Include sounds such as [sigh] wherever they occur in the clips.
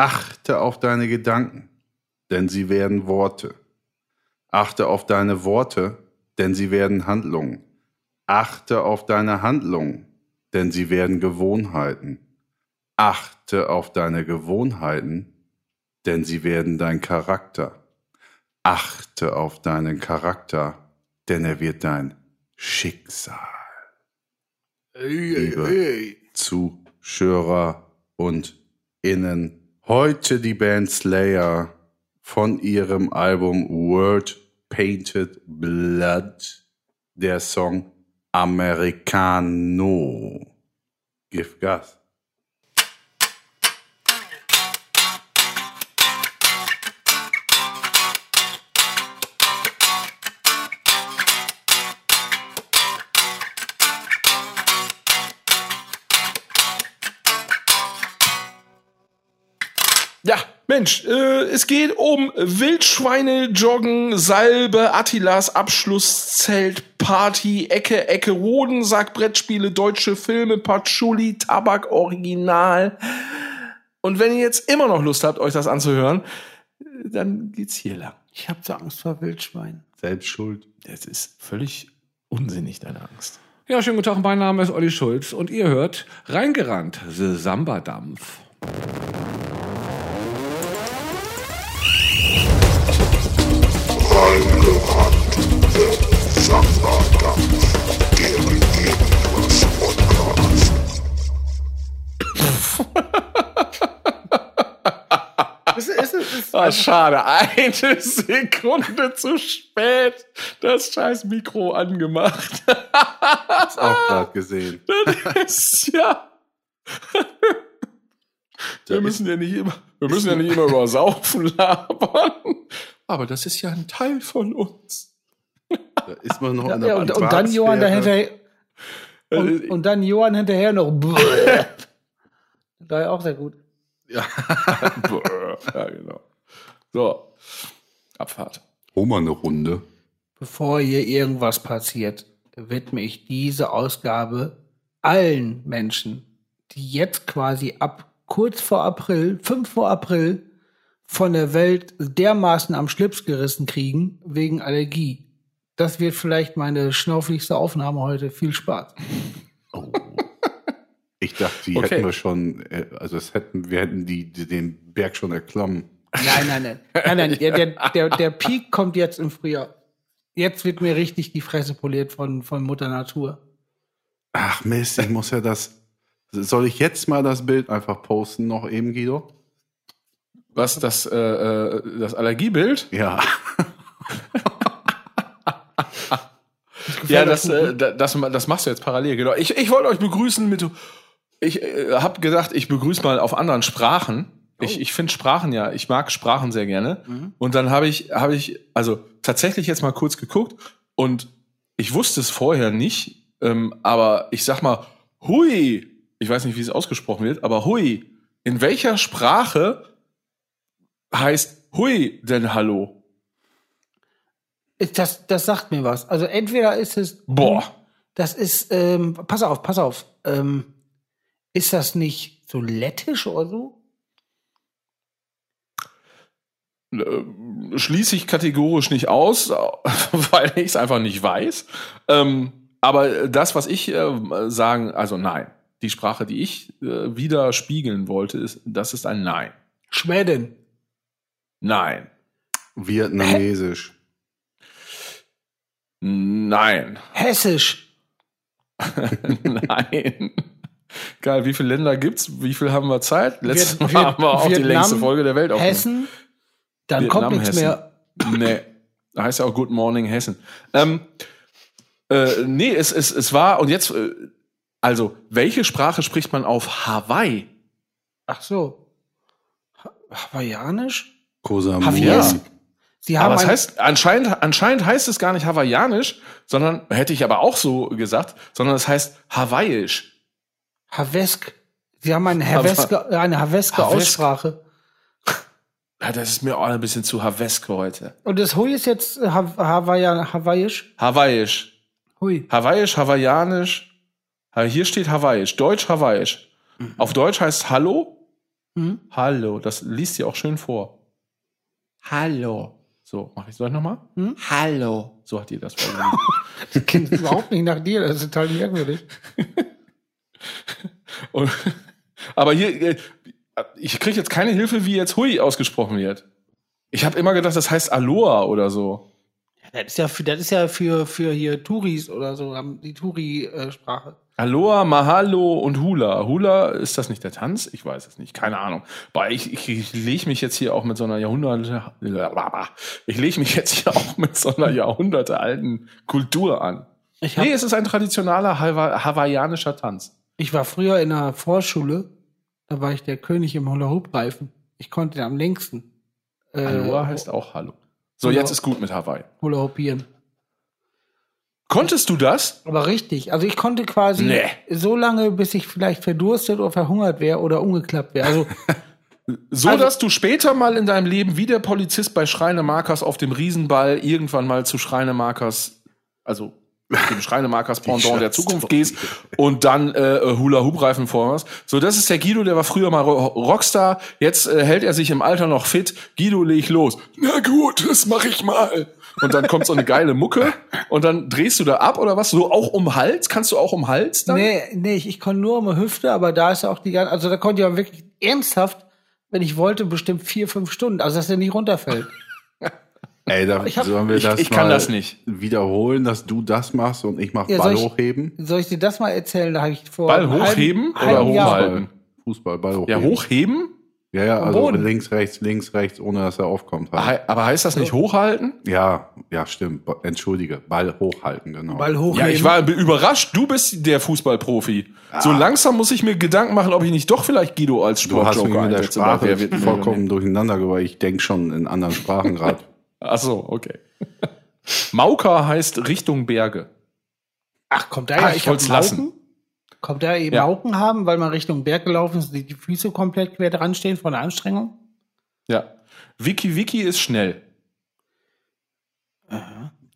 Achte auf deine Gedanken, denn sie werden Worte. Achte auf deine Worte, denn sie werden Handlungen. Achte auf deine Handlungen, denn sie werden Gewohnheiten. Achte auf deine Gewohnheiten, denn sie werden dein Charakter. Achte auf deinen Charakter, denn er wird dein Schicksal. Liebe Zuschauer und Innen, heute die Band Slayer von ihrem Album Word Painted Blood, der Song Americano. Give Gas. Ja, Mensch, äh, es geht um Wildschweine, Joggen, Salbe, Attilas Abschlusszelt, Party, Ecke, Ecke, Hodensack, Brettspiele, deutsche Filme, Patchouli, Tabak, Original. Und wenn ihr jetzt immer noch Lust habt, euch das anzuhören, dann geht's hier lang. Ich habe so Angst vor Wildschwein. Selbst schuld. Das ist völlig unsinnig, deine Angst. Ja, schönen guten Tag, mein Name ist Olli Schulz und ihr hört Reingerannt, The Samba-Dampf. Ah, schade. Eine Sekunde zu spät das scheiß Mikro angemacht. Hast auch gerade gesehen. [laughs] Das ist ja. Wir müssen ja nicht immer, wir müssen ja nicht immer über Saufen labern. Aber das ist ja ein Teil von uns. Da ist man noch ja, in der ja, und, und dann Johann dahinter und, und dann Johann hinterher noch. [laughs] Daher auch sehr gut. Ja. [laughs] ja, genau. So. Abfahrt. Hol mal eine Runde. Bevor hier irgendwas passiert, widme ich diese Ausgabe allen Menschen, die jetzt quasi ab kurz vor April, 5 vor April, von der Welt dermaßen am Schlips gerissen kriegen wegen Allergie. Das wird vielleicht meine schnauflichste Aufnahme heute. Viel Spaß. Ich dachte, die Okay. hätten wir schon, äh, also es hätten, wir hätten die, die den Berg schon erklommen. Nein, nein, nein. Nein, nein. Der, der, der, der Peak kommt jetzt im Frühjahr. Jetzt wird mir richtig die Fresse poliert von, von Mutter Natur. Ach Mist, ich muss ja das. Soll ich jetzt mal das Bild einfach posten, noch eben, Guido? Was, das, äh, äh, das Allergiebild? Ja. [laughs] Ja, das, äh, da- das, das machst du jetzt parallel, genau. Ich, ich wollte euch begrüßen mit. Ich äh, habe gedacht, ich begrüße mal auf anderen Sprachen. Ich, ich finde Sprachen ja, ich mag Sprachen sehr gerne. Und dann habe ich, habe ich, also tatsächlich jetzt mal kurz geguckt und ich wusste es vorher nicht, ähm, aber ich sag mal, hui, ich weiß nicht, wie es ausgesprochen wird, aber hui, in welcher Sprache heißt hui denn Hallo? Das, das sagt mir was. Also entweder ist es. Boah. Das ist, ähm, pass auf, pass auf. Ähm, ist das nicht so lettisch oder so? äh, schließe ich kategorisch nicht aus, [laughs] weil ich es einfach nicht weiß. Ähm, aber das, was ich äh, sagen, also nein. Die Sprache, die ich äh, wieder spiegeln wollte, ist, das ist ein Nein. Schweden. Nein. Vietnamesisch. Nein. Hessisch. [laughs] Nein. Geil, wie viele Länder gibt's? Wie viel haben wir Zeit? Letztes Viet- Mal haben wir auch die Vietnam, längste Folge der Welt aufgenommen. Hessen. Dann kommt nichts Hessen. mehr. Nee. Da heißt ja auch Good Morning Hessen. Ähm, äh, nee, es, es, es war, und jetzt, äh, also, welche Sprache spricht man auf Hawaii? Ach so. Ha Hawaii. Sie haben Aber es heißt, anscheinend, anscheinend heißt es gar nicht Hawaiianisch, sondern, hätte ich aber auch so gesagt, sondern es heißt Hawaiisch. Havesk. Sie haben eine Haveske, eine Haveske Havesk. Aussprache. Ja, das ist mir auch ein bisschen zu Haveske heute. Und das Hui ist jetzt äh, Ha- Hawaiian, Hawaiisch? Hawaiisch. Hui. Hawaiisch, Hawaiianisch. Ha- Hier steht Hawaiisch. Deutsch, Hawaiisch. Auf Deutsch heißt Hallo. Hm? Hallo. Das liest sie auch schön vor. Hallo. So, mach ich soll ich nochmal? Hm? Hallo. So hat die das vorgelesen. [laughs] Das klingt überhaupt nicht nach dir, das ist total merkwürdig. [laughs] Und, aber hier, äh, ich kriege jetzt keine Hilfe, wie jetzt Hui ausgesprochen wird. Ich habe immer gedacht, das heißt Aloha oder so. Das ist ja für, das ist ja für, für hier Touris oder so, haben die Touri-Sprache. Aloha, Mahalo und Hula. Hula, ist das nicht der Tanz? Ich weiß es nicht, keine Ahnung. Aber ich, ich, ich lege mich jetzt hier auch mit so einer Jahrhunderte, ich lege mich jetzt hier auch mit so einer Jahrhunderte alten Kultur an. Ich, hab, Nee, es ist ein traditioneller Hawa hawaiianischer Tanz. ich war früher in einer Vorschule, da war ich der König im Hula-Hoop-Reifen. Ich konnte den am längsten. Äh, Aloha heißt auch Hallo. So, Hula- jetzt ist gut mit Hawaii. Hula-Hoopieren. Konntest du das? Aber richtig. Also ich konnte quasi Nee. so lange, bis ich vielleicht verdurstet oder verhungert wäre oder umgeklappt wäre. Also [laughs] So, Also- dass du später mal in deinem Leben wie der Polizist bei Schreinemarkers auf dem Riesenball irgendwann mal zu Schreinemarkers, also dem Schreinemarkers Pendant der Zukunft gehst und dann äh, Hula-Hoop-Reifen vormachst. So, das ist der Guido, der war früher mal Ro- Rockstar, jetzt äh, hält er sich im Alter noch fit. Guido, leg los. Na gut, das mach ich mal. Und dann kommt so eine geile Mucke und dann drehst du da ab oder was? So auch um Hals? Kannst du auch um Hals dann? nee, nee, ich, ich konnte nur um die Hüfte, aber da ist ja auch die ganze, also da konnte ich ja wirklich ernsthaft, wenn ich wollte, bestimmt vier, fünf Stunden, also dass der nicht runterfällt. [laughs] Ey, da Ich hab- sollen wir ich- das ich kann mal das nicht. wiederholen, dass du das machst und ich mach Ja, Ball soll ich- hochheben? Soll ich dir das mal erzählen? Da habe ich vor Ball einem halben- hochheben oder halben hochhalten? Fußball, Ball Ja, hochheben. Ja, ja, also Boden. links, rechts, links, rechts, ohne dass er aufkommt. Halt. Aber heißt das nicht hochhalten? Ja, ja, stimmt. Entschuldige, Ball hochhalten, genau. Ball hochheben. Ja, ich war be- überrascht. Du bist der Fußballprofi. So langsam muss ich mir Gedanken machen, ob ich nicht doch vielleicht Guido als du hast mich Sportjoker mit der einsetze. Sprache Wer wird vollkommen durcheinander gebracht. Ich denk schon in anderen Sprachen gerade. [laughs] Ach so, okay. [laughs] Mauka heißt Richtung Berge. Ach, kommt daher, Ach, ich ich hab wollt's lassen. Kommt daher eben Ja. Mauken haben, weil man Richtung Berg gelaufen ist, die die Füße komplett quer dran stehen von der Anstrengung? Ja. Wiki Wiki ist schnell.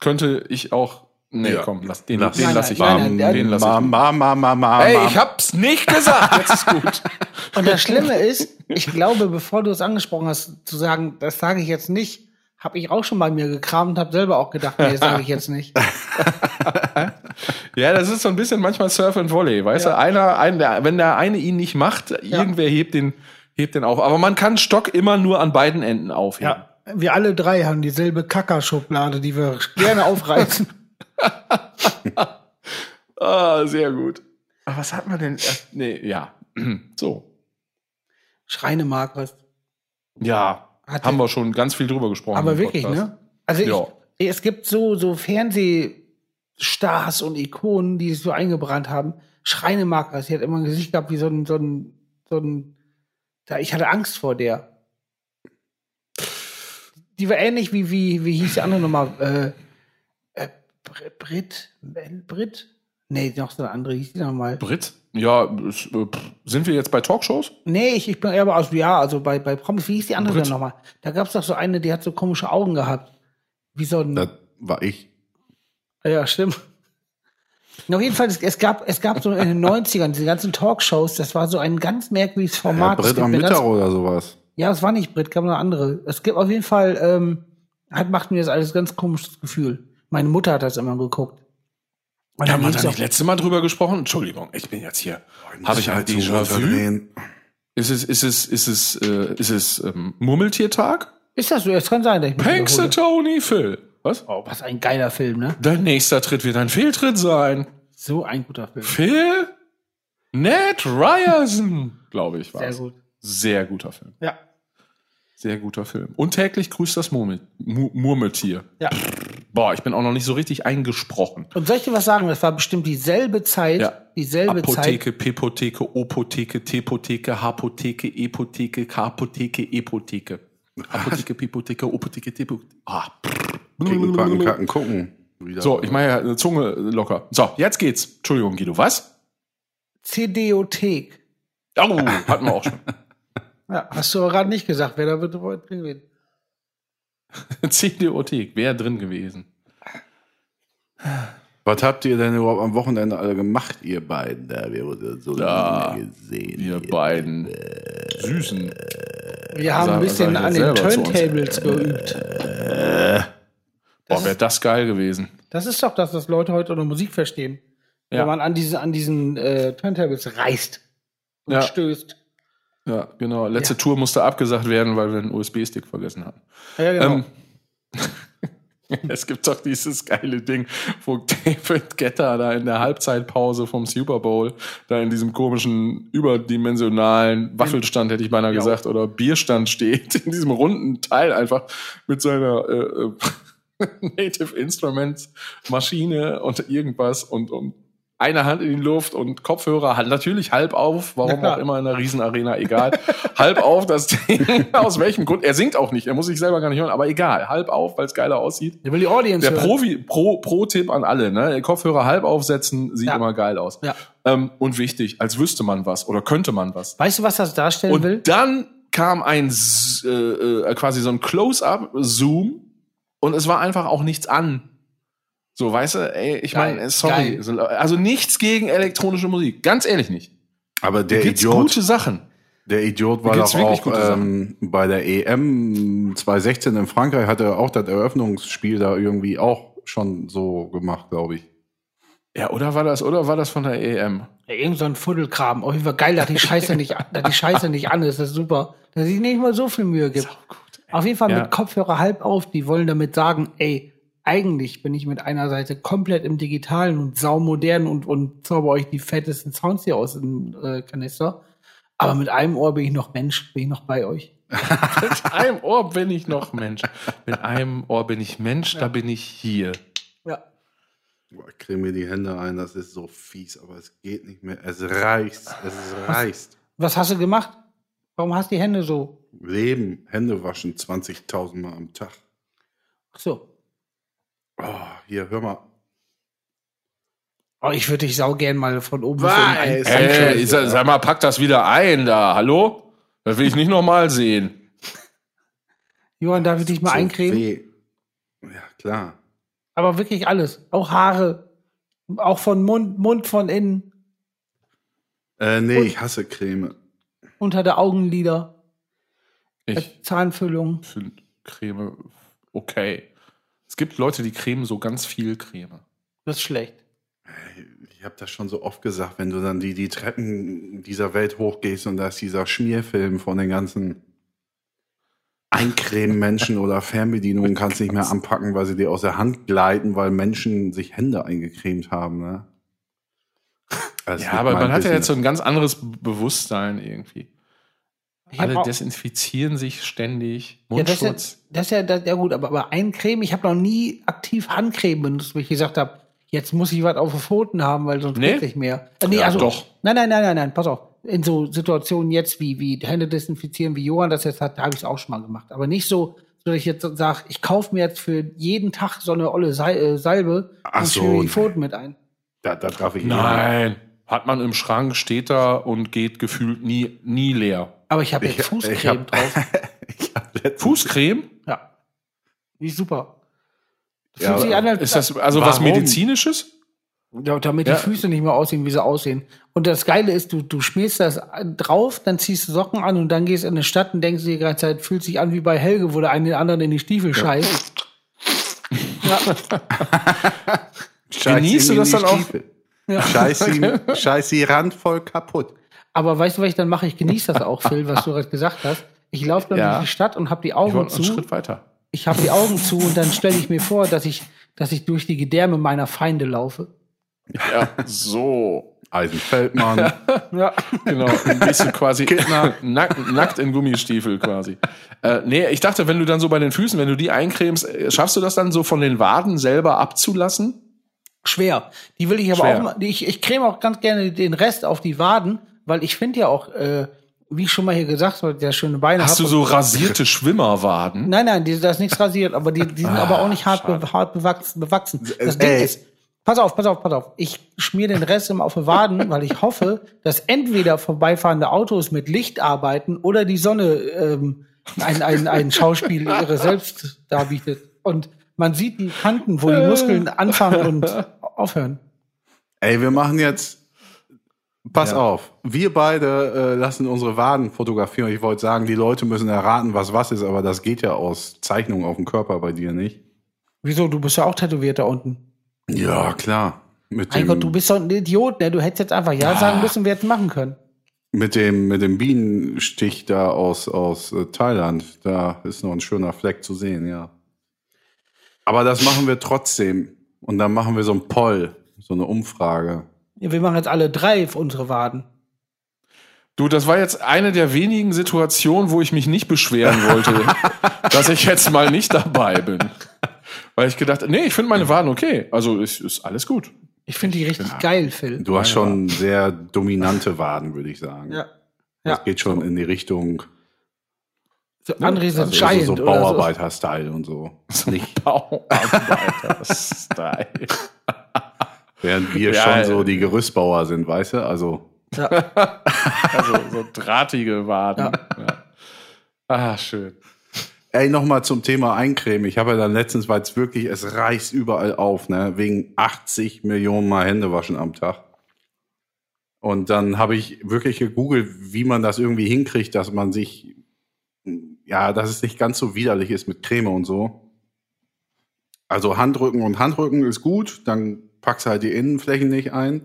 Könnte ich auch. Nee, Ja. komm, lass, den, Lass. den Nein, lass ich. nein, nein, den nein, lass Ma, ich. ma, ma, ma, ma, Ey, ich hab's nicht gesagt. Jetzt ist gut. [laughs] Und das Schlimme ist, ich glaube, bevor du es angesprochen hast, zu sagen, das sage ich jetzt nicht, habe ich auch schon bei mir gekramt und habe selber auch gedacht, nee, das sage ich jetzt nicht. [laughs] [laughs] Ja, das ist so ein bisschen manchmal Surf and Volley, weißt du? Einer, ein, der, wenn der eine ihn nicht macht, irgendwer hebt den, hebt den auf. Aber man kann Stock immer nur an beiden Enden aufheben. Ja, wir alle drei haben dieselbe Kackerschublade, die wir gerne aufreißen. [laughs] Ah, sehr gut. Aber was hat man denn? Nee, ja. [clears throat] So. Schreinemarkers. Ja. Hat haben wir schon ganz viel drüber gesprochen. Aber wirklich, Podcast. ne? Also Ja. ich, es gibt so, so Fernsehstars und Ikonen, die sich so eingebrannt haben. Schreinemarker, sie hat immer ein Gesicht gehabt wie so ein, so ein, so ein, da, ich hatte Angst vor der. Die war ähnlich wie, wie, wie hieß die andere nochmal, äh, äh, Br- Brit, Brit? Nee, noch so eine andere, hieß die nochmal. Brit? Ja, äh, sind wir jetzt bei Talkshows? Nee, ich, ich bin eher aber, also, ja, also bei, bei Promis, wie hieß die andere nochmal? Da gab's doch so eine, die hat so komische Augen gehabt. Wie so ein, Das war ich. Ja, stimmt. Auf jeden Fall, es, es gab, es gab so in den 90ern diese ganzen Talkshows, das war so ein ganz merkwürdiges Ja, Format. Es Brett am Mittag ganz, oder sowas. ja, es war nicht Brit, gab noch andere. Es gibt auf jeden Fall, ähm, hat, macht mir das alles ganz komisches Gefühl. Meine Mutter hat das immer geguckt. Und Haben wir da nicht letzte Mal drüber gesprochen? Entschuldigung, ich bin jetzt hier. Habe ich halt Déjà-vu? Ist es, ist es, ist es, äh, ist es ähm, Murmeltiertag? Ist das so? Es kann sein, dass ich mich. Tony Phil. Was? Oh, was ein geiler Film, ne? Dein nächster Tritt wird ein Fehltritt sein. So ein guter Film. Phil? Ned Ryerson, glaube ich, war Sehr gut. Sehr guter Film. Ja. Sehr guter Film. Und täglich grüßt das Murmel Mu Murmeltier. Ja. Boah, ich bin auch noch nicht so richtig eingesprochen. Und soll ich dir was sagen? Das war bestimmt dieselbe Zeit, Ja. dieselbe Zeit. Apotheke, Pepotheke, Opotheke, Tepotheke, Hapotheke, Epotheke, Kapotheke, Epotheke. Apotheke, Pipotheke, Opotheke, Tepotheke. Ah. Kicken, packen, kacken, gucken. Wieder. So, ich mache ja eine Zunge locker. So, jetzt geht's. Entschuldigung, Guido, was? CDothek. Oh, hatten wir auch schon. [laughs] Ja, hast du aber gerade nicht gesagt, wer da wird drin gewesen. [laughs] CDOthek, wer drin gewesen? Was habt ihr denn überhaupt am Wochenende alle gemacht, ihr beiden? Da wir wurden so Ja, lange gesehen. Wir ihr beiden Süßen. Wir haben Sag- ein bisschen an den selber zu uns. Turntables geübt. Boah, wäre das geil gewesen. Das ist doch das, was Leute heute unter Musik verstehen. Ja. Wenn man an diese, an diesen äh, Turntables reißt und Ja. stößt. Ja, genau. Letzte Tour musste abgesagt werden, weil wir einen USB-Stick vergessen hatten. Ja, genau. Ähm, [laughs] [laughs] es gibt doch dieses geile Ding, wo David Guetta da in der Halbzeitpause vom Super Bowl da in diesem komischen überdimensionalen Waffelstand, hätte ich beinahe gesagt, oder Bierstand steht, in diesem runden Teil einfach mit seiner äh, äh, [laughs] Native Instruments Maschine und irgendwas und, und eine Hand in die Luft und Kopfhörer halt natürlich halb auf, warum klar. auch immer in einer Riesenarena, egal. [laughs] halb auf das Ding, [laughs] aus welchem Grund. Er singt auch nicht, er muss sich selber gar nicht hören, aber egal, halb auf, weil es geiler aussieht. Der will die Audience Der. Profi, Pro, Pro-Tipp an alle, ne? Kopfhörer halb aufsetzen, sieht Ja. immer geil aus. Ja. Ähm, und wichtig, als wüsste man was oder könnte man was. Weißt du, was das darstellen will? Und dann kam ein äh, äh, quasi so ein Close-up-Zoom und es war einfach auch nichts an. So, weißt du, ey, ich meine, sorry, geil. also nichts gegen elektronische Musik, ganz ehrlich nicht. Aber der Gibt's Idiot, gute Sachen. der Idiot war doch wirklich auch ähm, bei der EM 2016 in Frankreich, hat er auch das Eröffnungsspiel da irgendwie auch schon so gemacht, glaube ich. Ja, oder war das, oder war das von der EM? Ja, irgend so ein Fuddelkram. Auf jeden Fall geil, dass die Scheiße nicht, [laughs] dass die Scheiße nicht an ist. Das ist super. Dass sich nicht mal so viel Mühe gibt. Auf jeden Fall Ja. mit Kopfhörer halb auf. Die wollen damit sagen, ey, eigentlich bin ich mit einer Seite komplett im Digitalen und saumodern und, und zauber euch die fettesten Sounds hier aus dem äh, Kanister. Aber mit einem Ohr bin ich noch Mensch, bin ich noch bei euch. [laughs] Mit einem Ohr bin ich noch Mensch. Mit einem Ohr bin ich Mensch, da bin ich hier. Ja. Boah, ich kriege mir die Hände ein, das ist so fies, aber es geht nicht mehr. Es reißt, es reißt. Was hast du gemacht? Warum hast du die Hände so? Leben, Hände waschen 20.000 Mal am Tag. Ach so. Oh, hier, hör mal. Oh, ich würde dich sau gern mal von oben Was? ein- Ey, Ey, Scheiße, sag, mal, pack das wieder ein da. Hallo? Das will ich nicht nochmal sehen. [laughs] Johann, darf ich dich mal So eincremen? weh. Ja, klar. Aber wirklich alles. Auch Haare. Auch von Mund, Mund von innen. Äh, nee, Und- ich hasse Creme. Unter der Augenlider. Ich Zahnfüllung. finde Creme okay. Es gibt Leute, die cremen so ganz viel Creme. Das ist schlecht. Ich habe das schon so oft gesagt, wenn du dann die, die Treppen dieser Welt hochgehst und da ist dieser Schmierfilm von den ganzen Eincremen-Menschen oder Fernbedienungen kannst nicht mehr anpacken, weil sie dir aus der Hand gleiten, weil Menschen sich Hände eingecremt haben. Ne? Ist Ja, aber man hat ja jetzt so ein ganz anderes Bewusstsein irgendwie. Ich Alle desinfizieren sich ständig. ja, das ist ja, Mundschutz. das ist ja, das, ja gut, aber, aber Eincremen, ich habe noch nie aktiv Handcreme benutzt, wo ich gesagt habe, jetzt muss ich was auf den Pfoten haben, weil sonst Nee? nicht mehr. Äh, nee, Ja, also, doch. Nein, nein, nein, nein, nein, pass auf. In so Situationen jetzt wie, wie Hände desinfizieren, wie Johann das jetzt hat, da habe ich es auch schon mal gemacht. Aber nicht so, dass ich jetzt sage, ich kaufe mir jetzt für jeden Tag so eine olle Sal äh, Salbe Ach und so, die nee. Pfoten mit ein. Da, da darf ich Nein. Hat man im Schrank, steht da und geht gefühlt nie, nie leer. Aber ich habe jetzt Ich- Fußcreme [laughs] ich hab- drauf. ich Fußcreme? Ja. Die ist super. Ja, Fühlt sich an, als- Ist das also was Warum? Medizinisches? Ja, damit Ja. die Füße nicht mehr aussehen, wie sie aussehen. Und das Geile ist, du, du schmierst das drauf, dann ziehst du Socken an und dann gehst in eine Stadt und denkst dir die ganze Zeit, fühlt sich an wie bei Helge, wo der eine den anderen in die Stiefel scheißt. Ja. Scheiß Genießt du das die dann auch? Stiefel. Scheiß, ihm, [laughs] scheiß die randvoll kaputt. Aber weißt du, was ich dann mache? Ich genieße das auch, Phil, was du [laughs] gerade gesagt hast. Ich laufe dann Ja. durch die Stadt und habe die Ich Augen wollte einen zu. Schritt weiter. Ich habe die Augen zu und dann stelle ich mir vor, dass ich, dass ich durch die Gedärme meiner Feinde laufe. Ja, so. Eisenfeldmann. [laughs] Ja. Genau, dann gehst du quasi nackt, nackt in Gummistiefel quasi. Äh, nee, ich dachte, wenn du dann so bei den Füßen, wenn du die eincremst, äh, schaffst du das dann so von den Waden selber abzulassen? Schwer. Die will ich aber Schwer. auch mal, ich, ich creme auch ganz gerne den Rest auf die Waden, weil ich finde ja auch, äh, wie ich schon mal hier gesagt habe, der schöne Beine Hast du so rasierte Schwimmerwaden? [laughs] Nein, nein, die, da ist nichts rasiert, aber die, die sind Ah, aber auch nicht hart, be, hart bewachsen. bewachsen. Das Äh, Ding ey. ist, pass auf, pass auf, pass auf. Ich schmier den Rest immer auf die Waden, weil ich hoffe, dass entweder vorbeifahrende Autos mit Licht arbeiten oder die Sonne ähm, ein, ein, ein Schauspiel ihre selbst darbietet. Und man sieht die Kanten, wo die Muskeln anfangen und aufhören. Ey, wir machen jetzt Pass ja. auf, wir beide äh, lassen unsere Waden fotografieren. Ich wollte sagen, die Leute müssen erraten, was was ist, aber das geht ja aus Zeichnungen auf dem Körper bei dir nicht. Wieso? Du bist ja auch tätowiert da unten. Ja, klar. Mit mein Gott, du bist doch ein Idiot, ne? Du hättest jetzt einfach Ja, ja. sagen müssen, wir hätten machen können. Mit dem, mit dem Bienenstich da aus, aus äh, Thailand, da ist noch ein schöner Fleck zu sehen, ja. Aber das machen wir trotzdem. Und dann machen wir so ein Poll, so eine Umfrage. Ja, wir machen jetzt alle drei auf unsere Waden. Du, das war jetzt eine der wenigen Situationen, wo ich mich nicht beschweren wollte, [laughs] dass ich jetzt mal nicht dabei bin. Weil ich gedacht, nee, ich finde meine Waden okay. Also ist, ist alles gut. Ich finde die richtig ja. geil, Phil. Du hast schon sehr dominante Waden, würde ich sagen. Ja. Das ja. geht schon in die Richtung. So, André sind also Giant so, so Bauarbeiter-Style und so. [laughs] Nicht Bauarbeiter-Style. [laughs] Während wir ja, schon so die Gerüstbauer sind, weißt du? Also. Ja. [laughs] also so drahtige Waden. Ja. Ah, schön. Ey, nochmal zum Thema Eincremen. Ich habe ja dann letztens, weil es wirklich, es reißt überall auf, ne? Wegen 80 Millionen Mal Hände waschen am Tag. Und dann habe ich wirklich gegoogelt, wie man das irgendwie hinkriegt, dass man sich, ja, dass es nicht ganz so widerlich ist mit Creme und so. Also Handrücken und Handrücken ist gut, dann packst halt die Innenflächen nicht ein,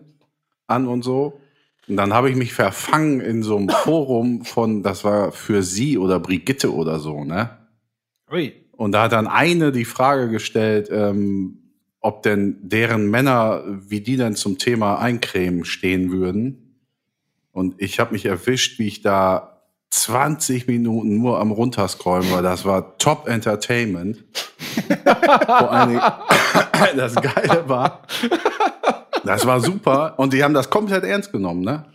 an und so. Und dann habe ich mich verfangen in so einem Forum von, das war für sie oder Brigitte oder so, ne? Ui. Und da hat dann eine die Frage gestellt, ähm, ob denn deren Männer, wie die denn zum Thema Eincremen stehen würden. Und ich habe mich erwischt, wie ich da 20 Minuten nur am runterscrollen war. Das war Top Entertainment. [coughs] Das Geile war, das war super. Und die haben das komplett ernst genommen, ne?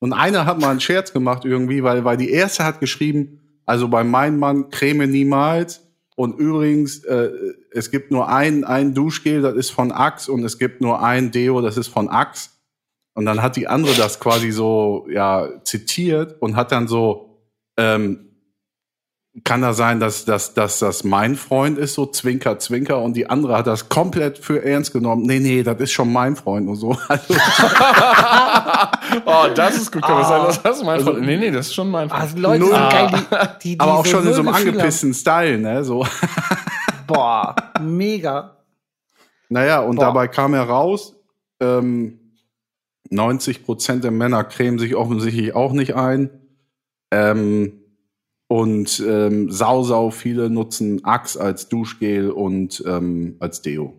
Und einer hat mal einen Scherz gemacht irgendwie, weil, weil die erste hat geschrieben, also bei meinem Mann Creme niemals. Und übrigens, äh, es gibt nur ein, ein Duschgel, das ist von Axe, und es gibt nur ein Deo, das ist von Axe. Und dann hat die andere das quasi so, ja, zitiert und hat dann so, ähm, kann da sein, dass, dass, dass das mein Freund ist, so Zwinker, Zwinker, und die andere hat das komplett für ernst genommen. Nee, nee, das ist schon mein Freund und so. [laughs] Also, oh, das ist gut. Kann ah, sein, das ist mein also, Freund. Nee, nee, das ist schon mein Freund. Also Leute Null, sind geil, die, die, Aber auch schon in so einem angepissten Style, ne? So. [laughs] Boah, mega. Naja, und Boah. dabei kam heraus, ähm, 90 Prozent der Männer cremen sich offensichtlich auch nicht ein. Ähm, und ähm, sau, sau viele nutzen Axe als Duschgel und ähm, als Deo.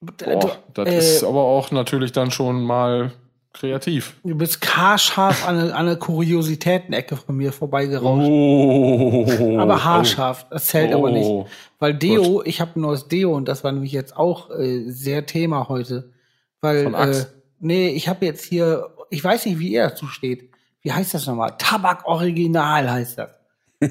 Boah, das äh, ist aber auch natürlich dann schon mal kreativ. Du bist haarscharf an eine, an eine Kuriositätenecke von mir vorbeigerauscht. Oh, aber haarscharf, das zählt oh, aber nicht. Oh. Weil Deo, Gott. ich habe ein neues Deo und das war nämlich jetzt auch äh, sehr Thema heute. Weil, von Axe. Äh, nee, ich habe jetzt hier, ich weiß nicht, wie ihr dazu steht wie heißt das nochmal? Tabak Original heißt das. [laughs]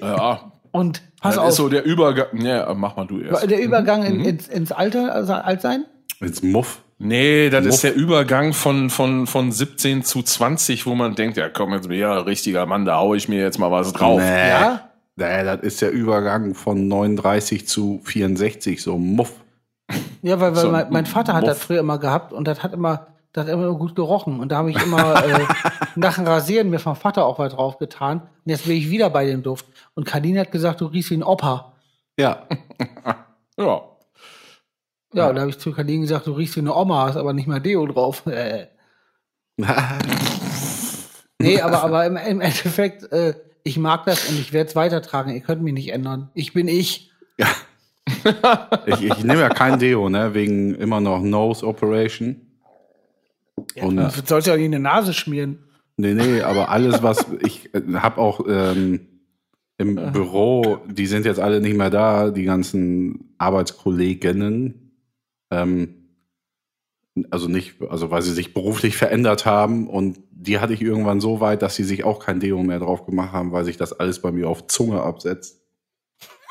ja. Und pass das auf. ist so der Übergang. Ja, mach mal du erst. Der Übergang in, mhm. ins, ins Alter, also Altsein? Ins Muff. Nee, das Muff. ist der Übergang von, von, von 17 zu 20, wo man denkt, ja komm, jetzt bin ich ja ein richtiger Mann, da hau ich mir jetzt mal was drauf. Nee. Ja? Nee, das ist der Übergang von 39 zu 64, so Muff. Ja, weil, weil so mein, mein, Vater hat Muff. das früher immer gehabt und das hat immer, das hat immer gut gerochen. Und da habe ich immer äh, [laughs] nach dem Rasieren mir vom Vater auch was drauf getan. Und jetzt bin ich wieder bei dem Duft. Und Kadine hat gesagt, du riechst wie ein Opa. Ja. [laughs] ja. Ja, und da habe ich zu Kadine gesagt, du riechst wie eine Oma, hast aber nicht mal Deo drauf. [laughs] Äh. nee, aber, aber im, im Endeffekt, äh, ich mag das und ich werde es weitertragen. Ihr könnt mich nicht ändern. Ich bin ich. Ja. ich, ich nehme ja kein Deo, ne, wegen immer noch Nose Operation. Ja, und das sollst du ja nicht in die Nase schmieren. Nee, nee, aber alles, was [laughs] ich äh, habe auch ähm, im Aha. Büro, die sind jetzt alle nicht mehr da, die ganzen Arbeitskolleginnen. Ähm, also nicht, also weil sie sich beruflich verändert haben und die hatte ich irgendwann so weit, dass sie sich auch kein Deo mehr drauf gemacht haben, weil sich das alles bei mir auf Zunge absetzt.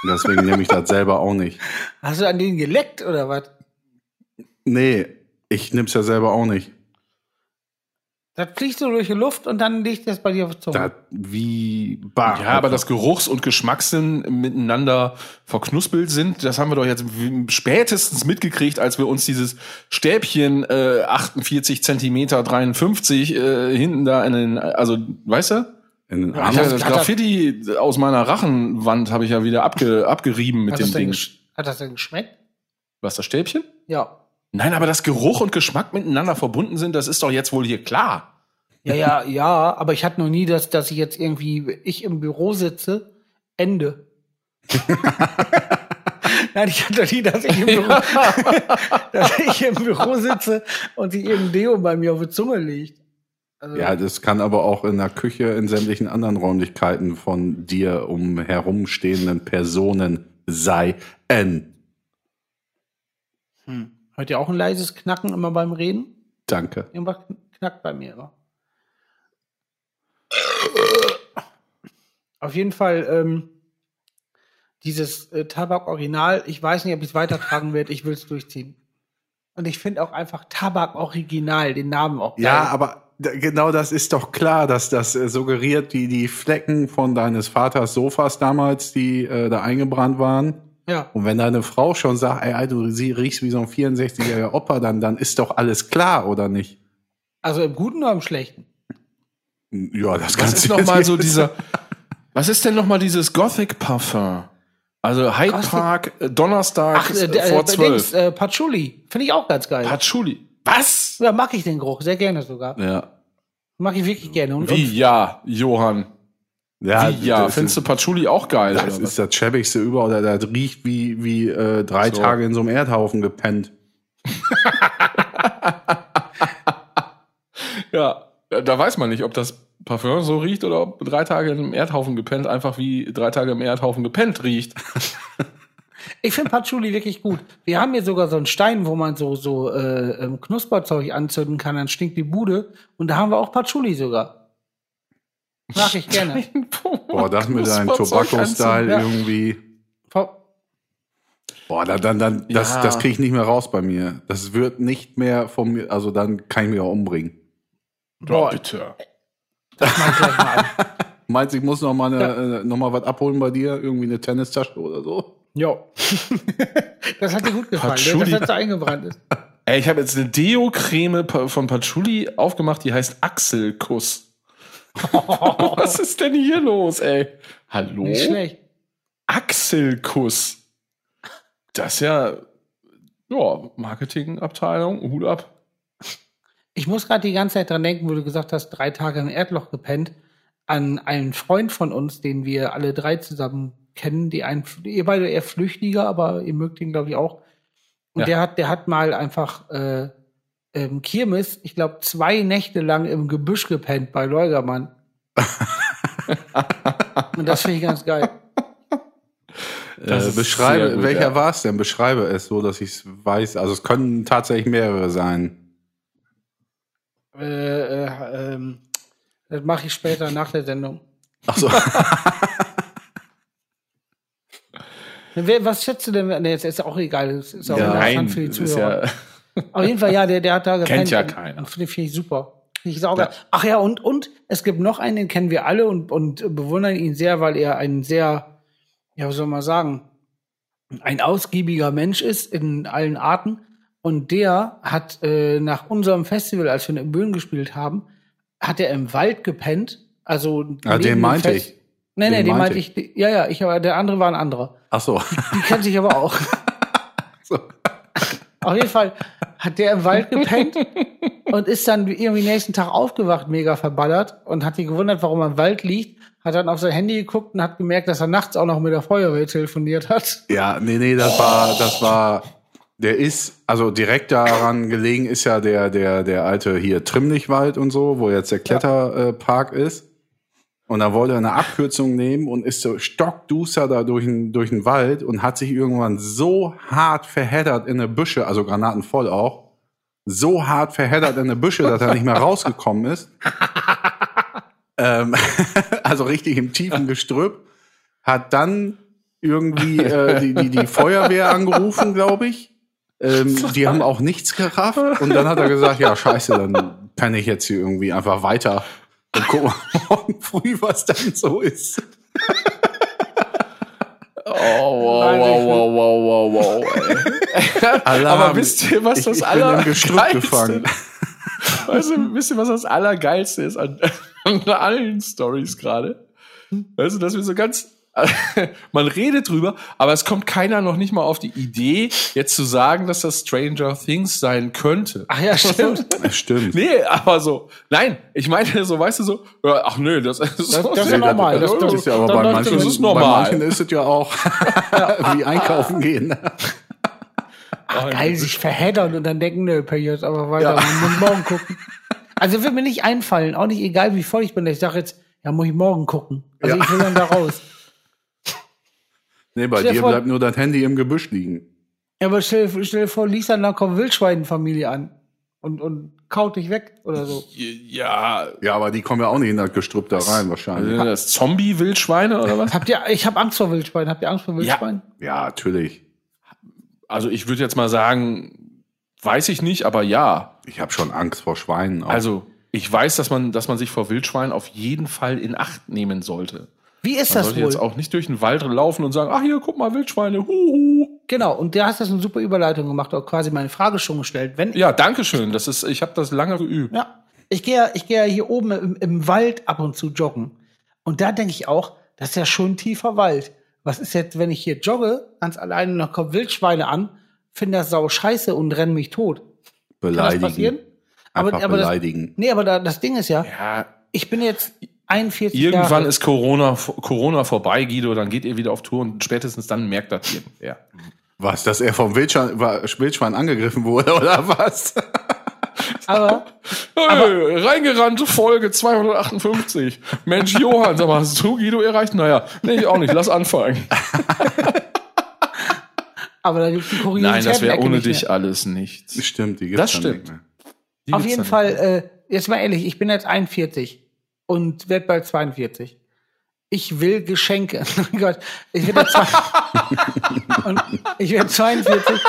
Und deswegen nehme ich das [laughs] selber auch nicht. Hast du an denen geleckt oder was? Nee, ich nehme es ja selber auch nicht. Das fliegt so durch die Luft und dann liegt das bei dir auf der Zunge. Das, wie bar. Ja, aber das Geruchs- und Geschmackssinn miteinander verknuspelt sind, das haben wir doch jetzt spätestens mitgekriegt, als wir uns dieses Stäbchen äh, 48 Zentimeter 53 äh, hinten da in den, also, weißt du? in den Ich Arm. hab das Graffiti aus meiner Rachenwand habe ich ja wieder abge, abgerieben mit hat, dem Ding. hat das denn geschmeckt? Was, das Stäbchen? Ja. Nein, aber dass Geruch und Geschmack miteinander verbunden sind, das ist doch jetzt wohl hier klar. Ja, ja, ja, aber ich hatte noch nie, dass, dass ich jetzt irgendwie, ich im Büro sitze, Ende. [laughs] Nein, ich hatte noch nie, dass ich im Büro, [laughs] dass ich im Büro sitze und sich irgendein Deo bei mir auf die Zunge liegt. Also, Ja, das kann aber auch in der Küche, in sämtlichen anderen Räumlichkeiten von dir um herumstehenden Personen sein. hm. Hört ihr auch ein leises Knacken immer beim Reden? Danke. Irgendwas knackt bei mir immer. Auf jeden Fall, ähm, dieses äh, Tabak-Original, ich weiß nicht, ob ich es weitertragen werde, ich will es durchziehen. Und ich finde auch einfach Tabak-Original, den Namen auch geil. Ja, aber genau das ist doch klar, dass das äh, suggeriert, die, die Flecken von deines Vaters Sofas damals, die äh, da eingebrannt waren. Ja. Und wenn deine Frau schon sagt, ey, du sie riechst wie so ein 64-jähriger Opa, dann, dann ist doch alles klar, oder nicht? Also im Guten oder im Schlechten? Ja, das Was kannst ist du noch jetzt mal nicht- so dieser, was ist denn noch mal dieses Gothic Parfum? Also Hyde Gothic- Park, äh, Donnerstag Ach, äh, der, vor äh, zwölf. Dings, äh, Patchouli. Finde ich auch ganz geil. Patchouli. Was? ja, mag ich den Geruch, sehr gerne sogar. Ja. Mag ich wirklich gerne. Und, Wie ja, Johann? Ja, Wie ja? Findest du ist, Patchouli auch geil? das oder was? ist das schäbigste über, oder das riecht wie, wie äh, drei So. Tage in so einem Erdhaufen gepennt. [laughs] Ja, da weiß man nicht, ob das Parfum so riecht oder ob drei Tage im Erdhaufen gepennt einfach wie drei Tage im Erdhaufen gepennt riecht. [laughs] Ich finde Patchouli wirklich gut. Wir haben hier sogar so einen Stein, wo man so, so äh, ähm, Knusperzeug anzünden kann, dann stinkt die Bude. Und da haben wir auch Patchouli sogar. Mag ich gerne. [laughs] Boah, das mit deinem Tobacco-Style ja. irgendwie. Boah, dann, dann, dann das, Ja. das kriege ich nicht mehr raus bei mir. Das wird nicht mehr von mir, also dann kann ich mich auch umbringen. Boah, bitte. Das mach ich gleich mal. [laughs] Meinst du, ich muss noch mal, eine, äh, noch mal was abholen bei dir? Irgendwie eine Tennistasche oder so? Jo. [laughs] das hat dir gut gefallen, ne? Patchouli. dass das so eingebrannt ist. Ey, ich habe jetzt eine Deo-Creme von Patchouli aufgemacht, die heißt Achselkuss. [laughs] Was ist denn hier los, ey? Hallo? Nicht schlecht. Achselkuss. Das ist ja, ja, Marketingabteilung, Hut ab. Ich muss gerade die ganze Zeit dran denken, wo du gesagt hast, drei Tage im Erdloch gepennt, an einen Freund von uns, den wir alle drei zusammen kennen, die ein, ihr beide eher Flüchtiger, aber ihr mögt ihn, glaube ich, auch. Und Ja. der hat, der hat mal einfach äh, ähm, Kirmes, ich glaube, zwei Nächte lang im Gebüsch gepennt bei Leugermann. [laughs] Und das finde ich ganz geil. Das äh, beschreibe, gut, welcher ja. war es denn? Beschreibe es so, dass ich es weiß. Also es können tatsächlich mehrere sein. Äh, äh, ähm, das mache ich später nach der Sendung. Ach so. [laughs] Was schätzt du denn? Nee, jetzt ist auch egal. Das ist auch Ja, Nein, für die das ist Zuhörer. ja, Auf jeden Fall, ja, der, der hat da gepennt. ja und- keiner. Finde find ich super. Ich saugeil. Ach ja, und, und es gibt noch einen, den kennen wir alle und, und bewundern ihn sehr, weil er ein sehr, ja, was soll man sagen, ein ausgiebiger Mensch ist in allen Arten. Und der hat äh, nach unserem Festival, als wir in Böen gespielt haben, hat er im Wald gepennt. Also Ah, neben den meinte Fest- ich. Nee, nee, Den den meinte meinte ich. Ja, ja, ich aber der andere war ein anderer. Ach so. Die kennt sich aber auch. [laughs] so. Auf jeden Fall hat der im Wald gepennt [laughs] und ist dann irgendwie nächsten Tag aufgewacht, mega verballert und hat sich gewundert, warum er im Wald liegt. Hat dann auf sein Handy geguckt und hat gemerkt, dass er nachts auch noch mit der Feuerwehr telefoniert hat. Ja, nee, nee, das war, das war, der ist, also direkt daran gelegen ist ja der, der, der alte hier Trimmlichwald und so, wo jetzt der Kletterpark ist. Und da wollte er eine Abkürzung nehmen und ist so stockduster da durch den, durch den Wald und hat sich irgendwann so hart verheddert in eine Büsche, also granatenvoll auch, so hart verheddert in eine Büsche, dass er nicht mehr rausgekommen ist. [laughs] ähm, [laughs] also richtig im tiefen Gestrüpp. Hat dann irgendwie äh, die, die, die Feuerwehr angerufen, glaube ich. Ähm, die haben auch nichts gerafft. Und dann hat er gesagt, ja, scheiße, dann kann ich jetzt hier irgendwie einfach weiter und guck mal morgen früh, was dann so ist. Oh, wow, wow, wow, wow, wow, wow. Ey. [laughs] Aber wisst ihr, was ich, das Allergeilste gefangen. Weißt du, wisst ihr, was das Allergeilste ist an, [laughs] an allen Stories gerade? Weißt du, dass wir so ganz, [laughs] man redet drüber, aber es kommt keiner noch nicht mal auf die Idee, jetzt zu sagen, dass das Stranger Things sein könnte. Ach ja, stimmt. [laughs] Das stimmt. Nee, aber so, nein, ich meine so, weißt du so, ach nö, das, das, Das- das ist ja normal. Das, ist ja aber bei manchen, das ist normal. bei manchen ist es ja auch [laughs] wie einkaufen gehen. Ach, geil, sich verheddern und dann denken, nö, per jetzt aber weiter, Ja. man muss morgen gucken. Also wird mir nicht einfallen, auch nicht egal, wie voll ich bin. Ich sage jetzt, ja, muss ich morgen gucken. Also Ja. ich will dann da raus. Nee, bei Stell dir vor- bleibt nur das Handy im Gebüsch liegen. Ja, aber stell, stell dir vor, Lisa, dann kommt Wildschweinenfamilie an und, und kaut dich weg oder so. ja, Ja, aber die kommen ja auch nicht in das Gestrüpp da rein wahrscheinlich. sind das Zombie-Wildschweine oder was? Habt ihr, ich habe Angst vor Wildschweinen. Habt ihr Angst vor Wildschweinen? Ja, natürlich. Also ich würde jetzt mal sagen, weiß ich nicht, aber ja. Ich habe schon Angst vor Schweinen. Auch. Also ich weiß, dass man, dass man sich vor Wildschweinen auf jeden Fall in Acht nehmen sollte. Wie ist Man das sollte wohl? jetzt auch nicht durch den Wald laufen und sagen, ach hier, guck mal, Wildschweine, huhu. Genau, und da hast du eine super Überleitung gemacht, auch quasi meine Frage schon gestellt. Wenn Ja, danke schön. Das ist, ich habe das lange geübt. Ja, ich gehe ja, ich gehe ja hier oben im, im Wald ab und zu joggen. Und da denke ich auch, das ist ja schon ein tiefer Wald. Was ist jetzt, wenn ich hier jogge, ganz alleine, und dann kommen Wildschweine an, finde das sau scheiße und rennen mich tot. Kann das beleidigen. passieren? Aber, Einfach aber das, beleidigen. nee, aber da, das Ding ist ja, Ja, ich bin jetzt 41 irgendwann Jahre. ist Corona, Corona vorbei, Guido, dann geht ihr wieder auf Tour und spätestens dann merkt das irgendwer. Was, dass er vom Wildschwein, Wildschwein angegriffen wurde [laughs] oder was? aber Hey, reingerannt, Folge 258. Mensch, Johann, sag mal, hast du Guido erreicht? Naja, nee, ich auch nicht, lass anfangen. [laughs] aber da gibt's die Kuriositäten. Nein, das wäre ohne nicht mehr. dich alles nichts. Stimmt, die gibt's Das stimmt. nicht mehr. Die Auf gibt's jeden Fall, äh, jetzt mal ehrlich, ich bin jetzt 41 und werde bald 42. Ich will Geschenke. [laughs] Oh Gott, ich werde jetzt zwei- [laughs] und ich werde 42.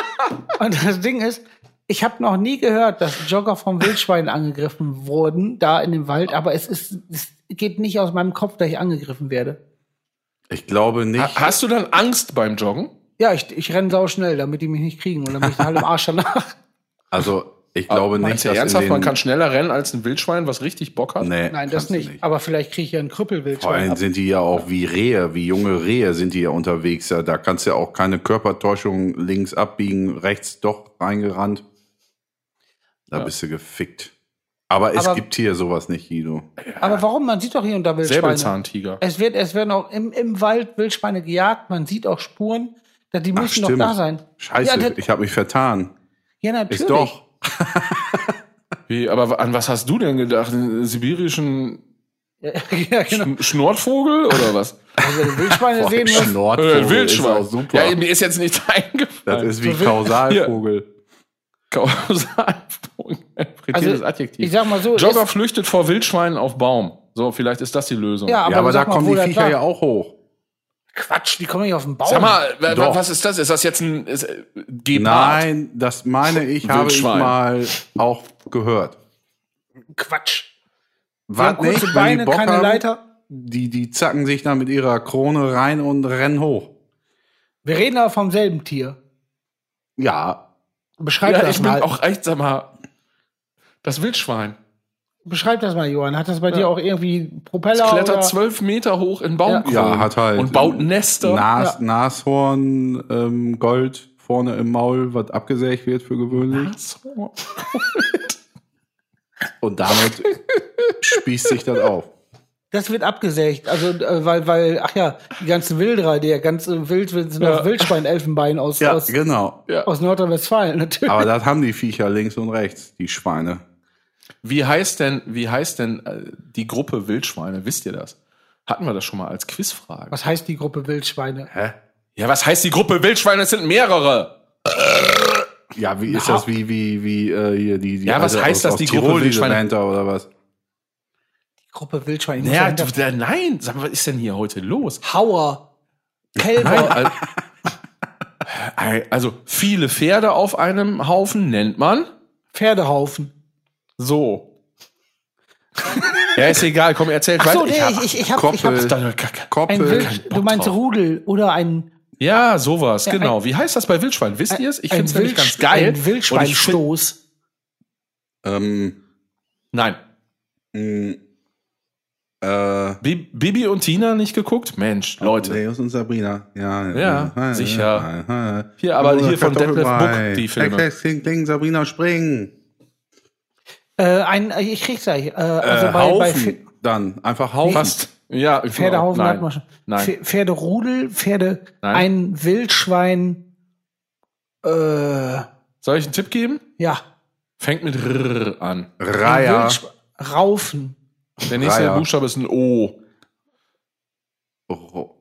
Und das Ding ist, ich habe noch nie gehört, dass Jogger vom Wildschwein angegriffen wurden, da in dem Wald, aber es ist, es geht nicht aus meinem Kopf, dass ich angegriffen werde. Ich glaube nicht. Ha- Hast du dann Angst beim Joggen? Ja, ich, ich renne sau schnell, damit die mich nicht kriegen und dann bin ich halt im Arsch danach. Also, ich glaube nicht, Meinst du dass ernsthaft, man kann schneller rennen als ein Wildschwein, was richtig Bock hat? Nee, Nein, das du nicht. Aber vielleicht kriege ich ja einen Vor Krüppelwildschwein. allem ab. sind die ja auch wie Rehe, wie junge Rehe sind die ja unterwegs. Ja, da kannst du ja auch keine Körpertäuschung links abbiegen, rechts doch reingerannt. Da Ja. bist du gefickt. Aber es Aber- gibt hier sowas nicht, Guido. Aber warum? Man sieht doch hier und da Wildschweine. Säbelzahntiger. Es wird, es werden auch im, im Wald Wildschweine gejagt. Man sieht auch Spuren. Die Ach, müssen doch stimmt. da sein. Scheiße, Ja, das- ich habe mich vertan. Ja, natürlich. Ist doch. [laughs] Wie, aber an was hast du denn gedacht? Einen sibirischen Ja, [laughs] ja, genau. Sch Schnortvogel oder was? Also, Wildschweine Boah, sehen musst. Schnortvogel ein Wildschwein. Ist auch super. Ja, mir ist jetzt nicht [laughs] das eingefallen. ist wie Kausalvogel. Kausalvogel. Also, Adjektiv. ich sag mal so. Jogger flüchtet vor Wildschweinen auf Baum. So, vielleicht ist das die Lösung. ja, aber, ja, aber da mal, kommen die das Viecher ja auch hoch. Quatsch, die kommen nicht auf den Baum. Sag mal, Doch. was ist das? Ist das jetzt ein ist, äh, Gepard? Nein, das meine ich, habe ich mal auch gehört. Quatsch. Die Was haben kurze nicht, wenn Beine, die keine haben, Leiter. Die, die zacken sich da mit ihrer Krone rein und rennen hoch. Wir reden aber vom selben Tier. Ja, Beschreib Ja, das ich bin mal. auch echt, sag mal, das Wildschwein. Beschreib das mal, Johann. Hat das bei dir auch irgendwie Propeller Es klettert zwölf Meter hoch in Baumkronen. Ja, hat halt Und baut Nester. Nas, Ja. Nashorn, ähm, Gold vorne im Maul, was abgesägt wird für gewöhnlich. So. [laughs] Und damit spießt sich das auf. Das wird abgesägt. Also, äh, weil, weil, ach ja, die ganzen Wilderer, der ganze Wild sind Ja. Wildschwein-Elfenbein aus, Ja, aus, genau. Ja. aus Nordrhein-Westfalen, natürlich. Aber das haben die Viecher links und rechts, die Schweine. Wie heißt denn, wie heißt denn äh, die Gruppe Wildschweine? Wisst ihr das? Hatten wir das schon mal als Quizfrage? Was heißt die Gruppe Wildschweine? Hä? Ja, was heißt die Gruppe Wildschweine? Es sind mehrere. Ja, wie ist das wie, wie, wie, äh, hier die, die Ja, was heißt das, die Gruppe Tirol, diese Wildschweine? Band da, oder was? Die Gruppe Wildschweine. Ich muss Ja, dahinter- du, der, nein, sag mal, was ist denn hier heute los? Hauer. Kälber. [laughs] Also viele Pferde auf einem Haufen nennt man Pferdehaufen. So. Ja, ist egal, komm, erzähl Ach so, weiter. nee, hab- ich, ich, ich hab, ich Koppel. hab Kacke. ein Koppel. Wild, du meinst drauf. Rudel oder ein, Ja, sowas, Ja, genau. ein- Wie heißt das bei Wildschwein? Wisst ihr es? Ich ein, finde es nämlich ganz geil. ein ich Wildschweinstoß. Ähm, Nein. mh, äh, Bi- Bibi und Tina nicht geguckt? Mensch, Leute. Leos und Sabrina. Ja, Ja, sicher. Ja, Hier, aber Oder hier von Detlef. Buck, die Filme. Kling, Sabrina, spring. Äh, ein, ich krieg's gleich. Äh, also äh, bei, bei Haufen. Pf- dann, einfach Haufen. Fast. Ja, Pferdehaufen nein. hat man schon. Nein. Pf- Pferderudel, Pferde, Nein. ein Wildschwein, äh, Soll ich einen Tipp geben? ja. Fängt mit R an. Wildschwe- Raufen. Der nächste Reiher. Buchstabe ist ein O. Ro-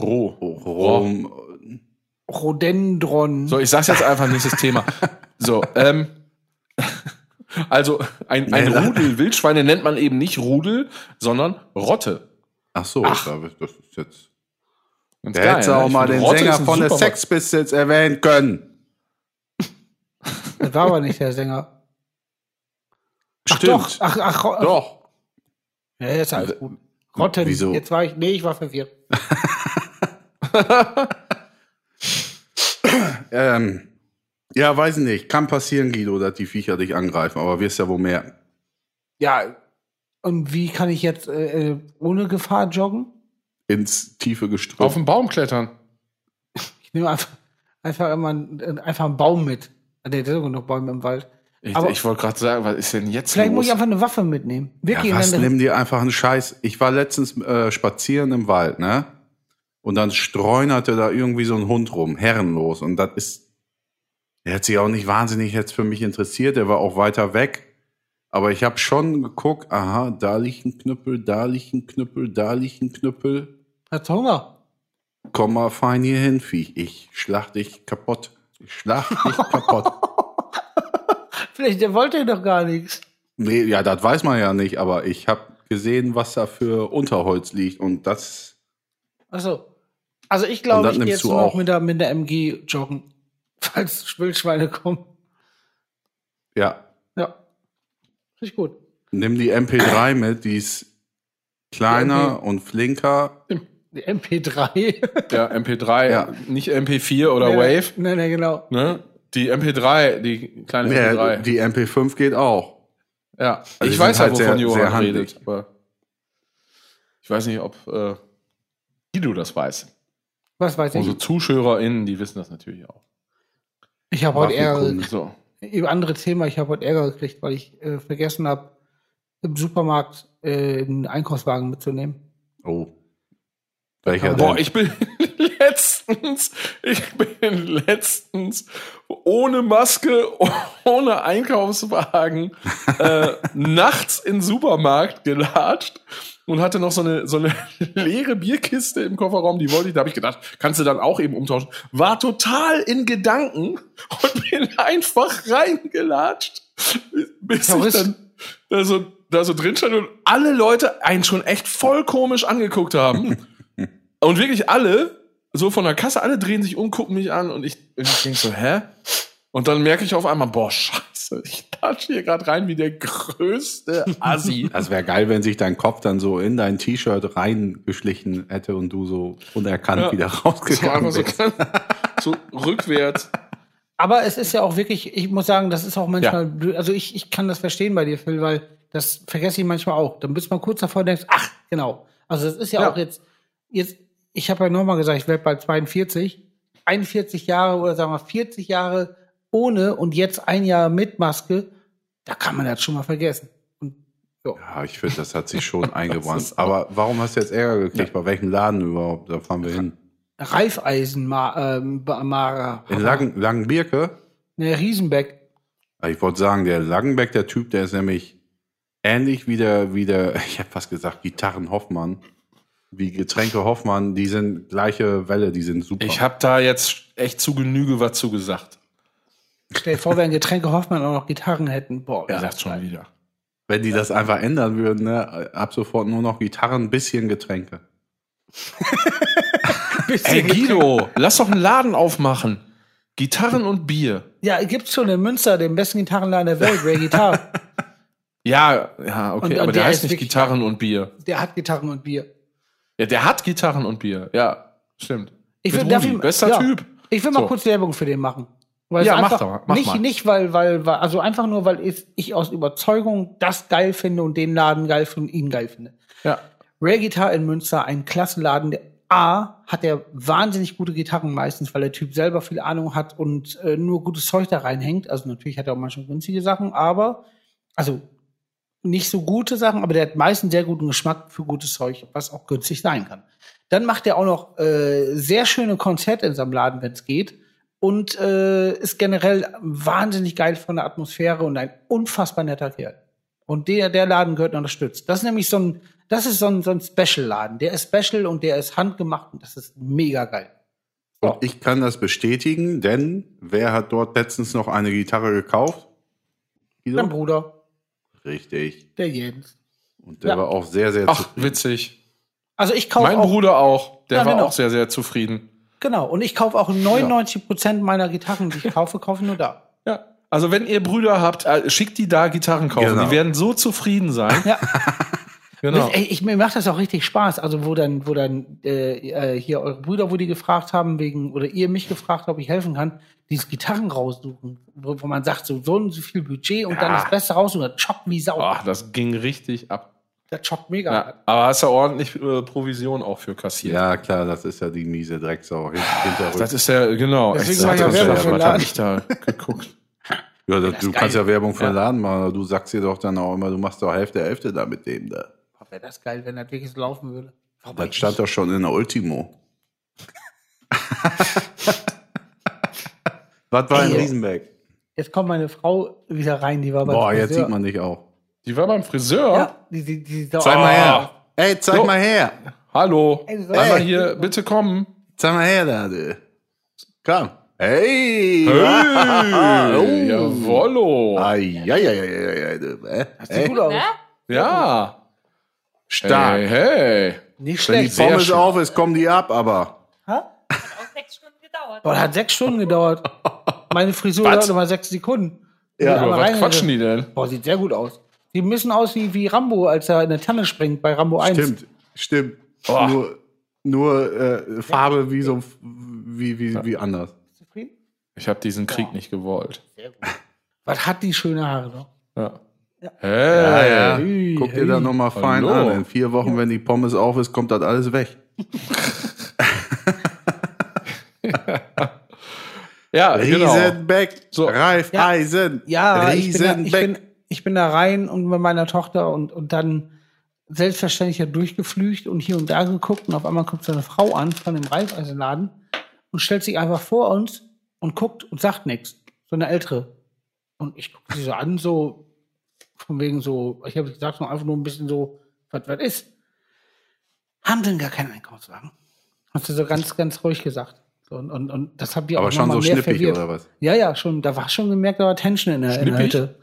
Ro. Rom. Rhododendron. So, ich sag's jetzt einfach, nächstes Thema. So, ähm, also ein, ein Nee, Rudel Wildschweine nennt man eben nicht Rudel, sondern Rotte. Ach so, Ach. das ist jetzt. Ganz Der geil, hätte ne? auch mal den Rotte Sänger von der Sex Pistols erwähnen können. Das war aber nicht der Sänger. Ach Stimmt. doch. Ach, ach, Ro- Doch. Ja, jetzt alles gut. Rotten. Wieso? Jetzt war ich, nee, ich war verwirrt. [laughs] Ähm, ja, weiß ich nicht. Kann passieren, Guido, dass die Viecher dich angreifen, aber wirst ja wohl merken. Ja. Und wie kann ich jetzt äh, äh, ohne Gefahr joggen? Ins tiefe Gestrüpp. Auf den Baum klettern. Ich nehme einfach, einfach immer einen, einfach einen Baum mit. Der hat ja genug Bäume im Wald. Ich, Aber- ich wollte gerade sagen, was ist denn jetzt Vielleicht muss los? ich einfach eine Waffe mitnehmen. Wirklich. Ja, was, nimm dir einfach einen Scheiß. Ich war letztens äh, spazieren im Wald, ne? Und dann streunerte da irgendwie so ein Hund rum, herrenlos. Und das ist, der hat sich auch nicht wahnsinnig jetzt für mich interessiert. Der war auch weiter weg. Aber ich habe schon geguckt, aha, da liegt ein Knüppel, da liegt ein Knüppel, da liegt ein Knüppel. Hast du Hunger? Komm mal fein hier hin, Viech. Ich schlag dich kaputt. Ich schlag dich kaputt. [laughs] Vielleicht, der wollte doch gar nichts. Nee, ja, das weiß man ja nicht, aber ich habe gesehen, was da für Unterholz liegt und das Achso. Also ich glaube, ich gehe jetzt noch auch. mit der, mit der MG joggen. [laughs] Falls Wildschweine kommen. ja, Ja. Richtig gut. nimm die MP3 [coughs] mit, die ist kleiner Die und flinker. Die MP3. [laughs] Ja, MP3, Ja. nicht MP4 oder Nee, Wave. Nee, nee, genau. Ne? Die MP3, die kleine Ja, MP3. die MP5 geht auch. ja, Also ich weiß halt, halt wovon sehr- Johann sehr redet, aber ich weiß nicht, ob äh, Guido das weiß. Was weiß ich. Unsere ZuschauerInnen, die wissen das natürlich auch. Ich habe heute Ärger. So. Über andere Thema, ich habe heute Ärger gekriegt, weil ich äh, vergessen habe, im Supermarkt äh, einen Einkaufswagen mitzunehmen. Oh. Welcher denn? Boah, ich bin letztens, ich bin letztens ohne Maske, ohne Einkaufswagen, äh, nachts in den Supermarkt gelatscht und hatte noch so eine, so eine leere Bierkiste im Kofferraum, die wollte ich, da habe ich gedacht, kannst du dann auch eben umtauschen. War total in Gedanken und bin einfach reingelatscht, bis ich dann da so, da so drin stand und alle Leute einen schon echt voll komisch angeguckt haben. [laughs] Und wirklich alle, so von der Kasse, alle drehen sich um, gucken mich an und ich, und ich denke so, hä? Und dann merke ich auf einmal, boah, scheiße, ich tatsche hier gerade rein wie der größte Assi. [laughs] Das wäre geil, wenn sich dein Kopf dann so in dein T-Shirt reingeschlichen hätte und du so unerkannt Ja. wieder so rausgegangen einfach so, bist. so rückwärts. Aber es ist ja auch wirklich, ich muss sagen, das ist auch manchmal, blöd. also ich, ich kann das verstehen bei dir, Phil, weil das vergesse ich manchmal auch. Dann bist man kurz davor und denkst, ach, genau. Also das ist ja, Ja. auch jetzt, jetzt, ich habe ja nochmal gesagt, ich werde bald 42, 41 Jahre oder sagen wir 40 Jahre ohne und jetzt ein Jahr mit Maske, da kann man das schon mal vergessen. Und Ja, ich finde, das hat sich schon [laughs] eingebrannt. Aber warum hast du jetzt Ärger gekriegt? Bei welchem Laden überhaupt? Da fahren wir hin. Reifeisenmager. In Langen, Langenbirke? Ne, Riesenbeck. Ich wollte sagen, der Langenbeck, der Typ, der ist nämlich ähnlich wie der, wie der, [laughs] ich habe fast gesagt, Gitarren Hoffmann, wie Getränke Hoffmann, die sind gleiche Welle, die sind super. Ich habe da jetzt echt zu Genüge was zu gesagt. Stell dir vor, wenn Getränke Hoffmann auch noch Gitarren hätten. Boah, Er ja. sagt schon wieder. Wenn die das einfach ändern würden, ne, ab sofort nur noch Gitarren, bisschen Getränke. [laughs] Ey, Guido, lass doch einen Laden aufmachen. Gitarren und Bier. Ja, gibt's schon in Münster, den besten Gitarrenladen der Welt, Ray Guitar. [laughs] Ja, ja, okay, Und- und aber der, der heißt nicht Gitarren und Bier. Der hat Gitarren und Bier. Ja, der hat Gitarren und Bier. Ja, stimmt. Ich will, Rudi, ich- bester ja. Typ. Ich will mal So. kurz Werbung für den machen. Weil Ja, mach doch mal, mach nicht, mal. nicht weil, weil, weil, also einfach nur, weil ich, ich aus Überzeugung das geil finde und den Laden geil finde und ihn geil finde. Ja. Rare Guitar in Münster, ein Klassenladen, der A, hat er wahnsinnig gute Gitarren meistens, weil der Typ selber viel Ahnung hat und äh, nur gutes Zeug da reinhängt. Also natürlich hat er auch manchmal günstige Sachen, aber, also nicht so gute Sachen, aber der hat meistens sehr guten Geschmack für gutes Zeug, was auch günstig sein kann. Dann macht er auch noch äh, sehr schöne Konzerte in seinem Laden, wenn es geht. Und äh, ist generell wahnsinnig geil von der Atmosphäre und ein unfassbar netter Kerl. Und der, der Laden gehört unterstützt. Das ist nämlich so ein, das ist so ein, so ein Special-Laden. Der ist special und der ist handgemacht und das ist mega geil. Und ich kann das bestätigen, denn wer hat dort letztens noch eine Gitarre gekauft? Guido? Mein Bruder, Richtig. der Jens. Und der Ja. war auch sehr, sehr Ach, zufrieden. witzig. Also ich kaufe Mein auch, Bruder auch. Der Ja, war genau. auch sehr, sehr zufrieden. genau, und ich kaufe auch 99 Prozent meiner Gitarren, die ich kaufe, kaufe nur da. Ja. Also wenn ihr Brüder habt, äh, schickt die da Gitarren kaufen. Genau. Die werden so zufrieden sein. Ja. [laughs] Genau. Ey, ich, mir macht das auch richtig Spaß. Also wo dann, wo dann äh, äh, hier eure Brüder, wo die gefragt haben wegen oder ihr mich gefragt habt, ob ich helfen kann, dieses Gitarren raussuchen, wo, wo man sagt so so und so viel Budget und dann Ja. das Beste raussuchen, das choppt wie Sau. Ach, das ging richtig ab. Das choppt mega. Ja, aber hast ja ordentlich äh, Provision auch für kassiert. Ja, klar, das ist ja die miese Drecksau. Das ist ja, genau. Deswegen Ich war ja das Werbung ja, für den Laden. ich da geguckt? Ja, das, du kannst ja Werbung für den Ja. Laden machen, aber du sagst dir doch dann auch immer, du machst doch Hälfte, Hälfte da mit dem da. Wäre das geil, wenn das wirklich so laufen würde. Wobei Das stand doch schon in der Ultimo. [laughs] Was war in Ey, Riesenbeck? Jetzt kommt meine Frau wieder rein, die war beim Boah, jetzt Friseur. sieht man dich auch. Die war beim Friseur. Ja, die, die, die, die Zeig oh, mal her. Ey, zeig So. mal her. Hallo. Ey, Einmal hier, bitte kommen. Zeig mal her da, du. Komm. Hey. Hey, Oh. Jawollo. Eieieiei, du. Äh, Sieht äh, gut aus. Ja. Stark. Hey, hey. Nicht Wenn die schlecht. Sehr Pommes schön. auf ist, kommen die ab, aber. Ha? Hat auch sechs Stunden gedauert. Boah, das hat sechs Stunden gedauert. [laughs] Meine Frisur Was? dauert immer sechs Sekunden. Ja, Aber was rein- quatschen die denn? Boah, sieht sehr gut aus. Die müssen aus wie, wie Rambo, als er in der Tanne springt bei Rambo 1. Stimmt, stimmt. Boah. Nur, nur äh, Farbe wie so wie, wie, wie anders. Zufrieden? Ich habe diesen Krieg nicht gewollt. Was hat die schöne Haare noch? Ja. Ja. Hey. Hey, Guck dir hey. das nochmal fein Hallo. an. In vier Wochen, wenn die Pommes auf ist, kommt das alles weg. [laughs] Ja, [laughs] genau. Riesenbeck. So. Reifeisen. Ja, ich bin, da, ich, Riesenbeck. bin, ich bin da rein und mit meiner Tochter und, und dann selbstverständlich ja durchgeflücht und hier und da geguckt und auf einmal kommt so eine Frau an von dem Reifeisenladen und stellt sich einfach vor uns und guckt und sagt nichts. So eine ältere. Und ich gucke sie so an, so von wegen so, ich habe gesagt, nur einfach nur ein bisschen so, was was ist. Haben denn gar keinen Einkaufswagen? Hat sie so ganz, ganz ruhig gesagt. Und, und, und das die Aber auch schon noch mal so mehr schnippig, verwirrt. oder was? Ja, ja, schon. Da war schon gemerkt, da war Tension in der, in der? Hütte.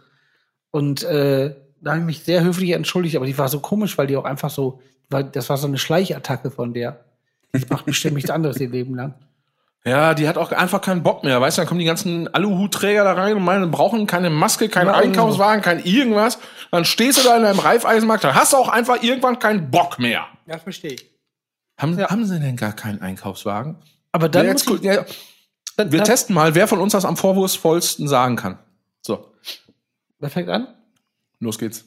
Und äh, da habe ich mich sehr höflich entschuldigt, aber die war so komisch, weil die auch einfach so, weil das war so eine Schleichattacke von der. Die macht bestimmt nichts anderes ihr Leben lang. Ja, die hat auch einfach keinen Bock mehr. Weißt du, dann kommen die ganzen Aluhutträger da rein und meinen, brauchen keine Maske, keinen Ja, Einkaufswagen, kein irgendwas. Dann stehst du da in einem Reifeisenmarkt, dann hast du auch einfach irgendwann keinen Bock mehr. Ja, verstehe ich. Haben, haben sie denn gar keinen Einkaufswagen? Aber dann Ja, jetzt, ich, ja, dann, wir dann, testen mal, wer von uns das am vorwurfsvollsten sagen kann. So, Wer fängt an? los geht's.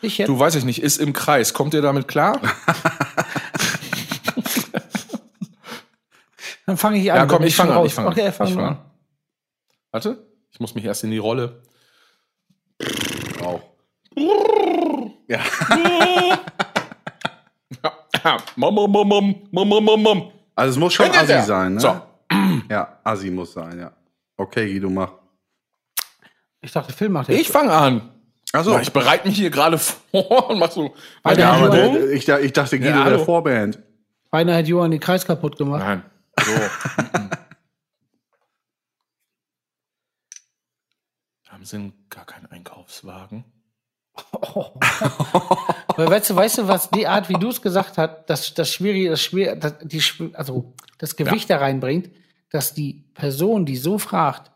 Ich jetzt? Du weiß ich nicht, ist im Kreis. Kommt ihr damit klar? [laughs] Dann fange ich an. Ja, dann komm, ich fange an. Ich fange okay, an. fang an. an. Warte, ich muss mich erst in die Rolle. Auch. Ja. Mom, mom, mom, mom, mom, mom, mom, mom. Also es muss schon Assi der? sein, ne? So. Ja, Assi muss sein, ja. Okay, Guido, mach. Ich dachte, Film macht jetzt. Ich fange an. Achso. Ja, ich bereite mich hier gerade [laughs] vor und mach so. Alter, Ja, aber der, ich, ich dachte, Guido Ja, wäre hallo. Vorband. Beinahe hat Johann den Kreis kaputt gemacht. Nein. So. [laughs] Haben sie gar keinen Einkaufswagen? [laughs] Weißt du, weißt du, was die Art, wie du es gesagt hast, das, das Schwierige, das schwer, das, die, also das Gewicht da reinbringt, dass die Person, die so fragt,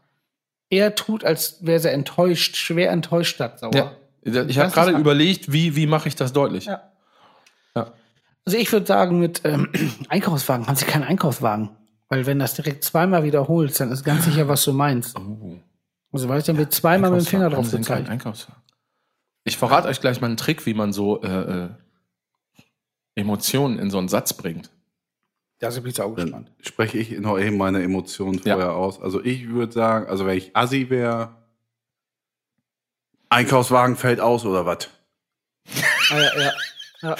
eher tut, als wäre sie enttäuscht, schwer enttäuscht statt sauer. Ja. Ich habe gerade überlegt, wie, wie mache ich das deutlich? Ja. Also ich würde sagen, mit ähm, [clears throat] Einkaufswagen haben sie keinen Einkaufswagen. Weil wenn das direkt zweimal wiederholst, dann ist ganz sicher, was du meinst. Oh. Also weißt du, dann wird zweimal mit dem Finger drauf gezeigt. Einkaufswagen? Ich verrate euch gleich mal einen Trick, wie man so äh, äh, Emotionen in so einen Satz bringt. Da bin ich auch gespannt. Dann spreche ich noch eben meine Emotionen Ja. vorher aus. Also ich würde sagen, also wenn ich Assi wäre, Einkaufswagen fällt aus oder was? Ah, ja, ja. ja.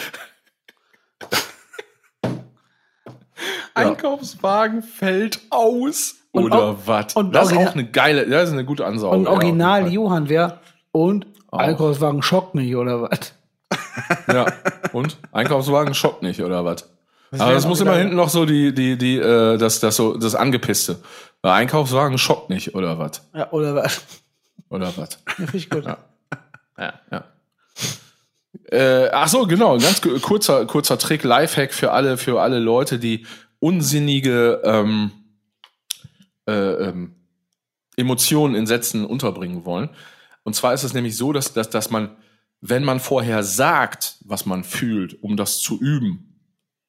Einkaufswagen fällt aus. Und oder was? und Das ist auch eine geile, das ist eine gute Ansage. Und ja, original jeden Johann wäre und Auch. Einkaufswagen schockt nicht, oder was? [laughs] Ja. Und? Einkaufswagen schockt nicht, oder was? Aber auch muss immer hinten noch so die, die, die, äh, das, das so, das Angepisste. Der Einkaufswagen schockt nicht, oder was? Ja, oder was? Oder was? Ja, Finde ich gut. Ja. Ja. Äh, ach so, genau, ein ganz ku- kurzer, kurzer Trick, Lifehack für alle, für alle Leute, die unsinnige ähm, äh, ähm, Emotionen in Sätzen unterbringen wollen. Und zwar ist es nämlich so, dass, dass, dass man, wenn man vorher sagt, was man fühlt, um das zu üben.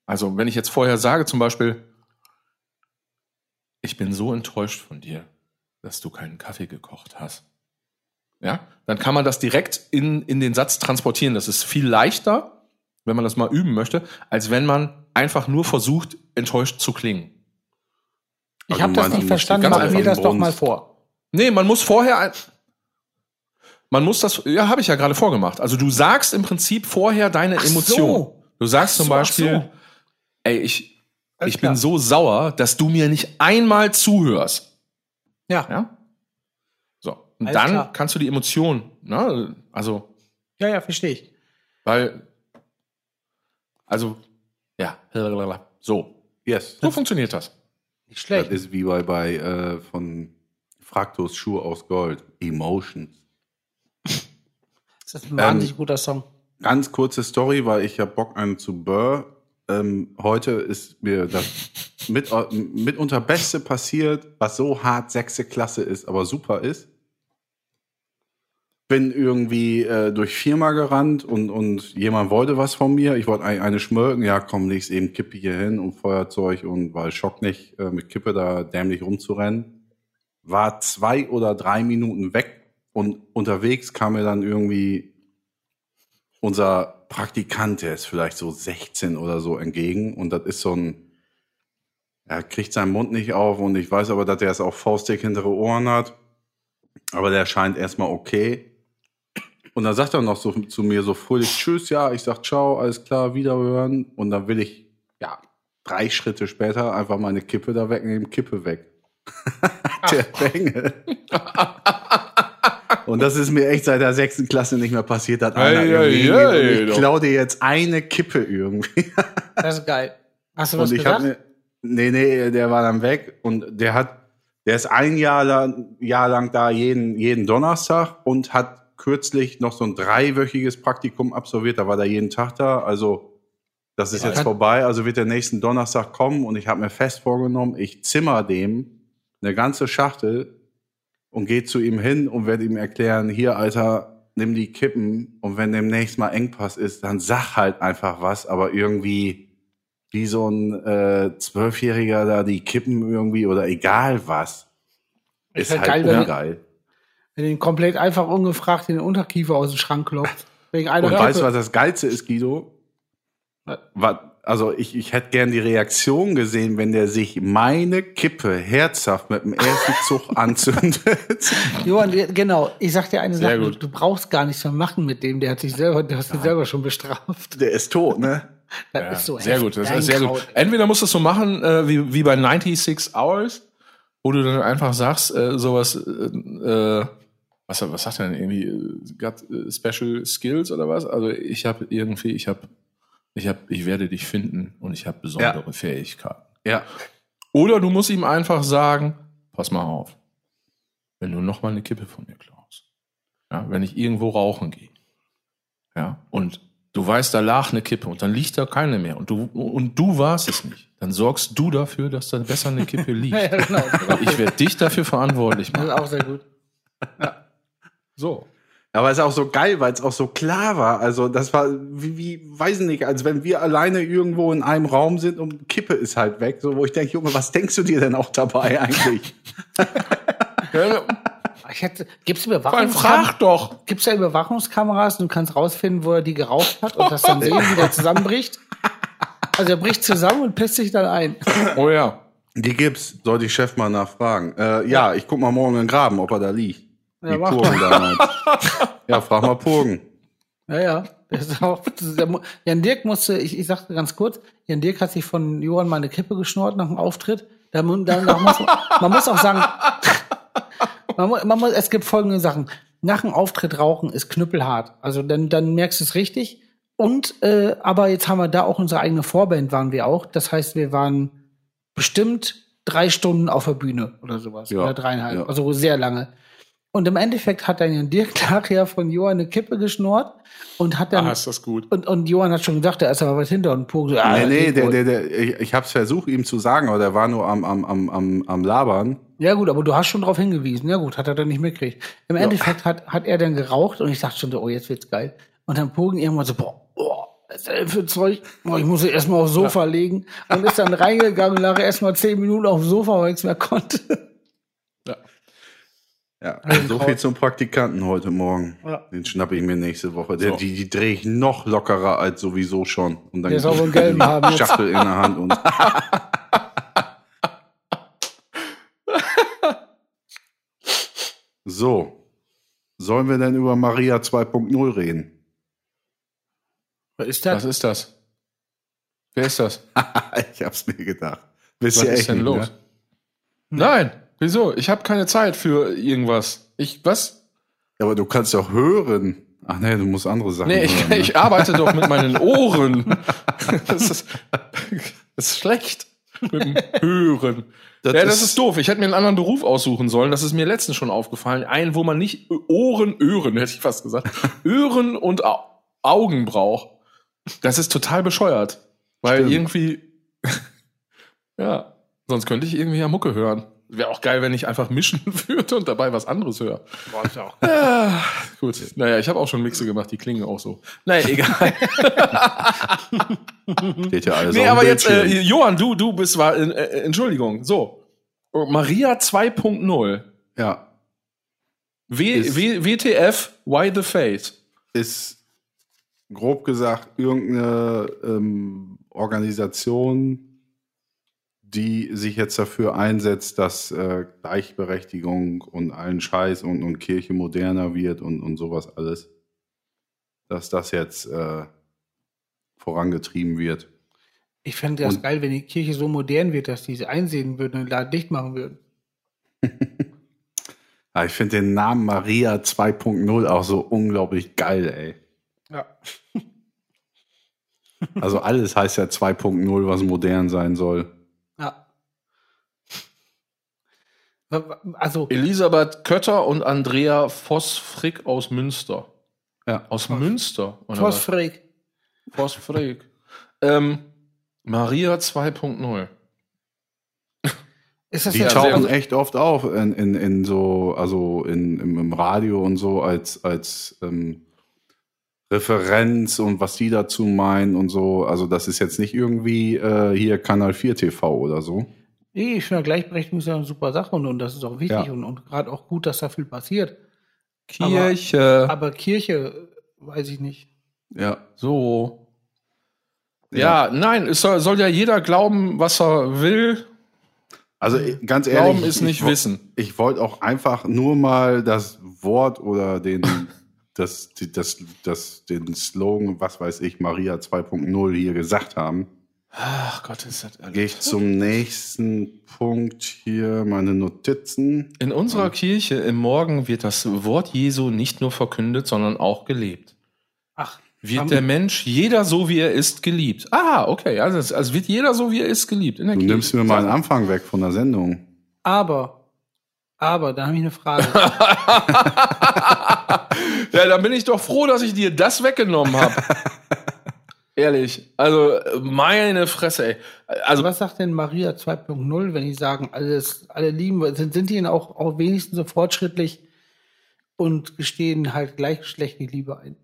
Also wenn ich jetzt vorher sage, zum Beispiel, ich bin so enttäuscht von dir, dass du keinen Kaffee gekocht hast. Ja, dann kann man das direkt in, in den Satz transportieren. Das ist viel leichter, wenn man das mal üben möchte, als wenn man einfach nur versucht, enttäuscht zu klingen. Ich Also habe das nicht verstanden, die ganz mach mir einfach das doch mal vor. Nee, man muss vorher man muss das, ja, habe ich ja gerade vorgemacht. Also du sagst im Prinzip vorher deine Ach Emotion. so. Du sagst zum so, ach Beispiel, so. ey, ich, ich bin so sauer, dass du mir nicht einmal zuhörst. Ja, Ja? So. Und Alles dann klar. kannst du die Emotion, ne, also ja, ja, verstehe ich. Weil, also, ja, so. Yes. So funktioniert das. Nicht Das schlecht. ist wie bei, bei äh, von Fraktus Schuhe aus Gold. Emotions. [laughs] Das ist ein wahnsinnig Ähm, guter Song. Ganz kurze Story, weil ich habe Bock einen zu Burr. Ähm, heute ist mir das [laughs] mit, mitunter Beste passiert, was so hart sechste Klasse ist, aber super ist. Bin irgendwie äh, durch Firma gerannt und, und jemand wollte was von mir. Ich wollte eine, eine schmölken. Ja, komm, leg's eben Kippe hier hin und Feuerzeug und weil Schock nicht, äh, mit Kippe da dämlich rumzurennen. War zwei oder drei Minuten weg und unterwegs kam mir dann irgendwie unser Praktikant, der ist vielleicht so 16 oder so entgegen und das ist so ein, er kriegt seinen Mund nicht auf und ich weiß aber, dass er es auch faustdick hintere Ohren hat, aber der scheint erstmal okay. Und dann sagt er noch so zu mir so fröhlich Tschüss, ja, ich sag Ciao, alles klar, wiederhören und dann will ich, ja, drei Schritte später einfach meine Kippe da wegnehmen, Kippe weg. [laughs] der Bengel. [laughs] Und das ist mir echt seit der sechsten Klasse nicht mehr passiert, dass einer ei, und ei, ich klaue dir jetzt eine Kippe irgendwie. [laughs] Das ist geil. Hast du was Und ich gesagt? mir, nee, nee, der war dann weg und der hat, der ist ein Jahr lang, Jahr lang da jeden, jeden Donnerstag und hat kürzlich noch so ein dreiwöchiges Praktikum absolviert. Da war der jeden Tag da. Also das ist Ja. jetzt vorbei. Also wird der nächsten Donnerstag kommen und ich habe mir fest vorgenommen, ich zimmer dem eine ganze Schachtel und gehe zu ihm hin und werde ihm erklären, hier, Alter, nimm die Kippen und wenn demnächst mal Engpass ist, dann sag halt einfach was, aber irgendwie wie so ein äh, Zwölfjähriger da die Kippen irgendwie oder egal was. Ich Ist wär halt geil, ungeil. Wenn den komplett einfach ungefragt in den Unterkiefer aus dem Schrank klopft. Wegen einer Und weißt du, Kippe. was das Geilste ist, Guido? Was, also ich, ich hätte gern die Reaktion gesehen, wenn der sich meine Kippe herzhaft mit dem ersten [laughs] Zug anzündet. Johann, genau. Ich sag dir eine Sehr Sache. Du, du brauchst gar nichts mehr machen mit dem. Der hat sich selber, der hast dich selber schon bestraft. Der ist tot, ne? [laughs] Das Ja, ist so sehr gut, das ist sehr gut. Entweder musst du es so machen, äh, wie, wie bei 96 Hours, wo du dann einfach sagst, äh, sowas, äh, äh, was, was sagt er denn irgendwie, äh, got äh, special skills oder was? Also ich habe irgendwie, ich habe, ich habe, ich werde dich finden und ich habe besondere Fähigkeiten. Ja. Oder du musst ihm einfach sagen, pass mal auf, wenn du noch mal eine Kippe von mir klaust, ja, wenn ich irgendwo rauchen gehe, ja, und du weißt, da lag eine Kippe und dann liegt da keine mehr und du, und du warst es nicht, dann sorgst du dafür, dass da besser eine Kippe [laughs] liegt. Ja, genau. Ich werde dich dafür verantwortlich Das machen. ist auch sehr gut. So. Aber es ist auch so geil, weil es auch so klar war. Also das war wie, wie, weiß nicht, als wenn wir alleine irgendwo in einem Raum sind und Kippe ist halt weg. So, wo ich denke, Junge, was denkst du dir denn auch dabei eigentlich? [laughs] Ich hätte, gibt's Überwachungskameras? frag doch. Gibt's da Überwachungskameras und du kannst rausfinden, wo er die geraucht hat und das dann [laughs] sehen, wie der zusammenbricht? Also er bricht zusammen und pisst sich dann ein. Oh ja. Die gibt's. Soll die Chef mal nachfragen. Äh, ja, ich guck mal morgen in den Graben, ob er da liegt. Ja, Wie Purgen damals. [laughs] ja, frag mal Purgen. Ja, ja. Auch, Jan Dirk musste, ich, ich sagte ganz kurz, Jan Dirk hat sich von Johann mal eine Kippe geschnort nach dem Auftritt. Da, da, da muss, man- muss auch sagen, [laughs] man, mu- man muss, es gibt folgende Sachen. Nach dem Auftritt rauchen ist knüppelhart. Also dann, dann merkst du es richtig. Und, äh, aber jetzt haben wir da auch unsere eigene Vorband waren wir auch. Das heißt, wir waren bestimmt drei Stunden auf der Bühne oder sowas. Ja, Oder dreieinhalb. ja. Also sehr lange. Und im Endeffekt hat dann Dirk [laughs] nachher von Johann eine Kippe geschnort und hat dann Ah, ist das gut. und, und Johann hat schon gesagt, da ist aber was hinter und so, ah, nee, nee, der, der, der, ich, ich hab's versucht, ihm zu sagen, aber der war nur am, am, am, am, am Labern. Ja gut, aber du hast schon darauf hingewiesen. Ja gut, hat er dann nicht mitgekriegt. Im Endeffekt hat, hat er dann geraucht und ich dachte schon so, oh, jetzt wird's geil. Und dann Pogen irgendwann so, boah, boah, was ist denn für Zeug? Boah, ich muss erstmal aufs Sofa legen. Und ist dann [laughs] reingegangen und lag erstmal zehn Minuten auf dem Sofa, weil ich nichts mehr konnte. Ja, so viel zum Praktikanten heute Morgen. Ja. Den schnappe ich mir nächste Woche. Der, So. die, die drehe ich noch lockerer als sowieso schon. Und dann Der soll wohl gelben haben jetzt. Schachtel in der Hand und. [laughs] so. Sollen wir denn über Maria 2.0 reden? Was ist Was das? ist das? Wer ist das? [laughs] ich hab's mir gedacht. Wisst Was ist echt denn nicht, los? ne? Nein, wieso? Ich habe keine Zeit für irgendwas. Ich, was? Ja, aber du kannst doch hören. Ach nee, du musst andere Sachen Nee, ich, hören. ne? ich arbeite doch mit meinen Ohren. [laughs] Das ist, das ist schlecht mit dem [laughs] Hören. Das ja, das ist- ist doof. Ich hätte mir einen anderen Beruf aussuchen sollen. Das ist mir letztens schon aufgefallen. Einen, wo man nicht Ohren, Öhren, [laughs] hätte ich fast gesagt, Öhren und Au Augen braucht. Das ist total bescheuert. Weil Stimmt. irgendwie, ja, sonst könnte ich irgendwie ja Mucke hören. Wäre auch geil, wenn ich einfach mischen [laughs] würde und dabei was anderes höre. Boah, ist ja auch Ja, gut. Naja, ich habe auch schon Mixe gemacht, die klingen auch so. Naja, egal. [laughs] Steht ja alles nee, aber jetzt, äh. Johann, du, du bist, war, äh, äh, Entschuldigung, so. Maria 2.0. ja, W, Ist- w, WTF, Why the Fate? ist grob gesagt irgendeine ähm, Organisation, die sich jetzt dafür einsetzt, dass äh, Gleichberechtigung und allen Scheiß und, und Kirche moderner wird und, und sowas alles. Dass das jetzt äh, vorangetrieben wird. Ich fände das Und- geil, wenn die Kirche so modern wird, dass die sie einsehen würden und den Laden dicht machen würden. [laughs] Aber ich finde den Namen Maria 2.0 auch so unglaublich geil, ey. Ja. [laughs] Also alles heißt ja 2.0, was modern sein soll. Also, Elisabeth Kötter und Andrea Voss-Frick aus Münster. Ja. Aus Münster? Was? Phosphrik. Voss-Frick. Ähm, Maria 2.0. Ist das Die tauchen echt oft auf in, in, in so, also in, im, im Radio und so als, als ähm, Referenz und was die dazu meinen und so. Also das ist jetzt nicht irgendwie äh, hier Kanal 4 TV oder so. Nee, ich finde Gleichberechtigung ist ja eine super Sache und, und das ist auch wichtig Ja. und, und gerade auch gut, dass da viel passiert. Kirche. Aber Kirche, weiß ich nicht. Ja. so. Ja, nein, es soll, soll ja jeder glauben, was er will. Also ich- ganz ehrlich. Glauben ist ich- nicht ich, Wissen. Ich wollte auch einfach nur mal das Wort oder den, [laughs] das, das, das, den Slogan, was weiß ich, Maria 2.0 hier gesagt haben. Ach Gott, ist das Gehe ich zum nächsten Punkt hier, meine Notizen. In unserer Kirche im Morgen wird das Wort Jesu nicht nur verkündet, sondern auch gelebt. Ach, Wird der Mensch, jeder so wie er ist, geliebt. Ah, okay. Also, also wird jeder so wie er ist, geliebt. In der Du Kirche. nimmst mir mal einen Anfang weg von der Sendung. aber, aber, da habe ich eine Frage. [laughs] [laughs] ja, dann bin ich doch froh, dass ich dir das weggenommen habe. [laughs] Ehrlich. Also, meine Fresse, ey. Also, was sagt denn Maria 2.0, wenn die sagen, alles, alle lieben, sind, sind die denn auch, auch wenigstens so fortschrittlich und gestehen halt gleichgeschlechtliche Liebe ein.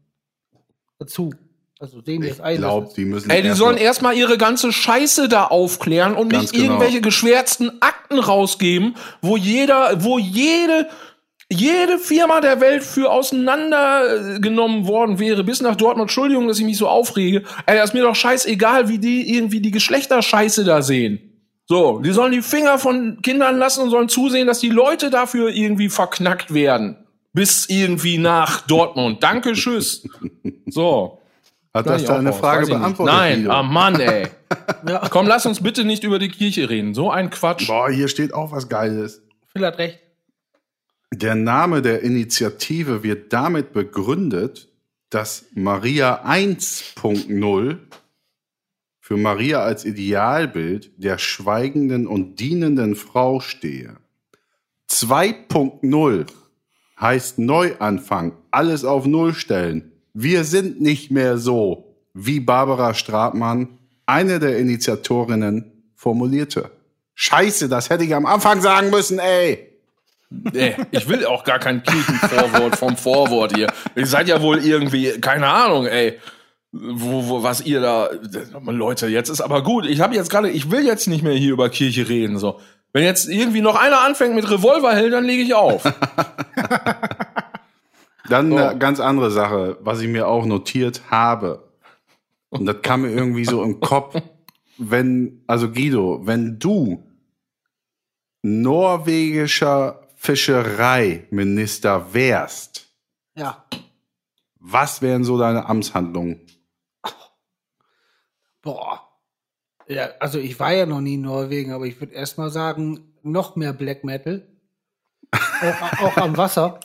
Dazu. Also die Ich das ein. glaube, dass die müssen. Ey, die erst sollen mal- erstmal ihre ganze Scheiße da aufklären und nicht genau. irgendwelche geschwärzten Akten rausgeben, wo jeder, wo jede, jede Firma der Welt für auseinandergenommen worden wäre, bis nach Dortmund. Entschuldigung, dass ich mich so aufrege. Ey, das ist mir doch scheißegal, wie die irgendwie die Geschlechterscheiße da sehen. So, die sollen die Finger von Kindern lassen und sollen zusehen, dass die Leute dafür irgendwie verknackt werden. Bis irgendwie nach Dortmund. Danke, tschüss. So. Hat das deine Frage beantwortet? Nein, Guido? ah Mann, ey. [laughs] Ja, Komm, lass uns bitte nicht über die Kirche reden. So ein Quatsch. Boah, hier steht auch was Geiles. Phil hat recht. Der Name der Initiative wird damit begründet, dass Maria 1.0 für Maria als Idealbild der schweigenden und dienenden Frau stehe. 2.0 heißt Neuanfang, alles auf Null stellen. Wir sind nicht mehr so, wie Barbara Stratmann, eine der Initiatorinnen, formulierte. Scheiße, das hätte ich am Anfang sagen müssen, ey. Nee, ich will auch gar kein Kirchenvorwort vom Vorwort hier. Ihr seid ja wohl irgendwie, keine Ahnung, ey. Wo, wo, was ihr da, Leute, jetzt ist aber gut. Ich habe jetzt gerade, ich will jetzt nicht mehr hier über Kirche reden, so. Wenn jetzt irgendwie noch einer anfängt mit Revolverheld, dann lege ich auf. [laughs] Dann So. eine ganz andere Sache, was ich mir auch notiert habe. Und das kam mir irgendwie so im Kopf, wenn, also Guido, wenn du norwegischer Fischereiminister wärst, Ja. was wären so deine Amtshandlungen? Boah. Ja, also ich war ja noch nie in Norwegen, aber ich würde erstmal sagen, noch mehr Black Metal. Auch, [laughs] auch am Wasser.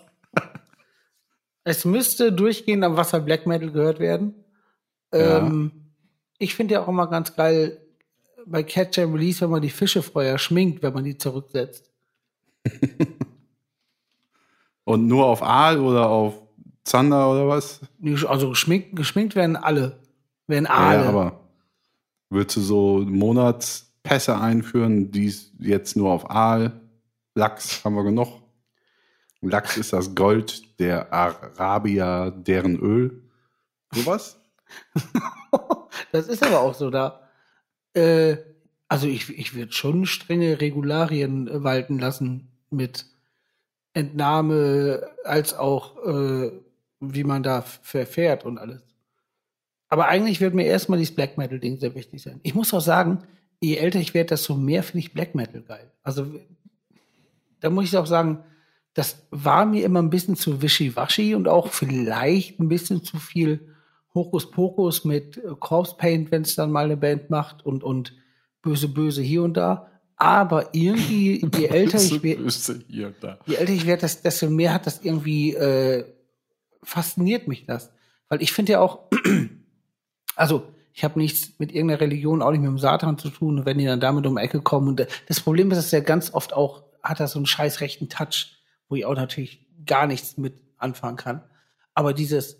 Es müsste durchgehend am Wasser Black Metal gehört werden. Ja. Ähm, ich finde ja auch immer ganz geil bei Catch and Release, wenn man die Fische vorher schminkt, wenn man die zurücksetzt. [laughs] Und nur auf Aal oder auf Zander oder was? Also geschminkt, geschminkt werden alle. Werden Ja, alle. aber würdest du so Monatspässe einführen, die jetzt nur auf Aal, Lachs haben wir genug. Lachs ist das Gold der Arabier, deren Öl. Sowas? [laughs] Das ist aber auch so da. Äh, also ich, ich würde schon strenge Regularien walten lassen mit Entnahme als auch äh, wie man da verfährt und alles. Aber eigentlich wird mir erstmal dieses Black Metal Ding sehr wichtig sein. Ich muss auch sagen, je älter ich werde, desto mehr finde ich Black Metal geil. Also da muss ich auch sagen, das war mir immer ein bisschen zu wischiwaschi und auch vielleicht ein bisschen zu viel Hokuspokus mit Corpse Paint, wenn es dann mal eine Band macht und, und böse, böse hier und da. Aber irgendwie, [laughs] je älter ich werde, je älter ich werde, desto mehr hat das irgendwie, äh, fasziniert mich das. Weil ich finde ja auch, [clears throat] also ich habe nichts mit irgendeiner Religion, auch nicht mit dem Satan zu tun, und wenn die dann damit um die Ecke kommen. Und das Problem ist, dass der ganz oft auch, hat er so einen scheiß rechten Touch, wo ich auch natürlich gar nichts mit anfangen kann. Aber dieses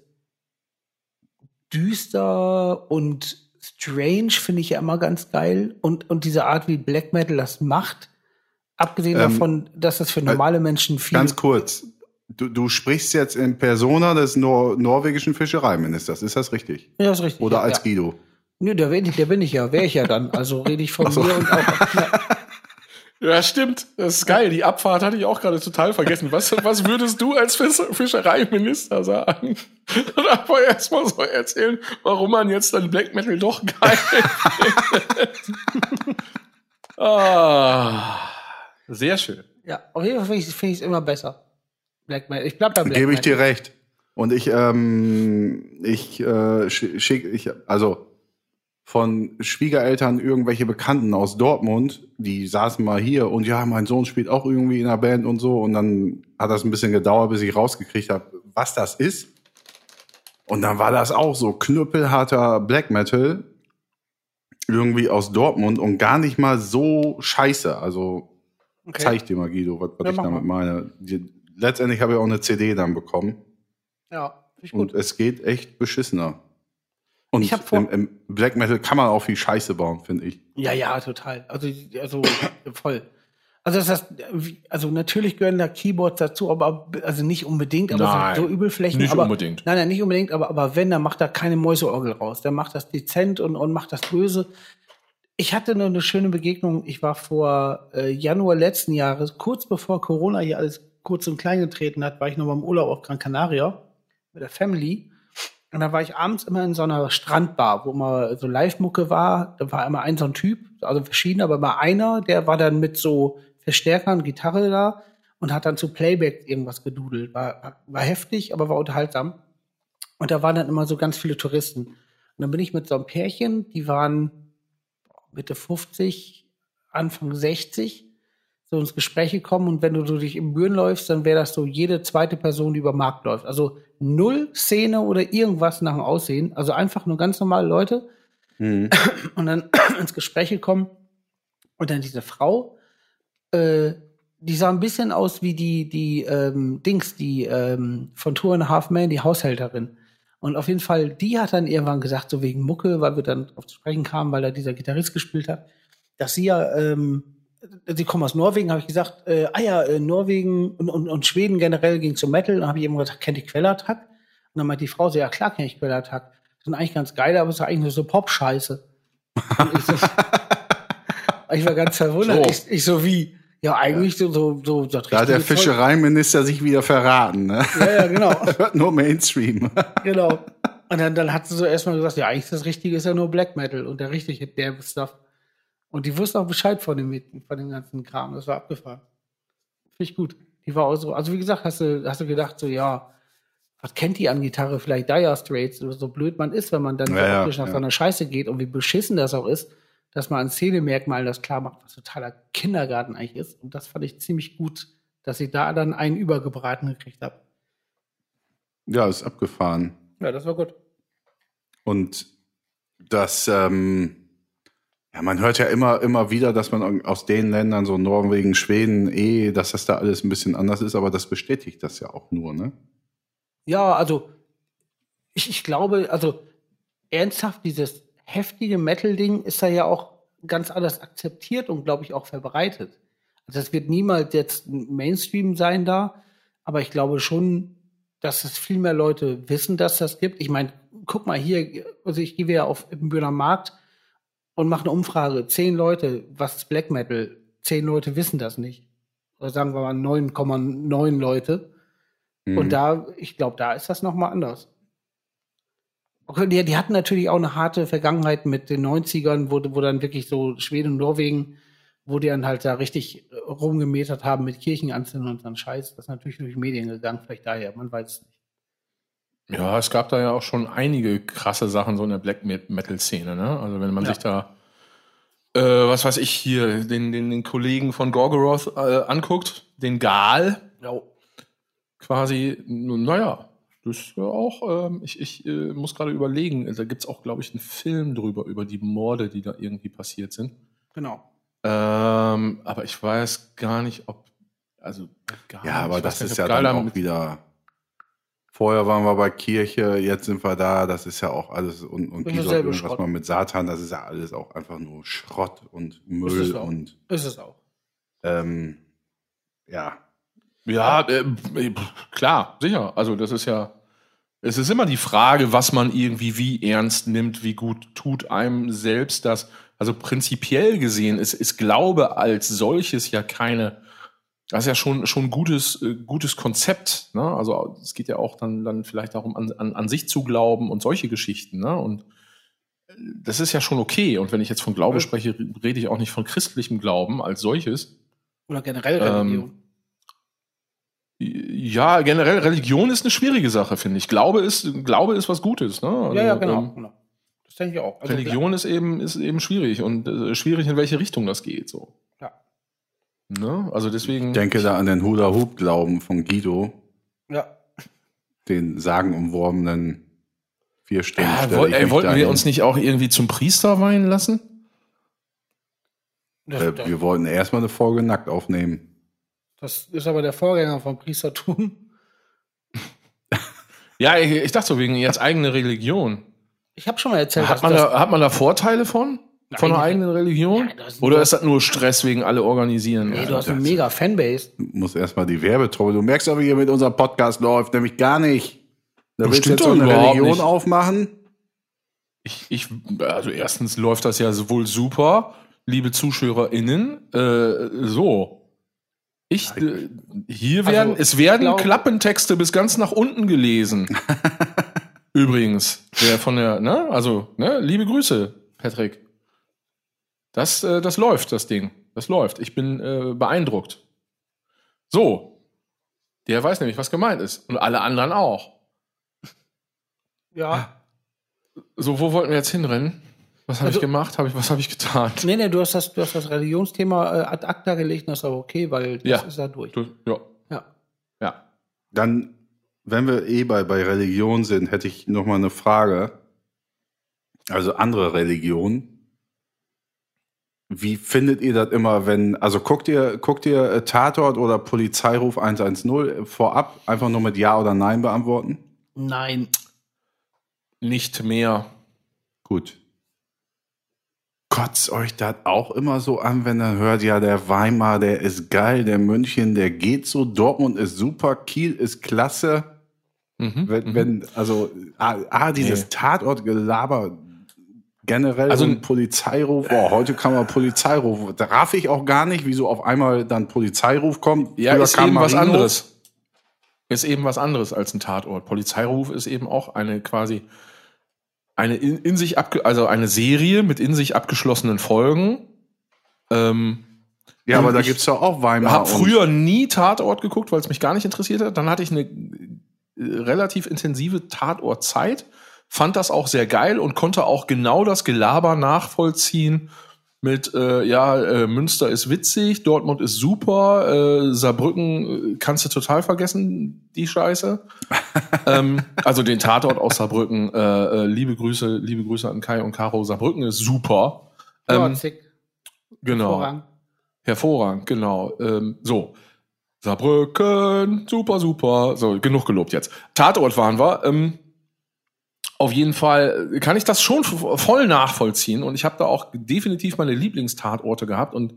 düster und strange finde ich ja immer ganz geil. Und, und diese Art, wie Black Metal das macht, abgesehen Ähm, davon, dass das für normale Menschen viel Ganz kurz. Du, du sprichst jetzt in Persona des Nor norwegischen Fischereiministers, ist das richtig? Ja, ist richtig. Oder ja, als ja. Guido? Nö, der bin, ich, der bin ich ja, wäre ich ja dann. Also rede ich von so. mir und auch. [laughs] Ja, stimmt. Das ist geil. Die Abfahrt hatte ich auch gerade total vergessen. Was, was würdest du als Fisch Fischereiminister sagen? [laughs] Und einfach erstmal so erzählen, warum man jetzt dann Black Metal doch geil [laughs] ah, sehr schön. ja, auf jeden Fall finde ich es find immer besser. Black Metal. Ich bleib bei Black Gebe ich dir recht. Und ich, ähm, ich äh, schicke, ich, also von Schwiegereltern irgendwelche Bekannten aus Dortmund, die saßen mal hier und ja, mein Sohn spielt auch irgendwie in der Band und so. Und dann hat das ein bisschen gedauert, bis ich rausgekriegt habe, was das ist. Und dann war das auch so knüppelharter Black Metal, irgendwie aus Dortmund und gar nicht mal so scheiße. Also Okay. zeig dir mal, Guido, was, was Ja, ich damit meine. Die, letztendlich habe ich auch eine CD dann bekommen. Ja, finde ich Und gut. es geht echt beschissener. Und Ich hab vor- im, im Black Metal kann man auch viel Scheiße bauen, finde ich. Ja, ja, total. Also, also voll. Also das heißt, also natürlich gehören da Keyboards dazu, aber also nicht unbedingt, aber Nein, so, so Übelflächen. nicht aber, unbedingt. Nein, nein, nicht unbedingt, aber, aber wenn, dann macht er keine Mäuseorgel raus. Der macht das dezent und, und macht das böse. Ich hatte nur eine schöne Begegnung. Ich war vor äh, Januar letzten Jahres, kurz bevor Corona hier alles kurz und klein getreten hat, war ich noch mal im Urlaub auf Gran Canaria mit der Family. Und da war ich abends immer in so einer Strandbar, wo mal so Live-Mucke war. Da war immer ein so ein Typ, also verschiedene, aber mal einer, der war dann mit so Verstärkern, Gitarre da und hat dann zu Playback irgendwas gedudelt. War, war heftig, aber war unterhaltsam. Und da waren dann immer so ganz viele Touristen. Und dann bin ich mit so einem Pärchen, die waren Mitte 50, Anfang 60, so ins Gespräch gekommen. Und wenn du so durch im Büren läufst, dann wäre das so jede zweite Person, die über den Markt läuft. Also null Szene oder irgendwas nach dem Aussehen. Also einfach nur ganz normale Leute. Mhm. [clears throat] Und dann [clears throat] ins Gespräch gekommen. Und dann diese Frau, äh, die sah ein bisschen aus wie die, die ähm, Dings, die ähm, von Tour and a Half Man, die Haushälterin. Und auf jeden Fall, die hat dann irgendwann gesagt, so wegen Mucke, weil wir dann auf zu sprechen kamen, weil da dieser Gitarrist gespielt hat, dass sie ja, ähm, sie kommen aus Norwegen, habe ich gesagt, äh, ah ja, äh, Norwegen und, und, und Schweden generell ging zum Metal. Dann habe ich eben gesagt, kennt ihr Quellattack? Und dann meint die Frau so, ja klar kenne ich Quellattack. Sind eigentlich ganz geile, aber es ist eigentlich nur so Pop-Scheiße. Ich, so, [laughs] ich war ganz verwundert. So. Ich, ich so wie, ja eigentlich so, so, so das Da hat der. Fischereiminister sich wieder verraten. Ne? Ja, ja, genau. [laughs] Nur Mainstream. [laughs] Genau. Und dann, dann hat sie so erstmal gesagt, ja, eigentlich das Richtige ist ja nur Black Metal und der richtige derbe Stuff. Und die wusste auch Bescheid von dem, von dem ganzen Kram. Das war abgefahren. Finde ich gut. Die war auch so, also wie gesagt, hast du, hast du gedacht, so, ja, was kennt die an Gitarre? Vielleicht Dire Straits oder so blöd man ist, wenn man dann so Ja, ja, optisch nach ja. so einer Scheiße geht und wie beschissen das auch ist, dass man an Szenemerkmalen das klar macht, was totaler Kindergarten eigentlich ist. Und das fand ich ziemlich gut, dass ich da dann einen übergebraten gekriegt habe. Ja, ist abgefahren. Ja, das war gut. Und das, ähm, ja, man hört ja immer, immer wieder, dass man aus den Ländern, so Norwegen, Schweden, eh, dass das da alles ein bisschen anders ist, aber das bestätigt das ja auch nur, ne? Ja, also ich, ich glaube, also ernsthaft, dieses heftige Metal-Ding ist da ja auch ganz anders akzeptiert und glaube ich auch verbreitet. Also das wird niemals jetzt ein Mainstream sein da, aber ich glaube schon, dass es viel mehr Leute wissen, dass das gibt. Ich meine, guck mal hier, also ich gehe wieder auf den Bühner Markt und mache eine Umfrage. Zehn Leute, was ist Black Metal? Zehn Leute wissen das nicht. Oder sagen wir mal 9,9 Leute. Mhm. Und da, ich glaube, da ist das noch mal anders. Okay, die, die hatten natürlich auch eine harte Vergangenheit mit den 90ern, wo, wo dann wirklich so Schweden und Norwegen, wo die dann halt da richtig rumgemetert haben mit Kirchenanzünden und ein Scheiß. Das ist natürlich durch die Medien gegangen, vielleicht daher, man weiß nicht. Ja, es gab da ja auch schon einige krasse Sachen so in der Black Metal Szene, ne? Also wenn man Ja. sich da äh, was weiß ich hier den den, den Kollegen von Gorgoroth äh, anguckt, den Gal quasi, n- naja, das ist ja auch, ähm, ich, ich äh, muss gerade überlegen, da gibt's auch, glaube ich, einen Film drüber, über die Morde, die da irgendwie passiert sind. Genau. Ähm, aber ich weiß gar nicht, ob, also, gar Ja, aber das nicht, ist ja dann da auch wieder. Vorher waren wir bei Kirche, jetzt sind wir da, das ist ja auch alles und, und selbe irgendwas Schrott. mal mit Satan, das ist ja alles auch einfach nur Schrott und Ist Müll es auch. und Ist es auch. ähm, ja. Ja, äh, äh, klar, sicher. Also das ist ja, es ist immer die Frage, was man irgendwie wie ernst nimmt, wie gut tut einem selbst das. Also prinzipiell gesehen ist, ist Glaube als solches ja keine, das ist ja schon schon gutes äh, gutes Konzept. Ne? Also es geht ja auch dann dann vielleicht darum, an, an, an sich zu glauben und solche Geschichten. Ne? Und äh, das ist ja schon okay. Und wenn ich jetzt von Glaube spreche, rede ich auch nicht von christlichem Glauben als solches. Oder generell Ähm, Religion. Ja, generell Religion ist eine schwierige Sache, finde ich. Glaube ist, Glaube ist was Gutes. Ne? Also, ja, ja, genau. ähm, genau. Das denke ich auch. Also, Religion ist eben, ist eben schwierig und äh, schwierig, in welche Richtung das geht. So. Ne? Also deswegen. Ich denke da an den Hula-Hoop-Glauben von Guido, Ja. den sagenumworbenen vier Stunden. ja, woll, ich ey, wollten wir uns nicht auch irgendwie zum Priester weihen lassen? Das, Äh, das, wir wollten erstmal eine Folge nackt aufnehmen. das ist aber der Vorgänger vom Priestertum. Ja, ich, ich dachte so, wegen jetzt eigene Religion. Ich habe schon mal erzählt, Hat man, da, hat man da Vorteile von? Von einer eigenen Religion? Ja, das- Oder ist das nur Stress wegen alle organisieren? Ey, du hast eine mega Fanbase. Muss erstmal die Werbetrommel. Du merkst aber, wie hier mit unserem Podcast läuft, nämlich gar nicht. Da willst du jetzt so doch eine Religion nicht. aufmachen? Ich, ich, also erstens läuft das ja wohl super, liebe ZuschauerInnen. Äh, so. Ich, äh, hier werden, Also, es werden glaub- Klappentexte bis ganz nach unten gelesen. [laughs] Übrigens, der von der, ne, also, ne, liebe Grüße, Patrick. Das, äh, das läuft, das Ding. Das läuft. Ich bin äh, beeindruckt. So. Der weiß nämlich, was gemeint ist. Und alle anderen auch. Ja. So, wo wollten wir jetzt hinrennen? Was habe Also- ich gemacht? Hab ich, was habe ich getan? Nee, nee, du hast das, du hast das Religionsthema äh, ad acta gelegt, und das ist aber okay, weil das Ja. ist ja durch. Du- Ja. Ja. Ja. Dann, wenn wir eh bei, bei Religion sind, hätte ich noch mal eine Frage. Also andere Religionen. Wie findet ihr das immer, wenn, also guckt ihr, guckt ihr äh, Tatort oder Polizeiruf 110 vorab einfach nur mit Ja oder Nein beantworten? Nein. Nicht mehr. Gut. Kotzt euch das auch immer so an, wenn ihr hört, ja, der Weimar, der ist geil, der München, der geht so, Dortmund ist super, Kiel ist klasse. Mhm. Wenn, mhm. wenn also, ah, ah dieses Nee. Tatortgelaber generell Also- und Polizeiruf, boah, heute kann man Polizeiruf, da raff ich auch gar nicht, wieso auf einmal dann Polizeiruf kommt. ja, Früher ist kam eben was anderes. Ist eben was anderes als ein Tatort. Polizeiruf ist eben auch eine quasi eine in, in sich abge also eine Serie mit in sich abgeschlossenen Folgen. Ähm, Ja, aber da ich gibt's ja auch Weimar. habe und- früher nie Tatort geguckt, weil es mich gar nicht interessiert hat. Dann hatte ich eine äh, relativ intensive Tatortzeit, fand das auch sehr geil und konnte auch genau das Gelaber nachvollziehen mit, äh, ja, äh, Münster ist witzig, Dortmund ist super, äh, Saarbrücken äh, kannst du total vergessen, die Scheiße. [laughs] ähm, also den Tatort aus Saarbrücken, äh, äh, liebe Grüße, liebe Grüße an Kai und Caro, Saarbrücken ist super. Ähm, genau. Vorrang. Hervorragend, genau. Ähm, so. Saarbrücken, super, super. So, genug gelobt jetzt. Tatort waren wir. Ähm, auf jeden Fall kann ich das schon voll nachvollziehen und ich habe da auch definitiv meine Lieblingstatorte gehabt und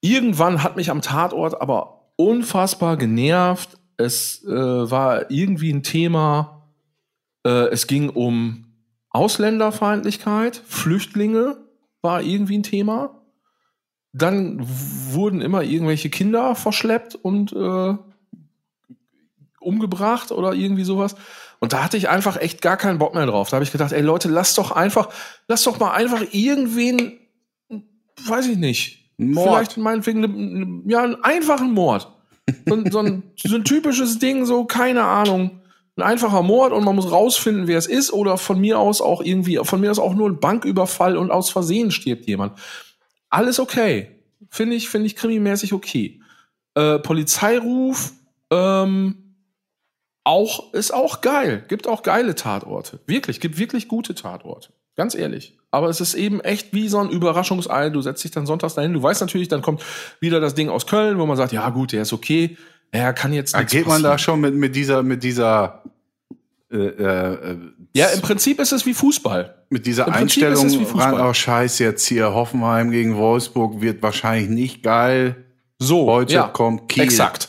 irgendwann hat mich am Tatort aber unfassbar genervt. Es äh, war irgendwie ein Thema, äh, es ging um Ausländerfeindlichkeit, Flüchtlinge war irgendwie ein Thema dann wurden immer irgendwelche Kinder verschleppt und äh, umgebracht oder irgendwie sowas. Und da hatte ich einfach echt gar keinen Bock mehr drauf. Da habe ich gedacht, ey Leute, lasst doch einfach, lasst doch mal einfach irgendwen, weiß ich nicht, Mord. vielleicht meinetwegen, ne, ne, ja, einen einfachen Mord. So, ein- so, ein, [laughs] so ein typisches Ding, so, keine Ahnung. Ein einfacher Mord und man muss rausfinden, wer es ist, oder von mir aus auch irgendwie, von mir aus auch nur ein Banküberfall und aus Versehen stirbt jemand. Alles okay. Finde ich, finde ich krimimäßig okay. Äh, Polizeiruf, ähm, auch, ist auch geil. Gibt auch geile Tatorte. Wirklich, gibt wirklich gute Tatorte. Ganz ehrlich. Aber es ist eben echt wie so ein Überraschungsei. Du setzt dich dann sonntags dahin. Du weißt natürlich, dann kommt wieder das Ding aus Köln, wo man sagt, ja gut, der ist okay. Er kann jetzt Da geht man da schon mit, mit dieser, mit dieser, äh, äh, Ja, im Prinzip ist es wie Fußball. mit dieser im Prinzip ist es Einstellung wie Fußball. ran, oh scheiße, jetzt hier Hoffenheim gegen Wolfsburg wird wahrscheinlich nicht geil. So, Heute ja, kommt Kiel. Exakt.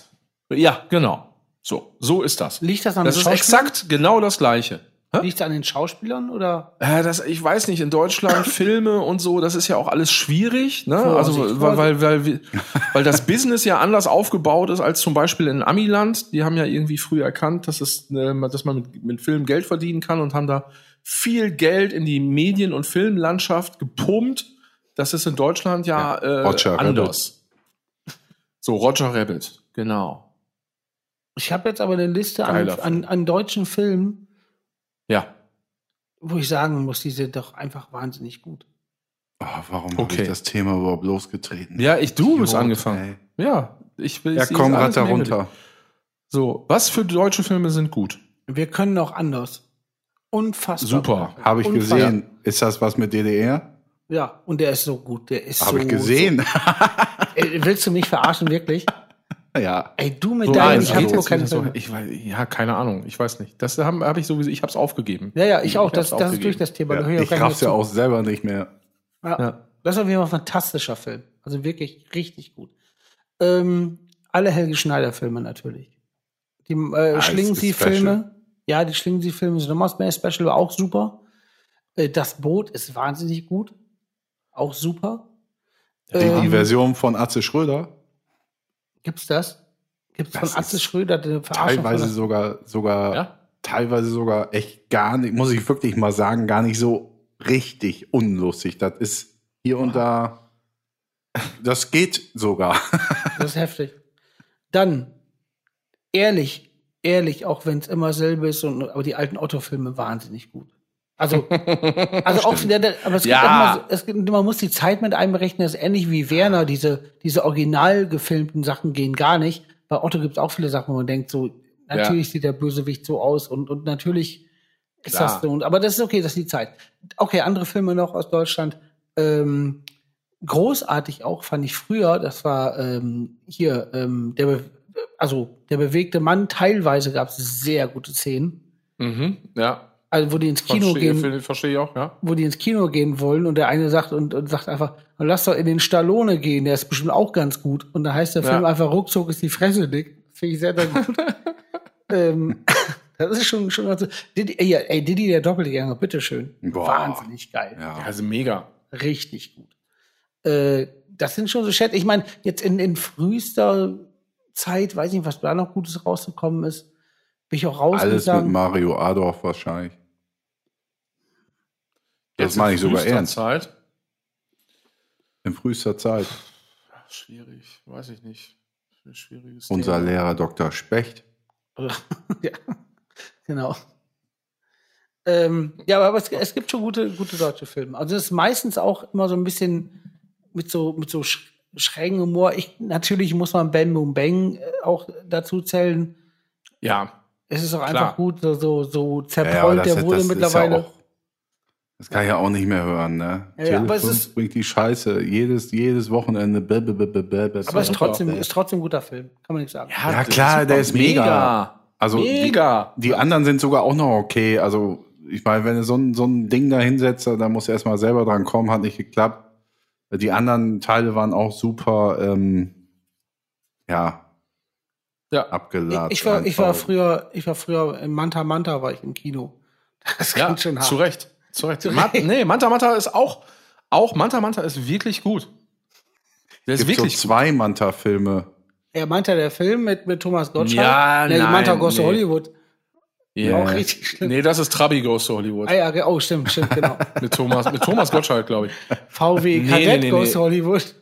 Ja, genau. So, so ist das. Liegt das an Das den ist Schauspielern? exakt genau das Gleiche. Liegt das an den Schauspielern oder? Äh, das, ich weiß nicht, in Deutschland [laughs] Filme und so, das ist ja auch alles schwierig, ne? Vorsicht, also weil, weil, weil, weil das Business ja anders aufgebaut ist als zum Beispiel in Amiland. Die haben ja irgendwie früh erkannt, dass es, äh, dass man mit, mit Film Geld verdienen kann und haben da viel Geld in die Medien- und Filmlandschaft gepumpt. Das ist in Deutschland ja, Ja, äh, Roger anders. So Roger Rabbit, genau. Ich habe jetzt aber eine Liste an, an, an deutschen Filmen, Ja. wo ich sagen muss, die sind doch einfach wahnsinnig gut. Oh, warum habe Okay. ich das Thema überhaupt losgetreten? Ja, ich, du bist angefangen. Ja, ich will. Ja, komm, im Hinblick. runter. So, was für deutsche Filme sind gut? Wir können auch anders. Unfassbar. Super. Habe ich Unfassbar. gesehen. Ist das was mit DDR? Ja, und der ist so gut. Der ist Habe so, ich gesehen. So. [laughs] Ey, willst du mich verarschen, wirklich? Ja. Ey, du mit So, deinem, ich habe keine so, ich weiß, ja, keine Ahnung, ich weiß nicht. Das habe hab ich sowieso, ich habe es aufgegeben. Ja, ja, ich auch. hab's Das, das ist durch das Thema. Da ja ich auch raff's ja auch selber nicht mehr. Ja. Ja. Das ist auf jeden Fall ein fantastischer Film. Also wirklich richtig gut. Ähm, alle Helge Schneider-Filme natürlich. Die äh, Ah, Schlingen sie. Filme. Ja, die Schlingen sie Filme sind nochmal mehr Special, war auch super. Äh, das Boot ist wahnsinnig gut. Auch super. Die, die Ähm, Version von Atze Schröder, Gibt's das? Gibt's Das von Atze Schröder eine Verarschung teilweise sogar, sogar, Ja? teilweise sogar echt gar nicht, muss ich wirklich mal sagen, gar nicht so richtig unlustig. Das ist hier und da, das geht sogar. [laughs] Das ist heftig. Dann, ehrlich, ehrlich, auch wenn es immer selbe ist, und, aber die alten Otto-Filme wahnsinnig gut. Also, [laughs] also der, aber es gibt Ja. immer, es gibt, man muss die Zeit mit einberechnen, das ist ähnlich wie Werner, diese, diese original gefilmten Sachen gehen gar nicht. Bei Otto gibt es auch viele Sachen, wo man denkt, so, natürlich sieht der Bösewicht so aus und, und natürlich ist Klar. das so. Und, aber das ist okay, das ist die Zeit. Okay, andere Filme noch aus Deutschland. Ähm, großartig auch fand ich früher, das war ähm, hier, ähm, der, Be also der bewegte Mann, teilweise gab es sehr gute Szenen. Mhm. Ja. Also wo die ins Kino Verstehe, gehen, ver- verstehe ich auch, ja. wo die ins Kino gehen wollen und der eine sagt und, und sagt einfach, lass doch in den Stallone gehen, der ist bestimmt auch ganz gut. Und da heißt der Ja. Film einfach ruckzuck ist die Fresse dick. Finde ich sehr, sehr gut. [laughs] ähm, das ist schon, schon ganz, Didi, ey, ja, ey, Didi der Doppelgänger, bitteschön. Boah. Wahnsinnig geil. Ja. Also mega. Richtig gut. Äh, das sind schon so Chat. Ich meine, jetzt in, in frühester Zeit, weiß nicht, was da noch Gutes rausgekommen ist, bin ich auch raus und Alles mit Mario Adorf wahrscheinlich. Das Jetzt meine in ich sogar ernst. Zeit. In frühester Zeit. Schwierig, weiß ich nicht. Ein schwieriges Unser Thema. Lehrer Dr. Specht. [laughs] ja, genau. Ähm, ja, aber es, es gibt schon gute, gute deutsche Filme. Also es ist meistens auch immer so ein bisschen mit so, mit so sch schrägen Humor. Ich, natürlich muss man Bang Boom Bang äh, auch dazu zählen. Ja, Es ist auch Klar. einfach gut, so, so, so Ja, zerprollt das- der das wurde ist ja mittlerweile. auch- Das kann ich ja auch nicht mehr hören, ne? Ja, aber es ist- bringt die Scheiße. Jedes, jedes Wochenende. Bäh, bäh, bäh, bäh, bäh, aber es ist trotzdem, ist trotzdem ein guter Film. Kann man nicht sagen. Ja, Ja, klar, super. der ist mega. Also die- mega. Die anderen sind sogar auch noch okay. Also, ich meine, wenn du so ein, so ein Ding da hinsetzt, dann musst du erstmal selber dran kommen, hat nicht geklappt. Die anderen Teile waren auch super, ähm, ja, ja. abgeladen. Ich, ich, war, ich war früher, ich war früher in Manta Manta war ich im Kino. Das ja, klingt schon hart. zu Recht. Zu Recht. Ma nee, Manta Manta ist auch, auch Manta Manta ist wirklich gut. Der ist Gibt so wirklich zwei Manta-Filme. Er meinte der Film mit, mit Thomas Gottschalk? Ja, nee, nein, Manta Goes to nee. Hollywood. Ja. Auch richtig schlimm. Nee, das ist Trabi Goes to Hollywood. Ah ja, oh, stimmt, stimmt, genau. [laughs] Mit Thomas, mit Thomas Gottschalk, glaube ich. VW Nee, Kadett nee, nee, Goes nee. to Hollywood.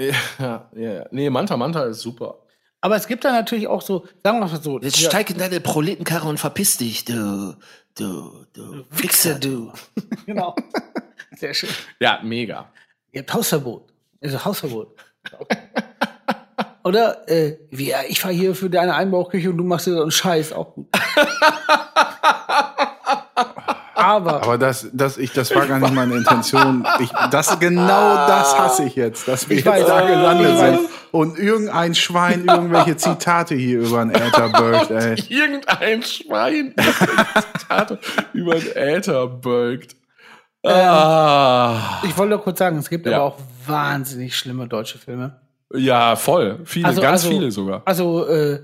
Ja, ja, ja. Nee, Manta Manta ist super. Aber es gibt da natürlich auch so, sagen wir mal so, Jetzt ja, steig in deine Proletenkarre und verpiss dich, du, du, du Wichser, du. [laughs] genau. Sehr schön. Ja, mega. Ihr habt Hausverbot. Also Hausverbot. Oder, äh, wie, ja, ich fahre hier für deine Einbauküche und du machst dir so einen Scheiß, auch gut. [laughs] Aber, Aber das, das, ich, das war gar nicht meine Intention. Ich, das, genau das hasse ich jetzt, dass wir Ich jetzt weiß, da gelandet ich weiß. sind. Und irgendein Schwein irgendwelche Zitate hier über den Äther [laughs] ey. Irgendein Schwein Zitate über den Äther bölkt. Ah. ich wollte nur kurz sagen, es gibt Ja. aber auch wahnsinnig schlimme deutsche Filme. Ja, voll. Viele, Also- ganz also- viele sogar. Also, äh,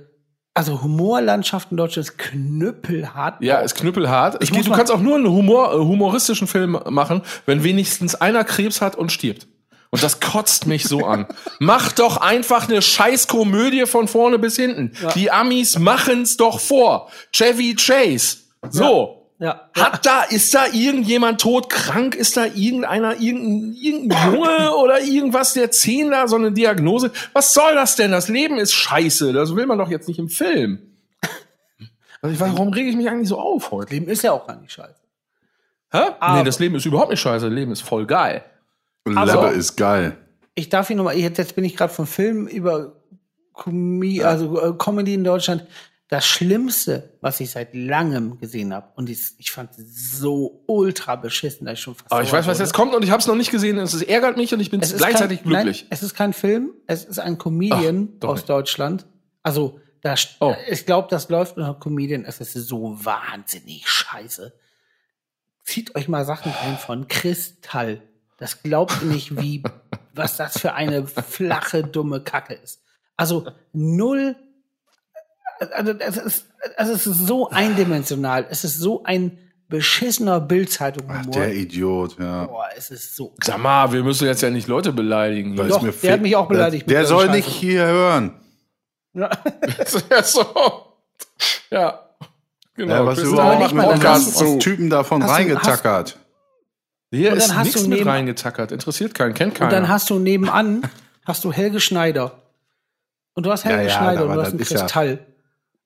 also Humorlandschaft in Deutschland ist knüppelhart. Ja, ist knüppelhart. Ich geht, du kannst auch nur einen Humor, äh, humoristischen Film machen, wenn wenigstens einer Krebs hat und stirbt. Und das kotzt mich so an. [laughs] Mach doch einfach eine Scheißkomödie von vorne bis hinten. Die Amis machen's doch vor. Chevy Chase. So. Ja. Hat da, ist da irgendjemand todkrank? Ist da irgendeiner, irgendein, irgendein Junge [coughs] oder irgendwas, der zehn da, so eine Diagnose? Was soll das denn? Das Leben ist scheiße. Das will man doch jetzt nicht im Film. Also ich weiß, warum rege ich mich eigentlich so auf heute? Leben ist ja auch gar nicht scheiße. Hä? Aber- nee, das Leben ist überhaupt nicht scheiße. Das Leben ist voll geil. Leber ist geil. Ich darf ihn nochmal, jetzt, jetzt bin ich gerade vom Film über Comedy, also äh, Comedy in Deutschland. Das Schlimmste, was ich seit langem gesehen habe, und ich, ich fand es so ultra beschissen, dass ich schon fast. Aber ich weiß, was wurde. jetzt kommt und ich habe es noch nicht gesehen. Es ärgert mich und ich bin gleichzeitig kein, glücklich. Nein, es ist kein Film, es ist ein Comedian Ach, aus nicht. Deutschland. Also, da, Oh. ich glaube, das läuft unter Comedian. Es ist so wahnsinnig scheiße. Zieht euch mal Sachen rein von Kristall. Das glaubt ihr nicht, wie, [laughs] was das für eine flache, dumme Kacke ist. Also null, also es ist, also es ist so eindimensional. Es ist so ein beschissener Ach, Bildzeitung-Humor. der Idiot, ja. Boah, es ist so. Sag mal, wir müssen jetzt ja nicht Leute beleidigen. Doch, der hat mich auch beleidigt Der der soll Scheiße. nicht hier hören. Ja. [laughs] ja, so. Ja. Genau. Ja, was Chris überhaupt nicht mit Podcast hast zu. Typen davon Hast du- reingetackert. Hier Und ist dann hast nichts du mit reingetackert. Interessiert keinen, kennt Und keiner. dann hast du nebenan, [laughs] hast du Helge Schneider. Und du hast Helge Ja, ja, Schneider und du das hast einen Kristall.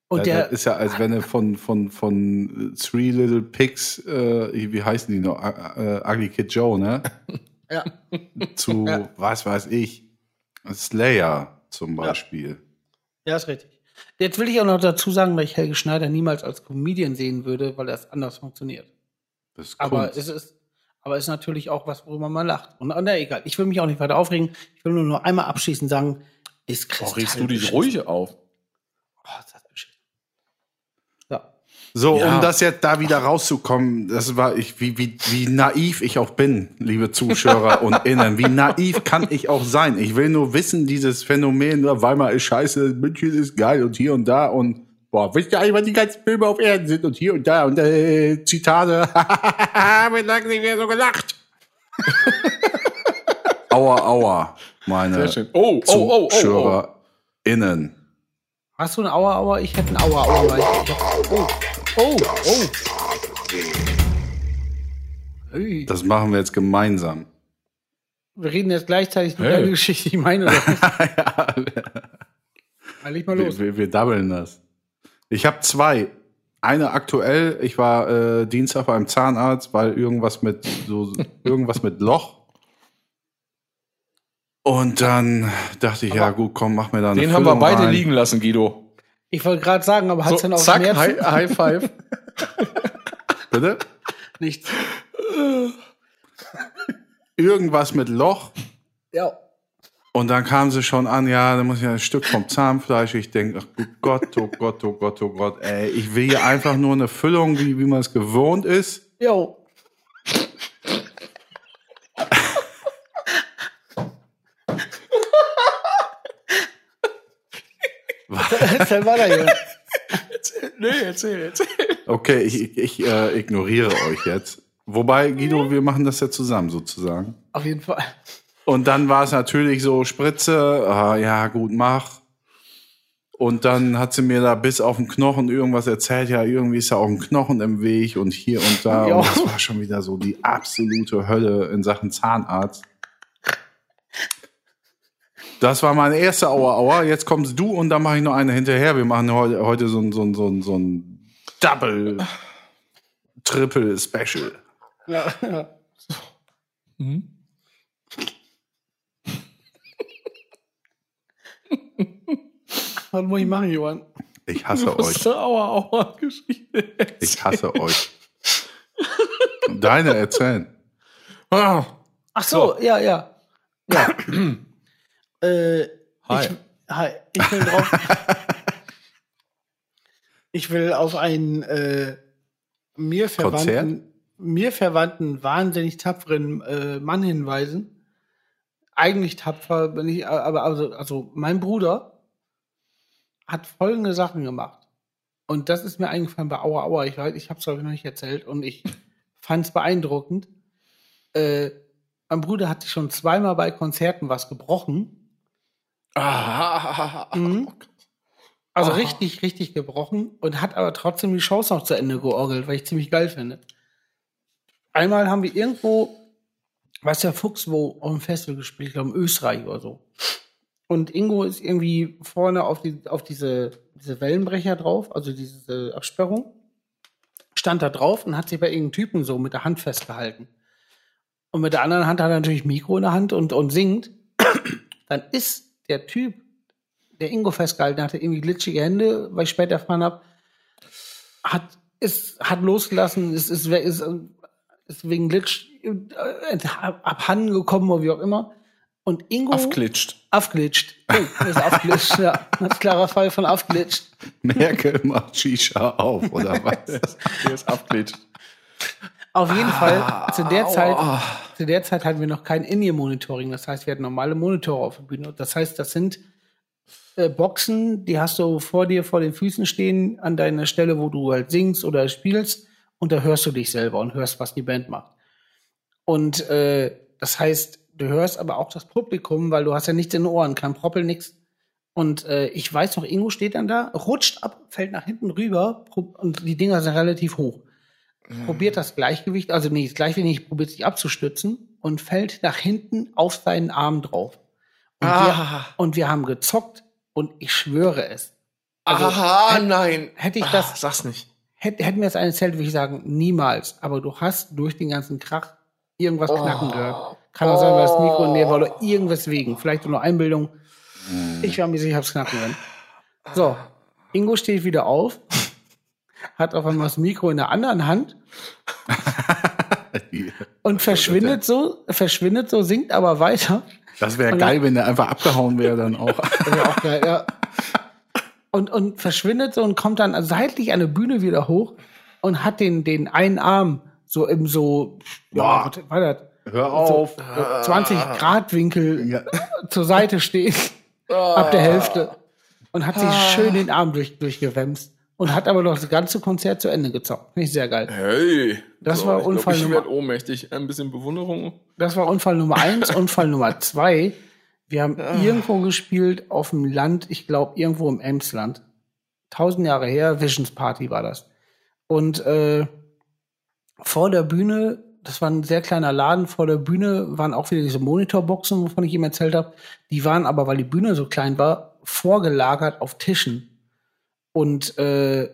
Und der, das ist ja, als wenn du von, von, von äh, Three Little Pigs, äh, wie heißen die noch? Äh, Ugly Kid Joe, ne? [laughs] ja. Zu, Ja. was weiß ich, Slayer zum Beispiel. Ja, ist richtig. Jetzt will ich auch noch dazu sagen, dass ich Helge Schneider niemals als Comedian sehen würde, weil das anders funktioniert. Das ist Aber es ist, aber es ist natürlich auch was, worüber man lacht. Und na egal, ich will mich auch nicht weiter aufregen. Ich will nur noch einmal abschließend sagen, ist Oh, Kristall. regst du dich beschissen. ruhig auf? Oh, ist das beschissen. Ja. So, Ja. um das jetzt da wieder rauszukommen, das war ich, wie, wie, wie naiv ich auch bin, liebe Zuschauer und [laughs] Innen. Wie naiv kann ich auch sein? Ich will nur wissen, dieses Phänomen, ne, Weimar ist scheiße, München ist geil und hier und da und boah, wisst ihr eigentlich, was die ganzen Filme auf Erden sind und hier und da und äh, Zitate. [laughs] Wie lange nicht mehr so gelacht. aua, aua, meine Sehr schön. Oh, oh, oh, oh, oh. ZuschauerInnen. Hast du eine Aua, Aua? Ich hätte eine Aua, Aua. Ich, ich oh, oh, oh. Hey. Das machen wir jetzt gemeinsam. Wir reden jetzt gleichzeitig Hey. deine Geschichte, ich meine oder [laughs] nicht? Mal leg mal los. Wir, wir, wir doublen das. Ich habe zwei. Eine aktuell, ich war äh, Dienstag beim Zahnarzt, weil irgendwas mit so irgendwas mit Loch. Und dann dachte ich, ja gut, komm, mach mir da eine Den haben wir Füllung beide rein. liegen lassen, Guido. Ich wollte gerade sagen, aber hat's So, denn auch zack, Schmerzen? High, High Five. [laughs] Bitte? Nichts. [laughs] Irgendwas mit Loch. Ja. Und dann kam sie schon an, ja, da muss ich ein Stück vom Zahnfleisch. Ich denke, ach Gott, oh Gott, oh Gott, oh Gott, ey, ich will hier einfach nur eine Füllung, wie, wie man es gewohnt ist. Jo. Erzähl weiter, Junge. [laughs] nee, erzähl, erzähl. Okay, ich, ich, äh, ignoriere euch jetzt. Wobei, Guido, wir machen das ja zusammen sozusagen. Auf jeden Fall. Und dann war es natürlich so Spritze, ah, ja gut, mach. Und dann hat sie mir da bis auf den Knochen irgendwas erzählt, ja, irgendwie ist ja auch ein Knochen im Weg und hier und da. Ja. Und das war schon wieder so die absolute Hölle in Sachen Zahnarzt. Das war meine erste Aua Aua. Jetzt kommst du und dann mache ich noch eine hinterher. Wir machen heute, heute so ein, so ein, so ein, so ein Double, Triple Special. Ja, ja. [laughs] Was muss ich machen, Johann? Ich hasse euch. Aua, Aua Geschichte? Ich hasse euch. Deine erzählen. Ah, Ach so, ja, ja. Ja. [clears throat] äh, Hi. Ich, hi. Ich will drauf. [laughs] ich will auf einen äh, mir verwandten, mir verwandten, wahnsinnig tapferen äh, Mann hinweisen. Eigentlich tapfer bin ich, aber also, also mein Bruder hat folgende Sachen gemacht. Und das ist mir eingefallen bei Aua Aua. Ich weiß, ich habe es glaube ich noch nicht erzählt und ich [laughs] fand es beeindruckend. Äh, mein Bruder hat sich schon zweimal bei Konzerten was gebrochen. Ah, Mhm. Also Aha. richtig, richtig gebrochen und hat aber trotzdem die Shows noch zu Ende georgelt, weil ich ziemlich geil finde. Einmal haben wir irgendwo, weiß der Fuchs, wo auf dem Festival gespielt, ich glaube in Österreich oder so. Und Ingo ist irgendwie vorne auf, die, auf diese, diese Wellenbrecher drauf, also diese Absperrung, stand da drauf und hat sich bei irgendeinem Typen so mit der Hand festgehalten. Und mit der anderen Hand hat er natürlich Mikro in der Hand und, und singt. Dann ist der Typ, der Ingo festgehalten hatte, irgendwie glitschige Hände, weil ich später erfahren habe, hat, ist, hat losgelassen, ist, ist, ist, ist wegen Glitch äh, abhanden gekommen oder wie auch immer. Und Ingo Aufglitscht. aufglitscht. Oh, ist aufglitscht, ja. [laughs] Ganz klarer Fall von aufglitscht. Merkel macht Shisha auf, oder was? [laughs] Der ist aufglitscht. Auf jeden Fall, zu der Zeit zu der Zeit hatten wir noch kein In-Ear-Monitoring. Das heißt, wir hatten normale Monitore auf der Bühne. Das heißt, das sind äh, Boxen, die hast du vor dir, vor den Füßen stehen, an deiner Stelle, wo du halt singst oder spielst. Und da hörst du dich selber und hörst, was die Band macht. Und äh, das heißt, du hörst aber auch das Publikum, weil du hast ja nichts in den Ohren, kein Proppel, nix. Und äh, ich weiß noch, Ingo steht dann da, rutscht ab, fällt nach hinten rüber und die Dinger sind relativ hoch. Probiert das Gleichgewicht, also nee, das Gleichgewicht nicht, probiert sich abzustützen und fällt nach hinten auf seinen Arm drauf. Und, Ah. wir, und wir haben gezockt und ich schwöre es. Also, Aha, hätt- nein. hätte ich Ah, das- sag's nicht. Hätte, hätten wir jetzt eine erzählt, würde ich sagen, niemals. Aber du hast durch den ganzen Krach irgendwas knacken gehört. Kann auch sein, weil das Mikro in der war oder irgendwas wegen. Vielleicht nur Einbildung. Ich war mir sicher, ich hab's knacken können. So, Ingo steht wieder auf, hat auf einmal das Mikro in der anderen Hand [laughs] und verschwindet so, verschwindet so, singt aber weiter. Das wäre geil, wenn der einfach abgehauen wäre dann auch. [laughs] Wär auch geil, ja. Und, und verschwindet so und kommt dann seitlich an der Bühne wieder hoch und hat den, den einen Arm so im so, ja, was war das? Hör auf. So 20 Grad Winkel Ja. [laughs] zur Seite stehen, ab der Hälfte. Und hat sich schön den Arm durch, durchgewämst. Und hat aber noch das ganze Konzert zu Ende gezockt. Finde ich sehr geil. Hey. Das war ich Unfall glaub, Ich Nummer- ohnmächtig. Ein bisschen Bewunderung. Das war Unfall Nummer eins. [laughs] Unfall Nummer zwei. Wir haben irgendwo gespielt auf dem Land, ich glaube irgendwo im Emsland. Tausend Jahre her, Visions Party war das. Und äh, vor der Bühne, das war ein sehr kleiner Laden, vor der Bühne waren auch wieder diese Monitorboxen, wovon ich ihm erzählt habe. Die waren aber, weil die Bühne so klein war, vorgelagert auf Tischen. Und äh,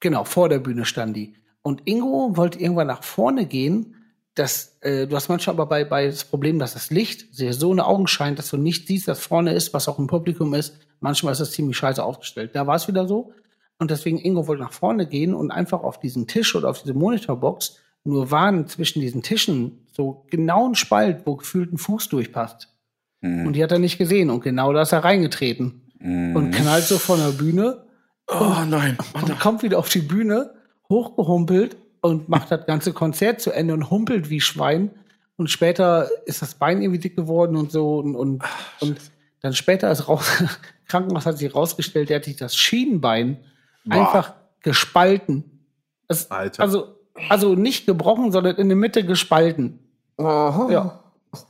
genau, vor der Bühne stand die. Und Ingo wollte irgendwann nach vorne gehen. Das, äh, du hast manchmal aber bei, bei das Problem, dass das Licht dir so in die Augen scheint, dass du nicht siehst, dass vorne ist, was auch im Publikum ist. Manchmal ist das ziemlich scheiße aufgestellt. Da war es wieder so. Und deswegen Ingo wollte nach vorne gehen und einfach auf diesen Tisch oder auf diese Monitorbox nur waren zwischen diesen Tischen so genau ein Spalt, wo gefühlt ein Fuß durchpasst. Und die hat er nicht gesehen. Und genau da ist er reingetreten. Und knallt so von der Bühne Oh nein. und kommt wieder auf die Bühne, hochgehumpelt und macht das ganze Konzert zu Ende und humpelt wie Schwein. Und später ist das Bein irgendwie dick geworden und so. Und, und, und dann später ist raus, [laughs] Krankenhaus hat sich rausgestellt, der hat sich das Schienbein einfach gespalten. Das, Alter. Also, also nicht gebrochen, sondern in der Mitte gespalten. Ja.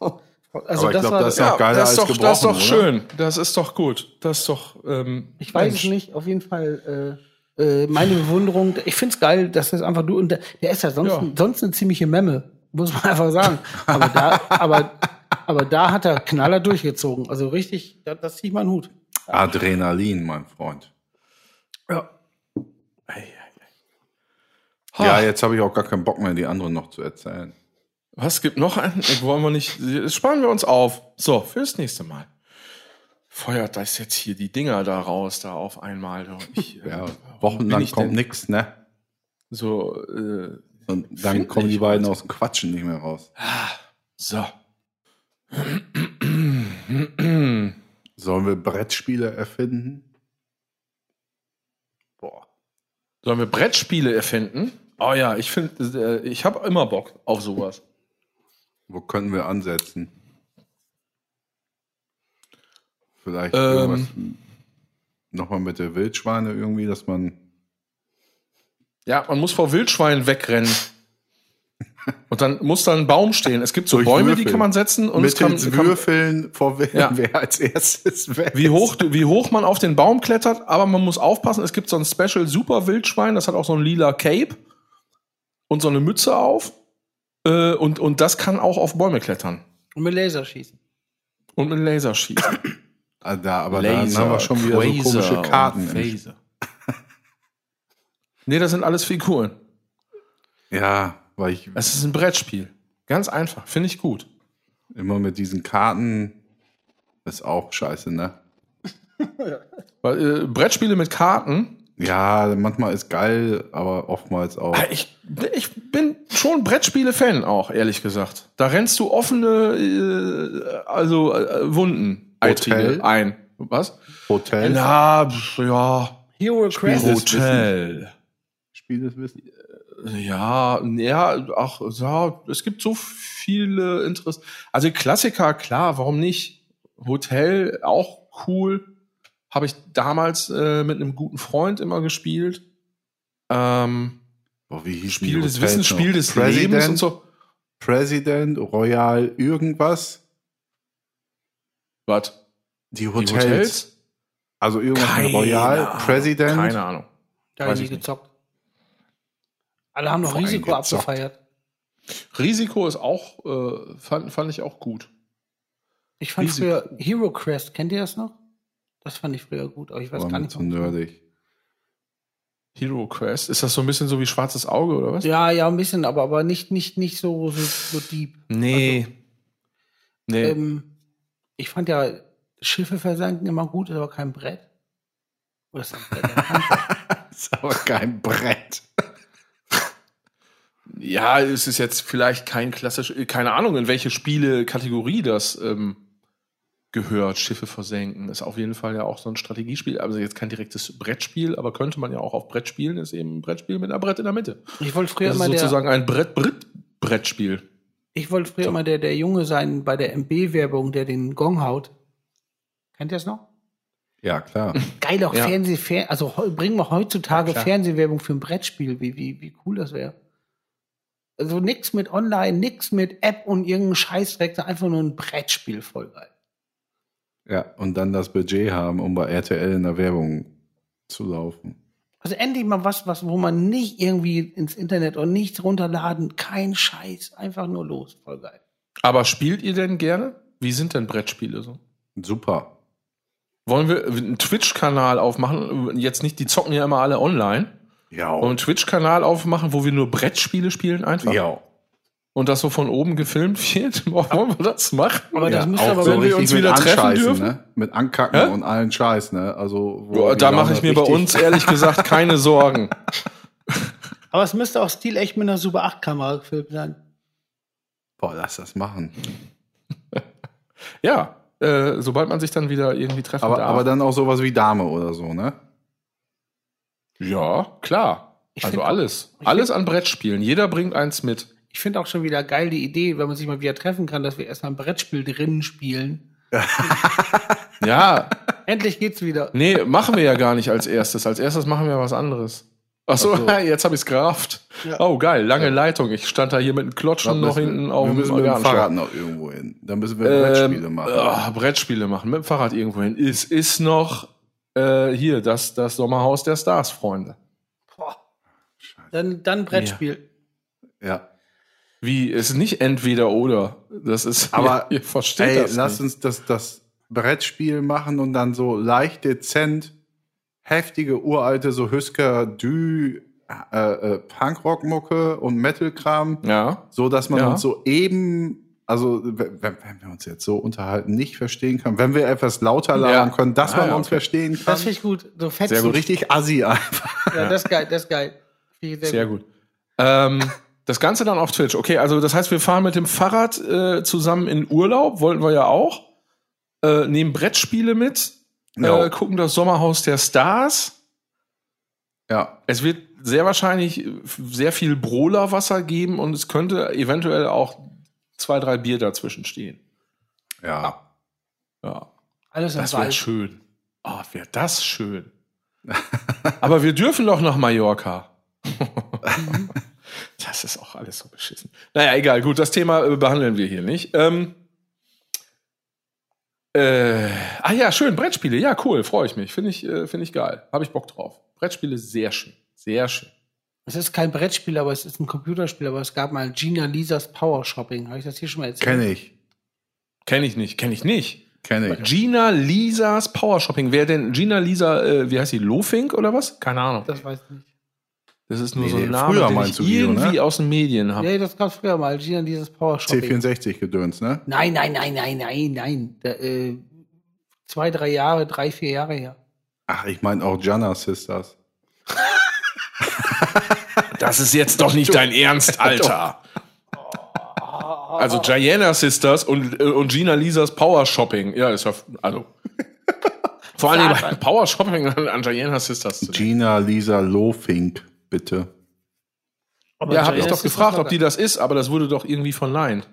[laughs] Also Aber ich glaub, das ist Ja, Doch geiler das ist als doch, das ist doch gebrochen, oder? schön. Das ist doch gut. Das ist doch. Ähm, Ich weiß Mensch. es nicht, auf jeden Fall äh, äh, meine Bewunderung. Ich find's geil, dass das einfach du und der, der ist ja sonst, Ja. sonst eine ziemliche Memme, muss man [laughs] einfach sagen. Aber da, aber, aber da hat er Knaller durchgezogen. Also richtig, das, das zieht man Hut. Adrenalin, mein Freund. Ja. Ja, jetzt habe ich auch gar keinen Bock mehr, die anderen noch zu erzählen. Was gibt noch einen? Wollen wir nicht. Das sparen wir uns auf. So, fürs nächste Mal. Feuert das jetzt hier die Dinger da raus, da auf einmal. Ich, äh, Ja, wochenlang kommt nix, ne? So, äh, Und dann kommen die beiden aus dem Quatschen nicht mehr raus. so. Sollen wir Brettspiele erfinden? Boah. Sollen wir Brettspiele erfinden? Oh ja, ich finde, äh, ich habe immer Bock auf sowas. Wo könnten wir ansetzen? Vielleicht Ähm. nochmal mit der Wildschweine irgendwie, dass man. Ja, man muss vor Wildschweinen wegrennen. Und dann muss da ein Baum stehen. Es gibt so Durch Bäume, die Würfel. kann man setzen und es kann, mittels kann Würfeln vor wer, Ja. [laughs] wer als erstes weg. wie hoch, wie hoch man auf den Baum klettert, aber man muss aufpassen, es gibt so ein Special Super Wildschwein, das hat auch so ein lila Cape und so eine Mütze auf. Äh, und, und das kann auch auf Bäume klettern. Und mit Laser schießen. Und mit Laser schießen. Ah, da, aber dann haben wir schon wieder so komische Karten. im Phaser. nee, das sind alles Figuren. Ja, weil ich Es ist ein Brettspiel. Ganz einfach. Finde ich gut. immer mit diesen Karten ist auch scheiße, ne? Weil, äh, Brettspiele mit Karten. Ja, manchmal ist geil, aber oftmals auch. Ah, Ich, ich bin schon Brettspiele-Fan auch, ehrlich gesagt. Da rennst du offene, äh, also äh, Wunden Hotel? ein. Was? Hotel, Na, ja. Hero. Spiel- Hotel. Spiel des Wissens. Ja, ja, ach, ja, es gibt so viele Interess. Also Klassiker, klar, warum nicht? Hotel, auch cool. Habe ich damals äh, mit einem guten Freund immer gespielt. Ähm, Boah, wie hieß Spiel die des Hotels Wissens, noch? Spiel des President, Lebens und so. President, Royal, irgendwas. Was? Die Die Hotels. Also irgendwas mit Royal, Ahnung, President. Keine Ahnung. Da Weiß habe ich ich nie nicht. gezockt. Alle haben noch Vor Risiko gezockt. abgefeiert. Risiko ist auch, äh, fand, fand ich auch gut. Ich fand Risiko. früher Hero Quest, kennt ihr das noch? Das fand ich früher gut, aber ich weiß War gar nicht. zu nerdig. Hero Quest. Ist das so ein bisschen so wie schwarzes Auge oder was? Ja, ja, ein bisschen, aber, aber nicht, nicht, nicht so, so, so deep. Nee. nee. Ähm, ich fand ja Schiffe versanken immer gut, ist aber kein Brett. Oder ist das ein Brett? [laughs] Ist aber kein Brett. Ja, es ist jetzt vielleicht kein klassisch, keine Ahnung, in welche Spiele-Kategorie das ähm, gehört. Schiffe versenken ist auf jeden Fall ja auch so ein Strategiespiel. Also jetzt kein direktes Brettspiel, aber könnte man ja auch auf Brett spielen. Ist eben ein Brettspiel mit einer Brett in der Mitte. ich wollte früher Das ist sozusagen ein Brett, Brett, Brettspiel. ich wollte früher immer der, der Junge sein bei der MB-Werbung, der den Gong haut. Kennt ihr das noch? Ja, klar. Geil auch Ja. Fernseh, Fer also bringen wir heutzutage Ja. Fernsehwerbung für ein Brettspiel, wie, wie, wie cool das wäre. Also nix mit Online, nix mit App und irgendein Scheißdreck, einfach nur ein Brettspiel, voll geil. Ja, und dann das Budget haben, um bei RTL in der Werbung zu laufen. Also endlich mal was, was, wo man nicht irgendwie ins Internet und nichts runterladen, kein Scheiß, einfach nur los, voll geil. Aber spielt ihr denn gerne? Wie sind denn Brettspiele so? Super. Wollen wir einen Twitch-Kanal aufmachen? Jetzt nicht, die zocken ja immer alle online. Ja. Wollen wir einen Twitch-Kanal aufmachen, wo wir nur Brettspiele spielen einfach? ja. Und das so von oben gefilmt wird? [laughs] Wollen wir das machen? Aber das ja, müsste aber, so wenn wir richtig uns wieder treffen dürfen? Ne? Mit Ankacken Hä? und allen Scheiß, ne? Also, wo Ja, da mache ich mir bei uns ehrlich gesagt [laughs] keine Sorgen. [laughs] aber es müsste auch Stil echt mit einer Super 8 Kamera gefilmt sein. Boah, lass das machen. Ja, äh, sobald man sich dann wieder irgendwie treffen Aber, darf. aber dann auch sowas wie Dame oder so, ne? ja, klar. Ich also alles. Alles an Brettspielen. Jeder bringt eins mit. Ich finde auch schon wieder geil die Idee, wenn man sich mal wieder treffen kann, dass wir erstmal ein Brettspiel drinnen spielen. [laughs] Ja, Endlich geht's wieder. nee, machen wir ja gar nicht als erstes. Als erstes machen wir was anderes. Ach so, Ach so. [laughs] jetzt habe ich's gerafft. Ja. Oh, geil, lange Leitung. Ich stand da hier mit einem Klotschen noch müssen- hinten auf wir dem müssen mit dem. Fahrrad noch irgendwo hin. Dann müssen wir Brettspiele Ähm, machen. ah, Brettspiele machen, mit dem Fahrrad irgendwo hin. Es ist noch äh, hier das, das Sommerhaus der Stars, Freunde. Boah. Dann, dann Brettspiel. Ja. Wie, es ist nicht entweder oder. Das ist, [laughs] Aber, ihr, ihr versteht Ey, das lass nicht. uns das, das Brettspiel machen und dann so leicht dezent heftige, uralte, so Hüsker, Dü, äh, äh, Punkrock-Mucke und Metal-Kram, Ja, so dass man Ja. uns so eben, also wenn, wenn wir uns jetzt so unterhalten, nicht verstehen kann, wenn wir etwas lauter labern Ja. können, dass Ah, man ja, uns okay. verstehen kann. Das finde ich gut. So fett. Sehr so gut. richtig assi einfach. Ja, das ist geil, das ist geil. Sehr gut. Ähm, das Ganze dann auf Twitch. Okay, also das heißt, wir fahren mit dem Fahrrad äh, zusammen in Urlaub, wollten wir ja auch. Äh, nehmen Brettspiele mit, Ja. äh, gucken das Sommerhaus der Stars. Ja. Es wird sehr wahrscheinlich sehr viel Brolerwasser geben und es könnte eventuell auch zwei, drei Bier dazwischen stehen. Ja. Ja, Alles das wäre schön. Oh, wäre das schön. [laughs] Aber wir dürfen doch nach Mallorca. [laughs] das ist auch alles so beschissen. Naja, egal. Gut, das Thema äh, behandeln wir hier nicht. Ähm, äh, ah ja, schön. Brettspiele. Ja, cool. Freue ich mich. Finde ich, äh, finde ich geil. Habe ich Bock drauf. Brettspiele sehr schön. Sehr schön. Es ist kein Brettspiel, aber es ist ein Computerspiel. Aber es gab mal Gina Lisas Power Shopping. Habe ich das hier schon mal erzählt? Kenne ich. Kenne ich nicht. Kenne ich nicht. Kenne ich. Gina Lisas Power Shopping. Wer denn Gina Lisa, äh, wie heißt sie, Lofink oder was? Keine Ahnung. Das weiß ich nicht. Das ist nur Nee, so ein Name, früher den meinst ich du, Guido, irgendwie ne? aus den Medien habe. Nee, das gab es früher mal. Gina Lisas Power Shopping. C64-Gedöns, ne? Nein, nein, nein, nein, nein, nein. Da, äh, zwei, drei Jahre, drei, vier Jahre her. Ach, ich meine auch Jana Sisters. [laughs] Das ist jetzt doch nicht dein Ernst, [laughs] Alter. Also Diana Sisters und, äh, und Gina Lisas Power Shopping. Ja, ist ja, also. Vor allem bei Power Shopping an, an Diana Sisters. Gina Lisa Lofink, bitte. Aber Ja, habe ich doch gefragt, ob die das ist, aber das wurde doch irgendwie verneint.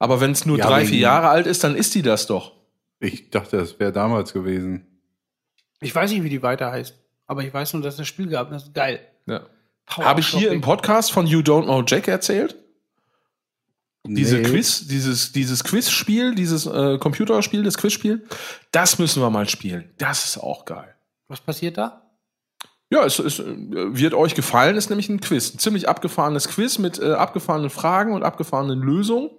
Aber wenn es nur Ja, drei, vier Jahre alt ist, dann ist die das doch. Ich dachte, das wäre damals gewesen. Ich weiß nicht, wie die weiter heißt. Aber ich weiß nur, dass es das Spiel gab. und Das ist geil. Ja. Habe ich hier im. Podcast von You Don't Know Jack erzählt? Diese Nee. Quiz, dieses, dieses Quizspiel, dieses äh, Computerspiel, das Quizspiel, das müssen wir mal spielen. Das ist auch geil. Was passiert da? Ja, es, es äh, wird euch gefallen, ist nämlich ein Quiz. Ein ziemlich abgefahrenes Quiz mit äh, abgefahrenen Fragen und abgefahrenen Lösungen.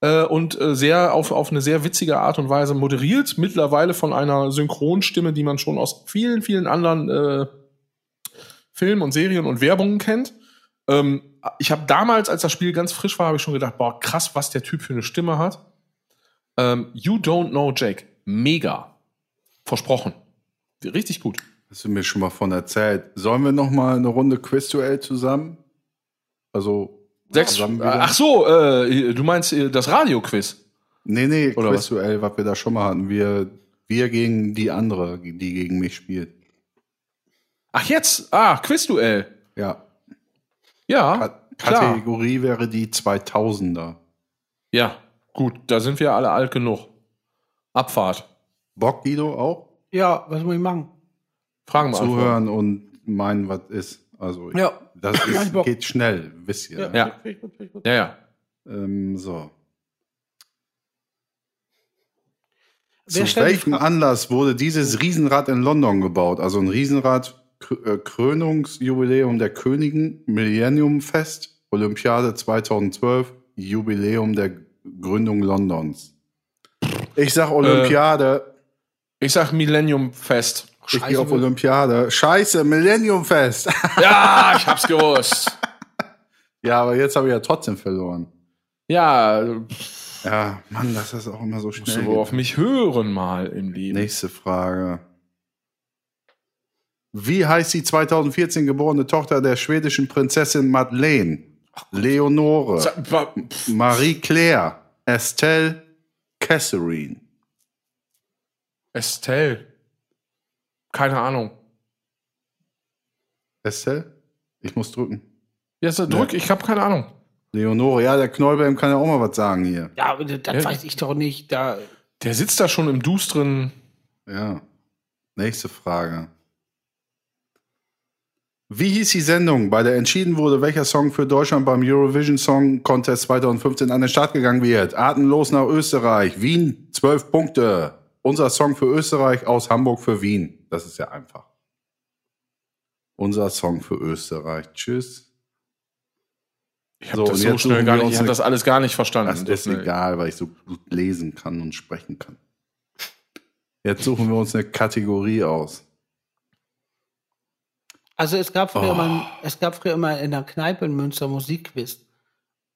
Äh, und äh, sehr auf, auf eine sehr witzige Art und Weise moderiert. Mittlerweile von einer Synchronstimme, die man schon aus vielen, vielen anderen äh, Filmen und Serien und Werbungen kennt. Ähm, ich habe damals, als das Spiel ganz frisch war, habe ich schon gedacht, boah, krass, was der Typ für eine Stimme hat. Ähm, you Don't Know Jake. Mega. Versprochen. Richtig gut. Hast du mir schon mal von erzählt. Sollen wir noch mal eine Runde Quizduell zusammen? Also Sechs. zusammen wieder? Ach so, äh, du meinst äh, das Radioquiz? Nee, nee, Oder was? Quizduell, was wir da schon mal hatten. Wir, wir gegen die andere, die gegen mich spielt. Ach jetzt? Ah, Quizduell. Ja. Ja, Ka- klar. Kategorie wäre die 2000er. Ja, gut, da sind wir alle alt genug. Abfahrt. Bock, Guido, auch? Ja, was muss ich machen? Fragen mal. Zuhören und meinen, was ist. Also, Ja. das [laughs] ich ist, geht schnell, wisst ihr. ne? Ja. Ich ich gut. Ja, ja. Ähm, so. Wer Zu welchem Anlass wurde dieses Riesenrad in London gebaut? Also ein Riesenrad, äh, Krönungsjubiläum der Königin, Millenniumfest, Olympiade 2012, Jubiläum der Gründung Londons. Ich sag Olympiade. Ich sag Millennium Fest. Ich gehe auf Olympiade. Scheiße, Millenniumfest. [laughs] Ja, ich hab's gewusst. ja, aber jetzt habe ich ja trotzdem verloren. Ja, Ja, Mann, das ist auch immer so musst schnell. du wohl auf mich hören mal im Leben. Nächste Frage. Wie heißt die 2014 geborene Tochter der schwedischen Prinzessin Madeleine? Leonore, pf, Marie-Claire, Estelle, Catherine. Estelle. Keine Ahnung. Estelle? Ich muss drücken. Ja, so, drück, ich hab keine Ahnung. Leonore, ja, der Knollbelm kann ja auch mal was sagen hier. Ja, aber das Ja. weiß ich doch nicht. Da, Der sitzt da schon im dusteren. Ja. Nächste Frage. Wie hieß die Sendung, bei der entschieden wurde, welcher Song für Deutschland beim Eurovision Song Contest 2015 an den Start gegangen wird? Atemlos nach Österreich. Wien, 12 Punkte. Unser Song für Österreich aus Hamburg für Wien. Das ist ja einfach. Unser Song für Österreich. Tschüss. Ich hab So, das so schnell gar nicht. Ich hab eine- das alles gar nicht verstanden. Das ist schnell. egal, weil ich so gut lesen kann und sprechen kann. Jetzt suchen wir uns eine Kategorie aus. also es gab früher Oh. immer, es gab früher immer in der Kneipe in Münster Musikquiz.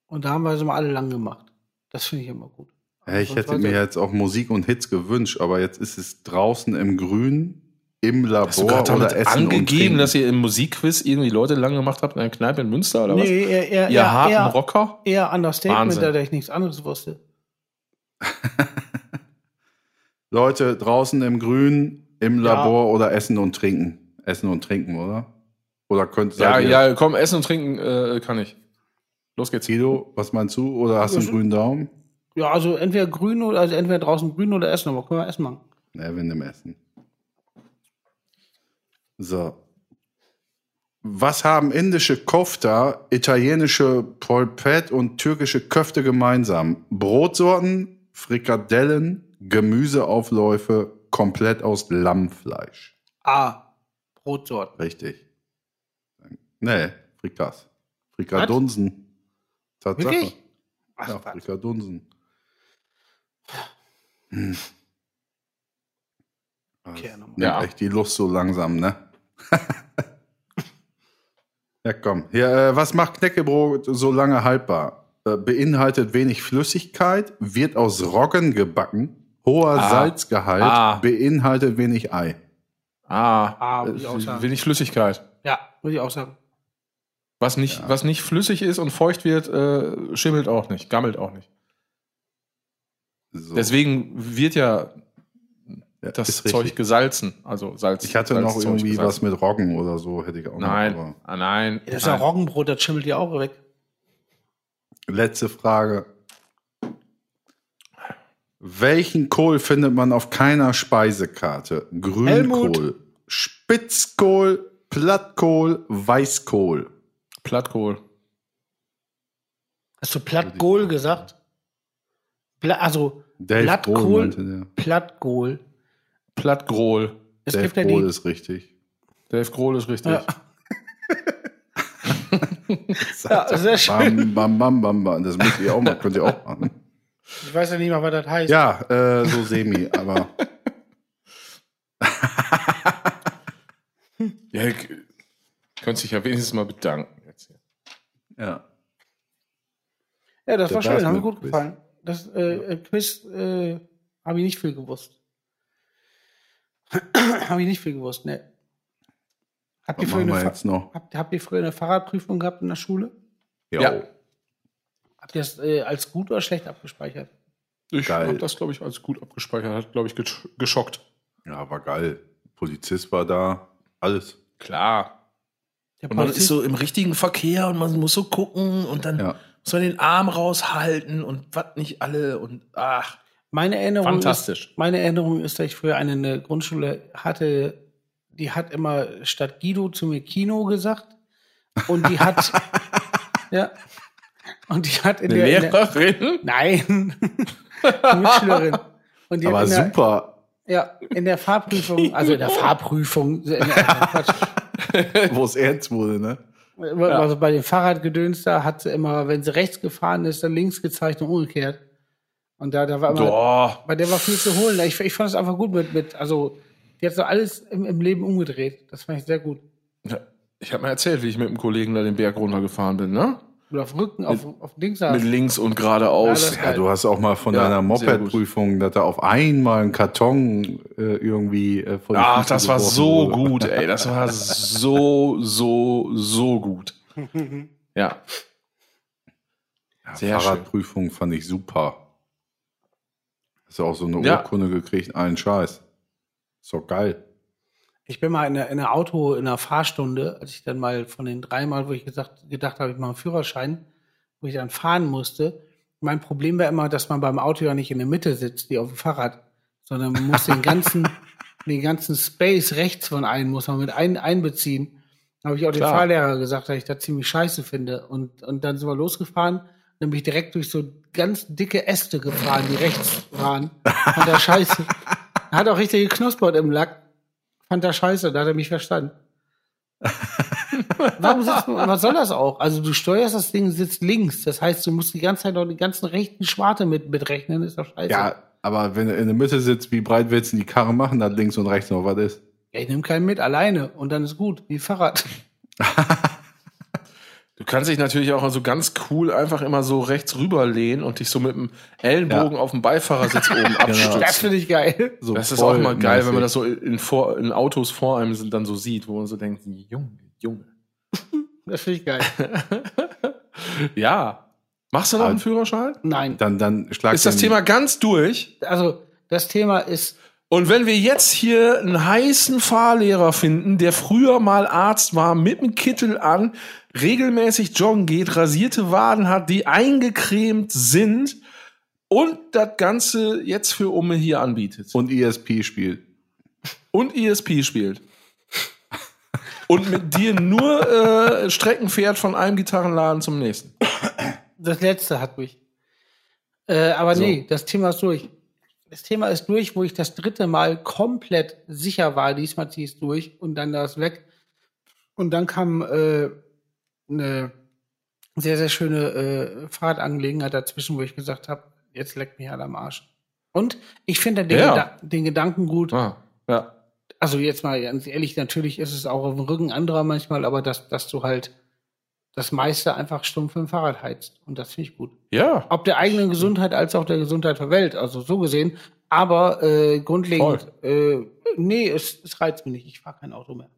Und da haben wir es immer alle lang gemacht. Das finde ich immer gut. Ja, ich hätte mir jetzt auch Musik und Hits gewünscht, aber jetzt ist es draußen im Grün, im Labor Hast du oder damit Essen und angegeben, Trinken. dass ihr im Musikquiz irgendwie Leute lang gemacht habt in einer Kneipe in Münster oder was? Nee, eher, eher, ihr eher, harten eher, Rocker? eher Understatement, Wahnsinn. da ich nichts anderes wusste. [laughs] Leute draußen im Grün, im Labor oder Essen und Trinken. Essen und Trinken, oder? Oder könnt Ja, ja, komm, essen und trinken äh, kann ich. Los geht's. Guido, was meinst du? Oder hast du einen grünen Daumen? Ja, also entweder grün oder also entweder draußen grün oder essen, aber können wir essen machen. Ne, wir nehmen Essen. So. Was haben indische Kofta, italienische Polpette und türkische Köfte gemeinsam? Brotsorten, Frikadellen, Gemüseaufläufe, komplett aus Lammfleisch. A. Brotsorten. Richtig. Nee, Frikas. Frikadunsen. Tatsache. Wirklich? Ach, Ja, was? Frikadunsen. Hm. Okay, Ja. echt die Lust so langsam, ne? Ja, komm. Hier, äh, was macht Knäckebrot so lange haltbar? Äh, beinhaltet wenig Flüssigkeit, wird aus Roggen gebacken, hoher Ah. Salzgehalt, Ah. beinhaltet wenig Ei. Ah, Ah, äh, würde ich auch sagen. wenig Flüssigkeit. Ja, würde ich auch sagen. Was nicht, was nicht flüssig ist und feucht wird, äh, schimmelt auch nicht, gammelt auch nicht. So. Deswegen wird ja Ja, das ist Zeug richtig. gesalzen. Also Salz. Ich hatte noch Salzzeug irgendwie was gesalzen. mit Roggen oder so, hätte ich auch Nein, noch. aber- ah, nein. Das ist ja. Roggenbrot, das schimmelt ja auch weg. Letzte Frage. Welchen Kohl findet man auf keiner Speisekarte? Grünkohl, Helmut. Spitzkohl, Plattkohl, Weißkohl. Plattkohl. Hast du Plattkohl gesagt? Pla also Dave Blattkohl. Grohl der. Plattkohl. Plattgrohl. Es Dave gibt ja Grohl die. ist richtig. Dave Grohl ist richtig. Ja. [laughs] Ja, sehr schön. Bam, bam, bam, bam, bam. Das müsst ihr auch mal, könnt ihr auch [laughs] machen. Ich weiß ja nicht mal, was das heißt. Ja, äh, so semi, aber [laughs] Ja, ich könnte sich ja wenigstens mal bedanken. Jetzt hier. ja. Ja, das Das war schön, hat mir gut Quiz. gefallen. Das äh, Quiz äh, habe ich nicht viel gewusst. [clears throat] habe ich nicht viel gewusst, ne. Habt ihr, früher eine jetzt noch? habt, habt ihr früher eine Fahrradprüfung gehabt in der Schule? Ja. Habt ihr das äh, als gut oder schlecht abgespeichert? Ich habe das, glaube ich, als gut abgespeichert. Hat, glaube ich, gesch- geschockt. Ja, war geil. Polizist war da, alles. Klar. Der Und man ist so im richtigen Verkehr und man muss so gucken und dann Ja. muss man den Arm raushalten und was nicht alle und ach. Meine Erinnerung Fantastisch. Ist, meine Erinnerung ist, dass ich früher eine, eine Grundschule hatte, die hat immer statt Guido zu mir Kino gesagt. Und die hat, [laughs] ja, und die hat in Eine der, in der Lehrerin? Nein. [laughs] Mitschülerin. Und die Aber der, super. Ja, in der Fahrprüfung, also in der Fahrprüfung, [laughs] in der, Wo es ernst wurde, ne? also bei dem Fahrradgedöns da hat sie immer, wenn sie rechts gefahren ist, dann links gezeigt und umgekehrt. Und da, da war immer, Boah. bei der war viel zu holen. Ich, ich fand es einfach gut mit, mit, also, die hat so alles im, im Leben umgedreht. Das fand ich sehr gut. Ja, Ich habe mir erzählt, wie ich mit einem Kollegen da den Berg runtergefahren bin, ne? Und auf dem Rücken, auf, auf Ding saß. Mit links und geradeaus. Ja, Ja, du hast auch mal von Ja, deiner. Moped-Prüfung, dass da auf einmal ein Karton äh, irgendwie äh, vor die Ach, das war so wurde. gut, ey. Das war so, so, so gut. [laughs] Ja. Ja, Sehr Fahrradprüfung fand ich super. Hast du auch so eine Ja. Urkunde gekriegt, allen Scheiß. Ist doch geil. Ich bin mal in der, in der Auto, in der Fahrstunde, als ich dann mal von den dreimal, wo ich gesagt, gedacht habe, ich mache einen Führerschein, wo ich dann fahren musste. Mein Problem war immer, dass man beim Auto ja nicht in der Mitte sitzt, wie auf dem Fahrrad, sondern man muss den [laughs] ganzen, den ganzen Space rechts von einem muss man mit ein, einbeziehen. Da habe ich auch dem Klar. Fahrlehrer gesagt, dass ich das ziemlich scheiße finde. Und, und dann sind wir losgefahren, dann bin ich direkt durch so ganz dicke Äste gefahren, die rechts waren. Fand der scheiße. Hat auch richtig geknuspert im Lack. Fand der scheiße, da hat er mich verstanden. Warum sitzt man, was soll das auch? Also du steuerst das Ding, sitzt links. Das heißt, du musst die ganze Zeit noch die ganzen rechten Schwarte mit, mitrechnen. Ist doch scheiße. Ja, aber wenn du in der Mitte sitzt, wie breit willst du die Karre machen, dass links und rechts noch was ist? Ja, ich nehme keinen mit, alleine. Und dann ist gut, wie Fahrrad. [laughs] Du kannst dich natürlich auch so ganz cool einfach immer so rechts rüberlehnen und dich so mit dem Ellenbogen auf dem Beifahrersitz oben [laughs] abstützen. Das finde ich geil. So Das ist auch mal geil, wenn man das so in, vor, in Autos vor einem sind, dann so sieht, wo man so denkt, Junge, Junge. [laughs] Das finde ich geil. [laughs] Ja. Machst du noch einen Führerschein? Nein. Dann, dann schlag Ist das Thema ganz durch? Also, das Thema ist, Und wenn wir jetzt hier einen heißen Fahrlehrer finden, der früher mal Arzt war, mit dem Kittel an, regelmäßig joggen geht, rasierte Waden hat, die eingecremt sind und das Ganze jetzt für Umme hier anbietet. Und ESP spielt. und ESP spielt. Und mit dir nur äh, Strecken fährt von einem Gitarrenladen zum nächsten. das letzte hat mich. Äh, aber nee, das Thema ist durch. Das Thema ist durch, wo ich das dritte Mal komplett sicher war, diesmal ziehe ich es durch und dann das weg. Und dann kam äh, eine sehr, sehr schöne äh, Fahrradangelegenheit dazwischen, wo ich gesagt habe, jetzt leckt mich alle am Arsch. Und ich finde den, Ja. Geda den Gedanken gut, Ah, ja. also jetzt mal ganz ehrlich, natürlich ist es auch auf dem Rücken anderer manchmal, aber dass, dass du halt das meiste einfach stumpf im Fahrrad heizt. Und das finde ich gut. Ja. Ob der eigenen Gesundheit als auch der Gesundheit der Welt, also so gesehen. Aber äh, grundlegend, äh, nee, es, es reizt mich nicht. Ich fahre kein Auto mehr.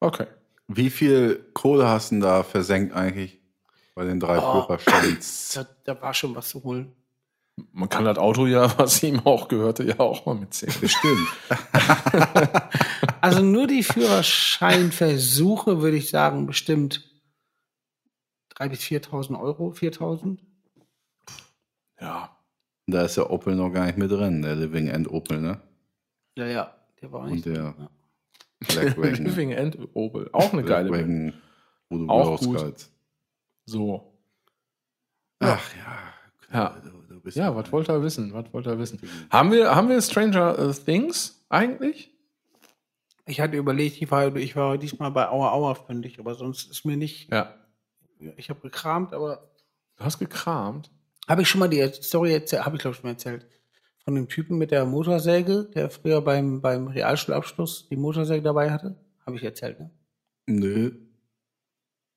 Okay. Wie viel Kohle hast du denn da versenkt eigentlich bei den drei Oh. Führerscheins? [clears throat] Da, da war schon was zu holen. Man kann das Auto ja, [laughs] was ihm auch gehörte, ja auch mal mitzählen. Bestimmt. [laughs] Also nur die Führerscheinversuche würde ich sagen, bestimmt 3.000 bis 4.000 Euro, 4.000. Ja. Da ist der Opel noch gar nicht mit drin, der Living End Opel, ne? Ja, ja, der war nicht. Und der ja. Blackwagon. [laughs] Living End Opel. Auch eine geile Band. Blackwagon, wo du Auch gut. So. Ach ja. Ja. Du, du bist Ja, was wollt ihr wissen? Was wollt ihr wissen? Haben wir, haben wir Stranger Things eigentlich? Ich hatte überlegt, ich war, ich war diesmal bei Aua Aua fündig, aber sonst ist mir nicht. Ja. Ich habe gekramt, aber Du hast gekramt. habe ich schon mal die Story erzählt, habe ich glaube ich schon mal erzählt. Von dem Typen mit der Motorsäge, der früher beim, beim Realschulabschluss die Motorsäge dabei hatte. Habe ich erzählt, ne? Nö.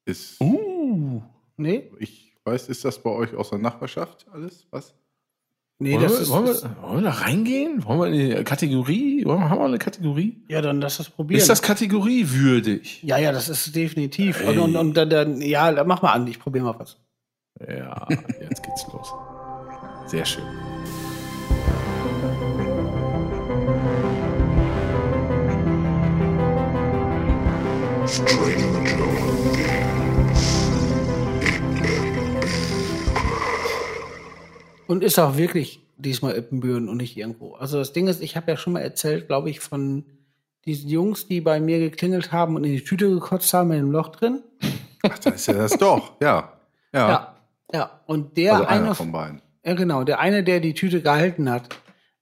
Ist, Uh. Nee? ich weiß, ist das bei euch aus der Nachbarschaft alles? Was? Nee, wollen, das wir, ist. wollen, ist- wir, wollen wir da reingehen? Wollen wir in die Kategorie? Wollen wir, haben wir eine Kategorie? ja, dann lass das probieren. Ist das kategoriewürdig? ja, ja, das ist definitiv. Ey. Und, und, und dann, dann, ja, dann mach mal an, ich probiere mal was. Ja, jetzt geht's los. Sehr schön. Und ist auch wirklich diesmal Ippenbüren und nicht irgendwo. Also das Ding ist, ich habe ja schon mal erzählt, glaube ich, von diesen Jungs, die bei mir geklingelt haben und in die Tüte gekotzt haben mit einem Loch drin. Ach, da ist ja das doch. Ja. Ja. Ja. Ja. Und der also eine, von beiden. ja genau, der eine, der die Tüte gehalten hat,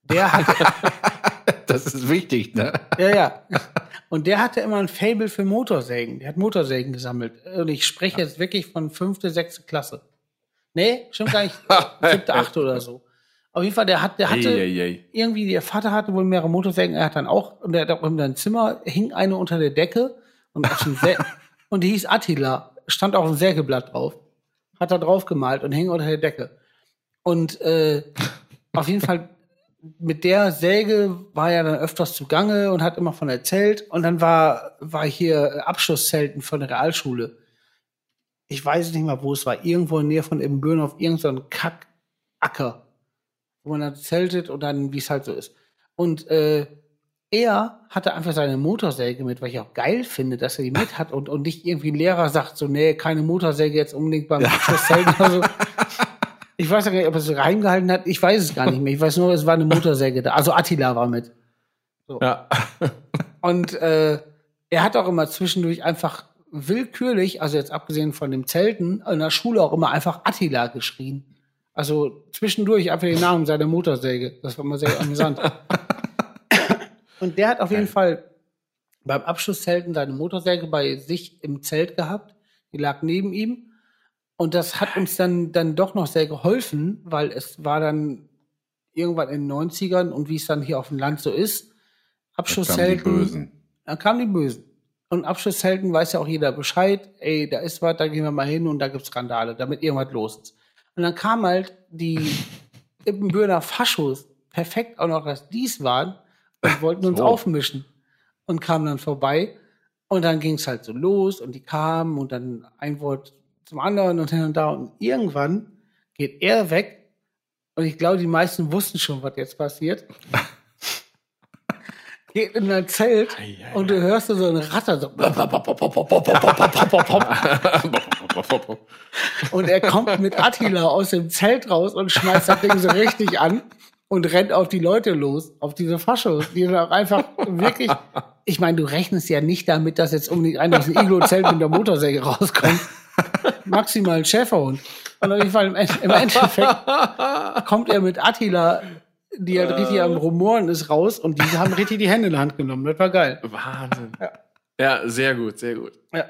der hat, [laughs] [laughs] [laughs] Das ist wichtig, ne? ja, ja. Und der hatte immer ein Fable für Motorsägen. Der hat Motorsägen gesammelt. Und ich spreche jetzt wirklich von fünfte, sechste Klasse. Nee, stimmt gar nicht. [laughs] Siebte, achte oder so. Auf jeden Fall, der hat, der hatte, Ei, ei, ei. irgendwie, der Vater hatte wohl mehrere Motorsägen, er hat dann auch, und er hat auch in seinem Zimmer hing eine unter der Decke und, [laughs] und die hieß Attila, stand auf dem Sägeblatt drauf, hat da drauf gemalt und hing unter der Decke. Und äh, auf jeden Fall mit der Säge war er dann öfters zugange und hat immer von erzählt. Und dann war, war hier Abschlusszelten von der Realschule. Ich weiß nicht mal, wo es war. Irgendwo in der Nähe von Ibbenbüren auf irgendeinem Kackacker wo man dann zeltet und dann, wie es halt so ist. Und äh, er hatte einfach seine Motorsäge mit, weil ich auch geil finde, dass er die mit hat und, und nicht irgendwie ein Lehrer sagt so, nee, keine Motorsäge jetzt unbedingt beim Abschlusszelten oder so. [laughs] Ich weiß gar nicht, ob er es reingehalten hat. Ich weiß es gar nicht mehr. Ich weiß nur, es war eine Motorsäge da. Also Attila war mit. Ja. [laughs] Und äh, er hat auch immer zwischendurch einfach willkürlich, also jetzt abgesehen von dem Zelten, in der Schule auch immer einfach Attila geschrien. Also zwischendurch einfach den Namen seiner Motorsäge. Das war immer sehr amüsant. [laughs] Und der hat auf jeden Fall beim Abschlusszelten seine Motorsäge bei sich im Zelt gehabt. Die lag neben ihm. Und das hat uns dann, dann doch noch sehr geholfen, weil es war dann irgendwann in den 90ern und wie es dann hier auf dem Land so ist, Da kamen die. Bösen. Dann kamen die Bösen. Und Abschlusszelten weiß ja auch jeder Bescheid, ey, da ist was, da gehen wir mal hin und da gibt's Skandale, damit irgendwas los ist. Und dann kam halt die [laughs] Ippenbürner Faschos, perfekt auch noch, dass dies waren, und wollten uns So. aufmischen. Und kamen dann vorbei. Und dann ging's halt so los und die kamen und dann ein Wort zum anderen und hin und da. Und irgendwann geht er weg. Und ich glaube, die meisten wussten schon, was jetzt passiert. [laughs] Geht in ein Zelt und du hörst so ein Ratter so. [laughs] Und er kommt mit Attila aus dem Zelt raus und schmeißt das Ding so richtig an und rennt auf die Leute los, auf diese Faschos, die dann auch einfach wirklich, ich meine, du rechnest ja nicht damit, dass jetzt unbedingt einer aus dem Iglo-Zelt mit der Motorsäge rauskommt. Maximal Schäferhund. Und auf jeden Fall im, End- im Endeffekt kommt er mit Attila, die halt richtig am Rumoren ist, raus und die haben richtig die Hände in die Hand genommen. Das war geil. Wahnsinn. Ja. sehr gut, sehr gut. Ja.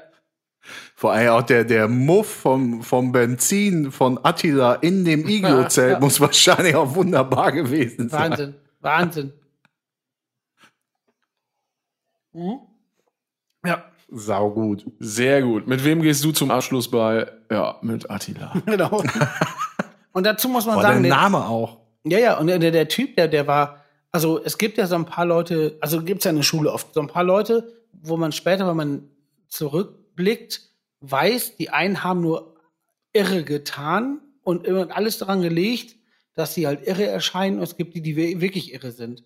Vor allem auch der, der Muff vom, vom Benzin von Attila in dem Iglo-Zelt [laughs] Ja. muss wahrscheinlich auch wunderbar gewesen sein. Wahnsinn. Wahnsinn. Mhm. Sau gut. Sehr gut. Mit wem gehst du zum Abschluss bei? Ja, mit Attila. [laughs] Genau. Und dazu muss man War sagen, der der, Name auch. ja, ja, und der, der Typ, der, der war, also es gibt ja so ein paar Leute, also gibt's ja in der Schule oft, so ein paar Leute, wo man später, wenn man zurückblickt, weiß, die einen haben nur irre getan und immer alles daran gelegt, dass sie halt irre erscheinen und es gibt die, die wir- wirklich irre sind.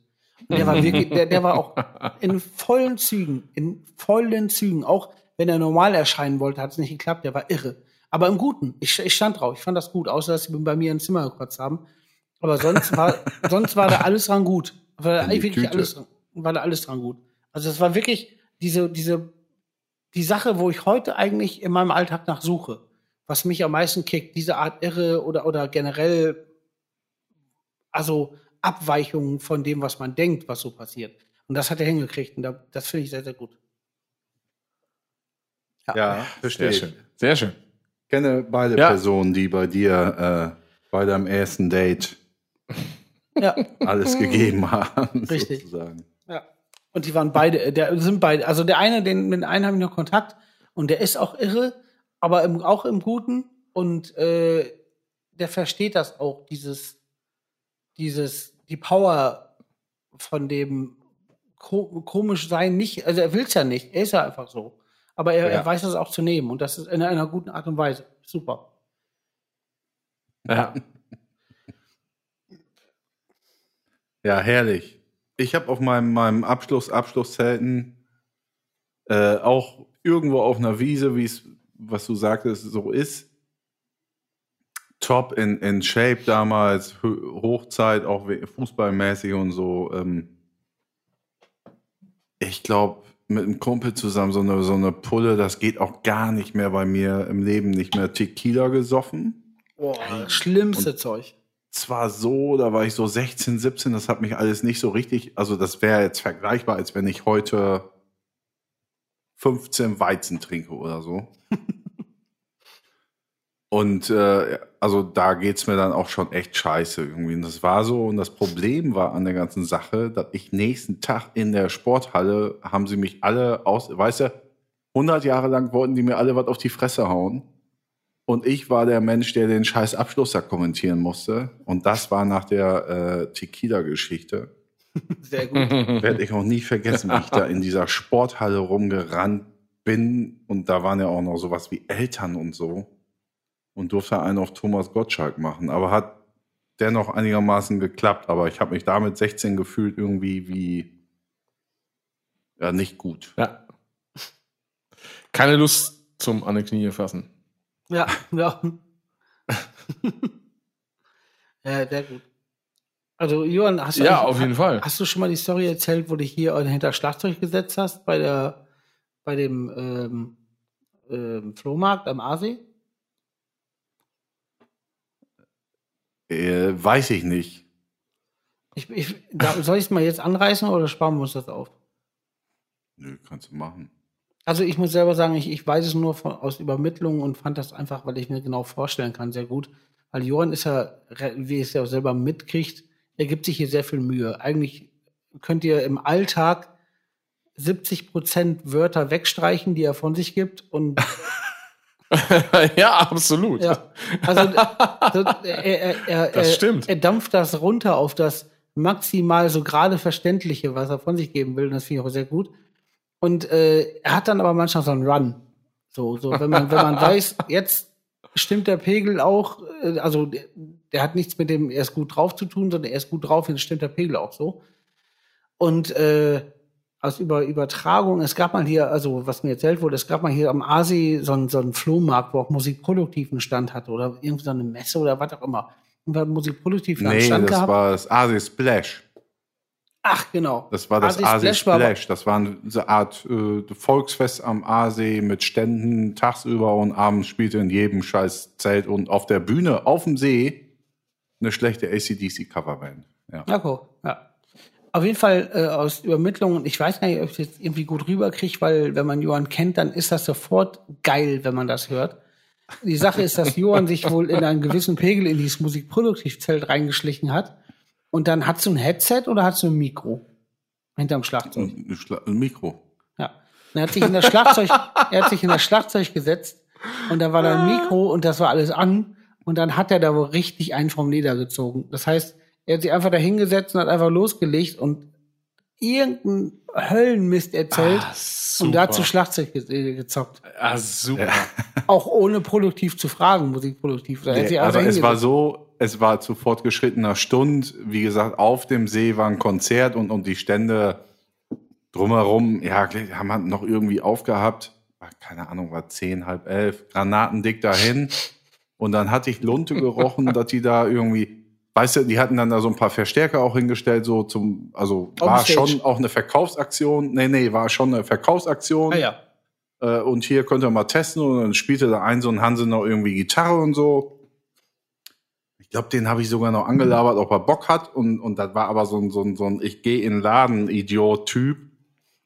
Der war wirklich, der, der war auch [laughs] in vollen Zügen, in vollen Zügen. Auch wenn er normal erscheinen wollte, hat es nicht geklappt. Der war irre. Aber im Guten. Ich, ich stand drauf. Ich fand das gut, außer dass sie bei mir ein Zimmer gekotzt haben. Aber sonst war, [laughs] sonst war da alles dran gut. War da wirklich Tüte. alles, war da alles dran gut. Also es war wirklich diese, diese, die Sache, wo ich heute eigentlich in meinem Alltag nach suche. Was mich am meisten kickt, diese Art Irre oder, oder generell, also Abweichungen von dem, was man denkt, was so passiert. Und das hat er hingekriegt und da, das finde ich sehr, sehr gut. Ja, verstehe. Sehr ich. schön. Sehr schön. kenne beide Ja. Personen, die bei dir äh, bei deinem ersten Date Ja, alles gegeben haben. [laughs] Richtig. Sozusagen. ja. Und die waren beide, der sind beide, also der eine, den, mit dem einen habe ich noch Kontakt und der ist auch irre, aber im, auch im Guten und äh, der versteht das auch, dieses, dieses, die Power von dem ko komisch sein nicht, also er will es ja nicht, er ist ja einfach so. Aber er, Ja. er weiß das auch zu nehmen und das ist in einer guten Art und Weise. Super. Ja. Ja, herrlich. Ich habe auf meinem, meinem Abschluss, Abschlusszelten äh, auch irgendwo auf einer Wiese, wie es, was du sagtest, so ist. Top in, in Shape damals, Hochzeit, auch fußballmäßig und so. Ähm, ich glaube, mit einem Kumpel zusammen so eine, so eine Pulle, das geht auch gar nicht mehr bei mir im Leben nicht mehr. Tequila gesoffen Boah, das schlimmste Zeug. zwar so, da war ich so 16, 17, das hat mich alles nicht so richtig, also das wäre jetzt vergleichbar, als wenn ich heute 15 Weizen trinke oder so. [laughs] und äh, also da geht's mir dann auch schon echt scheiße irgendwie. Und das war so, und das Problem war an der ganzen Sache, dass ich nächsten Tag in der Sporthalle haben sie mich alle aus, weißt du, 100 Jahre lang wollten die mir alle was auf die Fresse hauen. Und ich war der Mensch, der den scheiß Abschluss da kommentieren musste. Und das war nach der äh, Tequila-Geschichte. [laughs] Sehr gut. Werde ich auch nie vergessen, wie ich da in dieser Sporthalle rumgerannt bin. Und da waren ja auch noch sowas wie Eltern und so. Und durfte einen auf Thomas Gottschalk machen. Aber hat dennoch einigermaßen geklappt. Aber ich habe mich damit 16 gefühlt irgendwie wie ja nicht gut. ja. Keine Lust zum an die Knie fassen. Ja, ja. [laughs] ja, sehr gut. Also, Johann, hast du, Ja, auf jeden Fall. hast du schon mal die Story erzählt, wo du hier hinter Schlagzeug gesetzt hast bei der, bei dem ähm, ähm, Flohmarkt am Aasee? Äh, weiß ich nicht. Ich, ich, soll ich es mal jetzt anreißen oder sparen wir uns das auf? Nö, kannst du machen. Also ich muss selber sagen, ich, ich weiß es nur von, aus Übermittlungen und fand das einfach, weil ich mir genau vorstellen kann, sehr gut. Weil Johann ist ja, wie es ja auch selber mitkriegt, er gibt sich hier sehr viel Mühe. Eigentlich könnt ihr im Alltag 70 Prozent Wörter wegstreichen, die er von sich gibt und [laughs] [laughs] ja, absolut. ja, also so, er, er, er, Das stimmt. er dampft das runter auf das maximal so gerade Verständliche, was er von sich geben will. Und das finde ich auch sehr gut. Und äh, er hat dann aber manchmal so einen Run. So, so wenn man, wenn man [laughs] weiß, jetzt stimmt der Pegel auch, äh, also der, der hat nichts mit dem, er ist gut drauf zu tun, sondern er ist gut drauf, jetzt stimmt der Pegel auch so. Und äh, aus Über Übertragung, es gab mal hier, also was mir erzählt wurde, es gab mal hier am Aasee so einen, so einen Flohmarkt, wo auch Musikproduktiv einen Stand hatte oder irgendwie so eine Messe oder was auch immer. Und wir haben Musikproduktiv Nee, Stand das gehabt. war das Asi Splash. Ach, genau. Das war das Asi Asi Splash Splash. Das war eine Art äh, Volksfest am Aasee mit Ständen tagsüber und abends spielte in jedem scheiß Zelt und auf der Bühne auf dem See eine schlechte ACDC-Coverband. Ja. Cool. ja. Auf jeden Fall äh, aus Übermittlungen, ich weiß nicht, ob ich jetzt irgendwie gut rüberkriege, weil wenn man Johann kennt, dann ist das sofort geil, wenn man das hört. Die Sache ist, dass Johann sich wohl in einen gewissen Pegel in dieses Musikproduktivzelt reingeschlichen hat. Und dann hast du ein Headset oder hast du ein Mikro hinterm Schlagzeug? Ein, Schla ein Mikro. Ja. Er hat sich in das Schlagzeug, er hat sich in das Schlagzeug gesetzt und da war da ein Mikro und das war alles an und dann hat er da wohl richtig einen vom Leder gezogen. Das heißt, er hat sich einfach da hingesetzt und hat einfach losgelegt und irgendeinen Höllenmist erzählt Ah, und dazu Schlagzeug ge äh, gezockt. Ah, super. [laughs] Auch ohne produktiv zu fragen, musikproduktiv. Da hat sich also einfach es war so, es war zu fortgeschrittener Stunde. Wie gesagt, auf dem See war ein Konzert und, und die Stände drumherum, ja, haben halt noch irgendwie aufgehabt. Keine Ahnung, war zehn, halb elf, granatendick dahin. Und dann hatte ich Lunte gerochen, [laughs] dass die da irgendwie, weißt du, die hatten dann da so ein paar Verstärker auch hingestellt, so zum, also Auf war Stage. schon auch eine Verkaufsaktion. Nee, nee, war schon eine Verkaufsaktion. Ah ja. Äh, und hier könnt ihr mal testen. Und dann spielte da ein so ein Hanse noch irgendwie Gitarre und so. Ich glaube, den habe ich sogar noch angelabert, ob er Bock hat. Und, und das war aber so ein, so ein, so ein Ich gehe in den Laden, Idiot-Typ.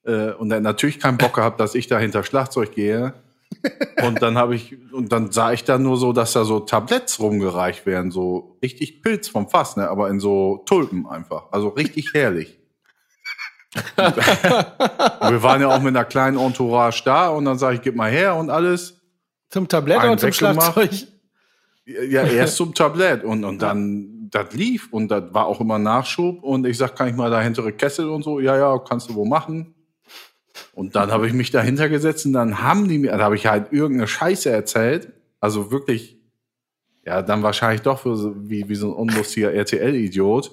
Äh, und er hat natürlich keinen Bock gehabt, dass ich da hinter Schlagzeug gehe. Und dann habe ich, und dann sah ich da nur so, dass da so Tabletts rumgereicht werden, so richtig Pilz vom Fass, ne? aber in so Tulpen einfach. Also richtig herrlich. Wir waren ja auch mit einer kleinen Entourage da und dann sage ich, gib mal her und alles. Zum Tablett Einen oder zum. Schlagzeug? Ja, erst zum Tablett und, und dann, das lief und das war auch immer Nachschub und ich sag, kann ich mal da hintere Kessel und so? Ja, ja, kannst du wohl machen. Und dann habe ich mich dahinter gesetzt und dann haben die mir, dann habe ich halt irgendeine Scheiße erzählt. Also wirklich, ja, dann wahrscheinlich doch für so, wie, wie so ein unlustiger RTL-Idiot.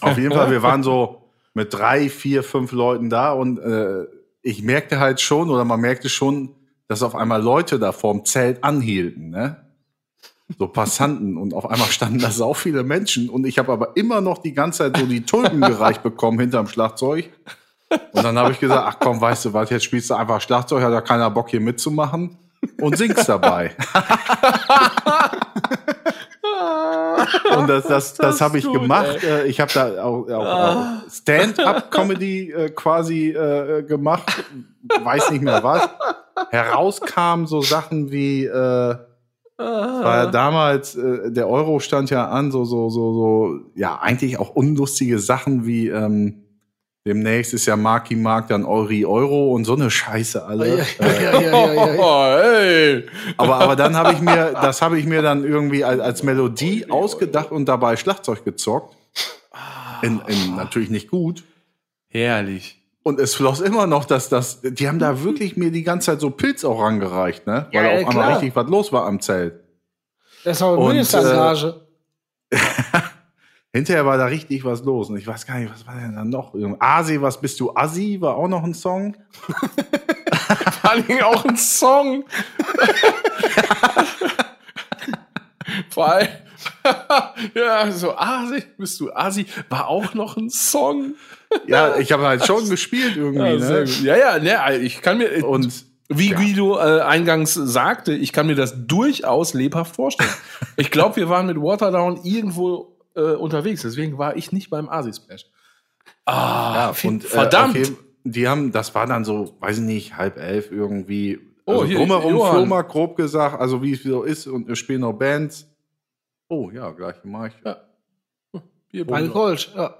Auf jeden Fall, wir waren so mit drei, vier, fünf Leuten da und äh, ich merkte halt schon, oder man merkte schon, dass auf einmal Leute da vorm Zelt anhielten, ne? So Passanten und auf einmal standen da sau viele Menschen und ich habe aber immer noch die ganze Zeit so die Tulpen gereicht bekommen hinterm Schlagzeug. Und dann habe ich gesagt, ach komm, weißt du was, jetzt spielst du einfach Schlagzeug, hat ja keiner Bock hier mitzumachen und singst dabei. [laughs] und das, das, das habe ich gut, gemacht. Äh, Ich habe da auch, auch, auch Stand-up-Comedy äh, quasi äh, gemacht, weiß nicht mehr was. Herauskamen so Sachen wie äh, war ja damals, äh, der Euro stand ja an, so, so, so, so, ja, eigentlich auch unlustige Sachen wie, ähm, demnächst ist ja Marki Mark dann Euri Euro und so eine Scheiße alle. Ja, ja, ja. Oh, hey. Aber, aber dann habe ich mir, das habe ich mir dann irgendwie als, als Melodie ausgedacht und dabei Schlagzeug gezockt. In, in, natürlich nicht gut. Herrlich. Und es floss immer noch, dass das, die haben da wirklich mir die ganze Zeit so Pilz auch rangereicht, ne? Weil Ja, auf ja, einmal richtig was los war am Zelt. Das ist auch Und, Mindestengage. [laughs] Hinterher war da richtig was los. Und ich weiß gar nicht, was war denn da noch? Asi, was bist du? Assi war auch noch ein Song. [laughs] Vor Dingen auch ein Song. [laughs] Vor allem, [laughs] ja, so Asi, bist du Asi, war auch noch ein Song. Ja, ich habe halt schon gespielt irgendwie, Ja, ne? gut. ja, ja, ne, ich kann mir, Und wie Guido äh, eingangs sagte, ich kann mir das durchaus lebhaft vorstellen. ich glaube, wir waren mit Waterdown irgendwo äh, unterwegs, deswegen war ich nicht beim Asi Splash. Ah, ja, und, äh, verdammt. auf jeden- die haben, das war dann so, weiß ich nicht, halb elf irgendwie. Oh, Also hier, drumherum Johann. Flohmarkt, grob gesagt, also wie es so ist und wir spielen noch Bands. Oh ja, gleich mach ich. Ja. Hier, Meine Bruder. Colch, ja.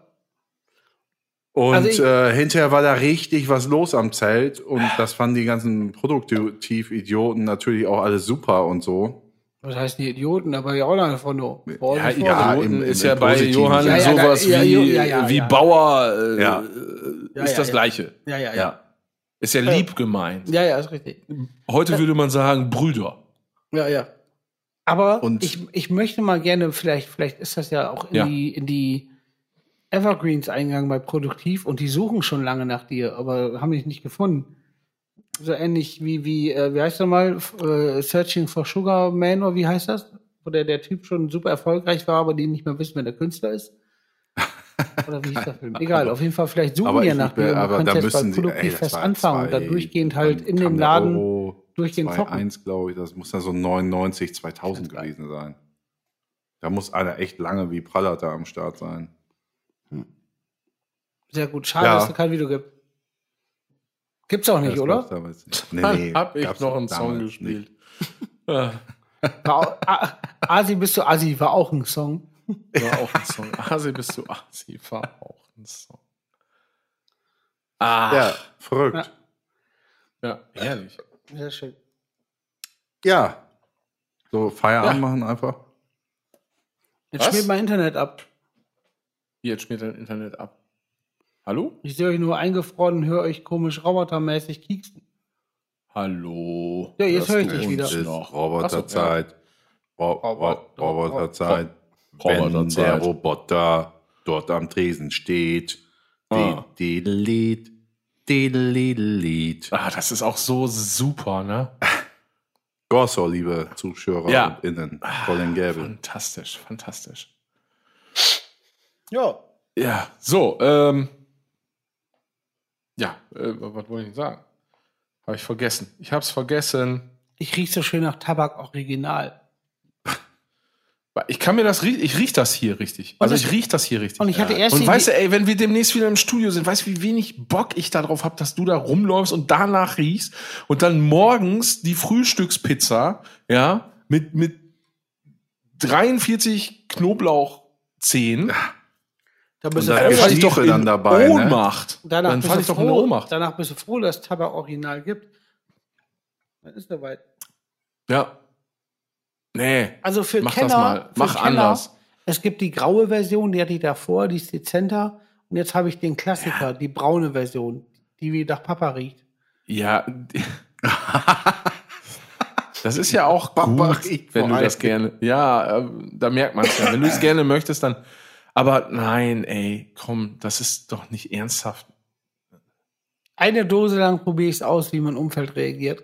Und Also ich- äh, hinterher war da richtig was los am Zelt und das fanden die ganzen Produktiv-Idioten natürlich auch alles super und so. Was heißt die Idioten, aber ja auch noch von nur. Ja, ja. Idioten im- ist im ja bei. Johann Ja, ja, sowas ja, wie, ja, ja, wie ja. Bauer äh, ist ja, das ja. Gleiche. Ja, ja, ja. Ja. Ist ja lieb gemeint. Ja, ja, ist richtig. Heute würde man sagen Brüder. Ja, ja. Aber Und- ich, ich möchte mal gerne, vielleicht, vielleicht ist das ja auch in Ja. die, in die Evergreens eingegangen bei Produktiv und die suchen schon lange nach dir, aber haben dich nicht gefunden. So ähnlich wie, wie, äh, wie heißt der mal? Äh, Searching for Sugar Man oder wie heißt das? Wo der, der Typ schon super erfolgreich war, aber die nicht mehr wissen, wer der Künstler ist. Oder wie hieß der Film? [laughs] Egal, auf jeden Fall, vielleicht suchen die ja nach du aber da müssen sie- Produktiv ey, fest anfangen und dann durchgehend halt in dem Laden Euro durchgehend zocken. 2.1, glaube ich, das muss dann so 99, 2000 Ganz geil. gewesen sein. Da muss einer echt lange wie Prallata am Start sein. Sehr gut. Schade, Ja. dass es kein Video gibt. Gibt's auch nicht, Das oder? damals nicht. Nee, nee, hab ich noch einen Song gespielt. [laughs] Ja, War A- Asi bist du Asi war auch ein Song. war auch ein Song. Asi bist du Asi, war auch ein Song. Ah, Ja, verrückt. ja, herrlich. Sehr schön. Ja. So Feierabend Ja. machen einfach. Jetzt Was? spielt mein Internet ab. Jetzt schmiert dein Internet ab. Hallo? Ich sehe euch nur eingefroren, höre euch komisch robotermäßig kieksen. Hallo. Ja, jetzt höre ich dich wieder. Ist Noch? Roboterzeit. Ro Ro Robot- Roboterzeit. wenn Roboterzeit. der Roboter dort am Tresen steht. Ah. Lied, Lied. Ah, das ist auch so super, ne? Gosso, liebe Zuschauer Ja. und Innen. Colin Gable. Fantastisch, fantastisch. Ja. Ja, so, ähm. Ja, äh, was wollte ich denn sagen? Habe ich vergessen. Ich habe es vergessen. Ich riech so schön nach Tabak Original. Ich kann mir das ich riech das hier richtig. Also das- ich riech das hier richtig. Und ich hatte erst Und weißt du, ey, wenn wir demnächst wieder im Studio sind, weißt du, wie wenig Bock ich darauf habe, dass du da rumläufst und danach riechst und dann morgens die Frühstückspizza, ja, mit, mit 43 Knoblauchzehen. Da bist Und du da froh, ist fall ich doch in dann dabei, ne? Ohnmacht. danach dann bist du ich doch in froh, Ohnmacht. danach bist du froh, dass es Tabak Original gibt. Dann ist soweit. Ja. Nee. Also für Mach Kenner, das mal. für Mach Kenner, anders. Es gibt die graue Version, die hatte ich davor, die ist dezenter. Und jetzt habe ich den Klassiker, die braune Version, die wie nach Papa riecht. Ja. [laughs] Das ist ja auch Papa gut, riecht wenn du das gerne. Ja, äh, da merkt man es ja. Wenn du es gerne möchtest, dann. Aber nein, ey, komm, das ist doch nicht ernsthaft. Eine Dose lang probiere ich es aus, wie mein Umfeld reagiert.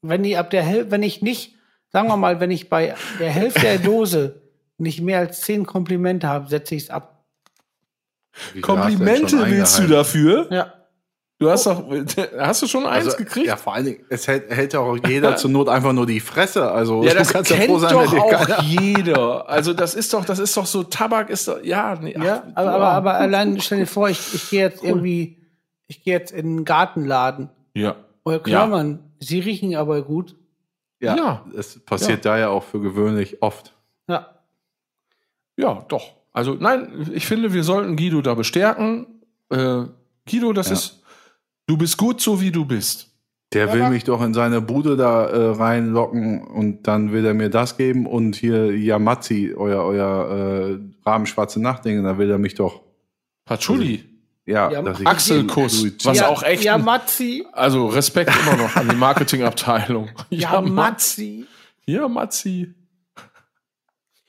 Wenn ich ab der Häl wenn ich nicht, sagen wir mal, wenn ich bei der Hälfte der Dose nicht mehr als zehn Komplimente habe, setze ich es ab. Komplimente willst du dafür? Ja. Du hast doch, [laughs] hast du schon eins Also, gekriegt? Ja, vor allen Dingen, es hält, hält ja auch jeder [laughs] zur Not einfach nur die Fresse. Also, Ja, du das kannst ja kennt froh sein, doch auch keiner- [laughs] jeder. Also das ist doch, das ist doch so, Tabak ist doch, ja, nee, ach, Ja, aber, aber, aber allein stell dir vor, ich, ich gehe jetzt irgendwie, ich gehe jetzt in einen Gartenladen. ja. Euer Klammern, sie riechen aber gut. Ja, Ja. es passiert da ja auch für gewöhnlich oft. Ja. Ja, doch. Also nein, ich finde, wir sollten Guido da bestärken. Äh, Guido, das Ja. ist, du bist gut so, wie du bist. Der will mich doch in seine Bude da äh, reinlocken und dann will er mir das geben und hier Yamazi, euer, euer äh, Rabenschwarze Nachtding, da will er mich doch, Patchouli, ja, Ja, ich Achselkuss, was ja, auch echt, Ja, Matzi. also Respekt immer noch an die Marketingabteilung. [laughs] Ja. Ja, Matzi.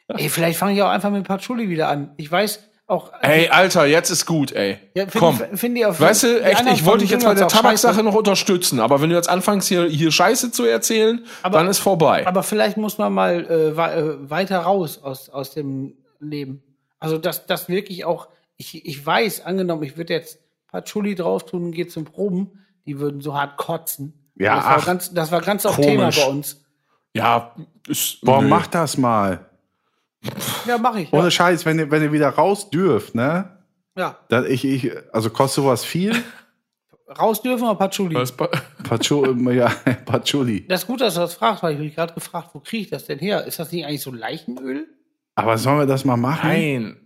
Ey, vielleicht fange ich auch einfach mit Patchouli wieder an. Ich weiß auch. Ey, Alter, jetzt ist gut, ey. ja, find Komm. Ich, find ich auf, Weißt du, echt, ich wollte dich jetzt bei der auch Tabaksache scheiße. noch unterstützen, aber wenn du jetzt anfängst, hier, hier Scheiße zu erzählen, Aber- dann ist vorbei. Aber vielleicht muss man mal äh, äh, weiter raus aus, aus dem Leben. Also, dass das wirklich auch, ich, ich weiß, angenommen, ich würde jetzt Patchouli drauf tun und gehe zum Proben, die würden so hart kotzen. Ja, das war ach, ganz, das war ganz auf. Thema bei uns. ja, ist, Boah, nö. mach das mal. Ja, mache ich. Ohne Ja. Scheiß, wenn ihr, wenn ihr wieder raus dürft, ne? ja. Dann ich, ich, also kostet sowas viel? [laughs] Raus dürfen wir Patchouli. Was bei- [laughs] Patchouli, ja, [laughs] Patchouli. Das ist gut, dass du das fragst, weil ich mich gerade gefragt, wo kriege ich das denn her? Ist das nicht eigentlich so Leichenöl? Aber sollen wir das mal machen? Nein.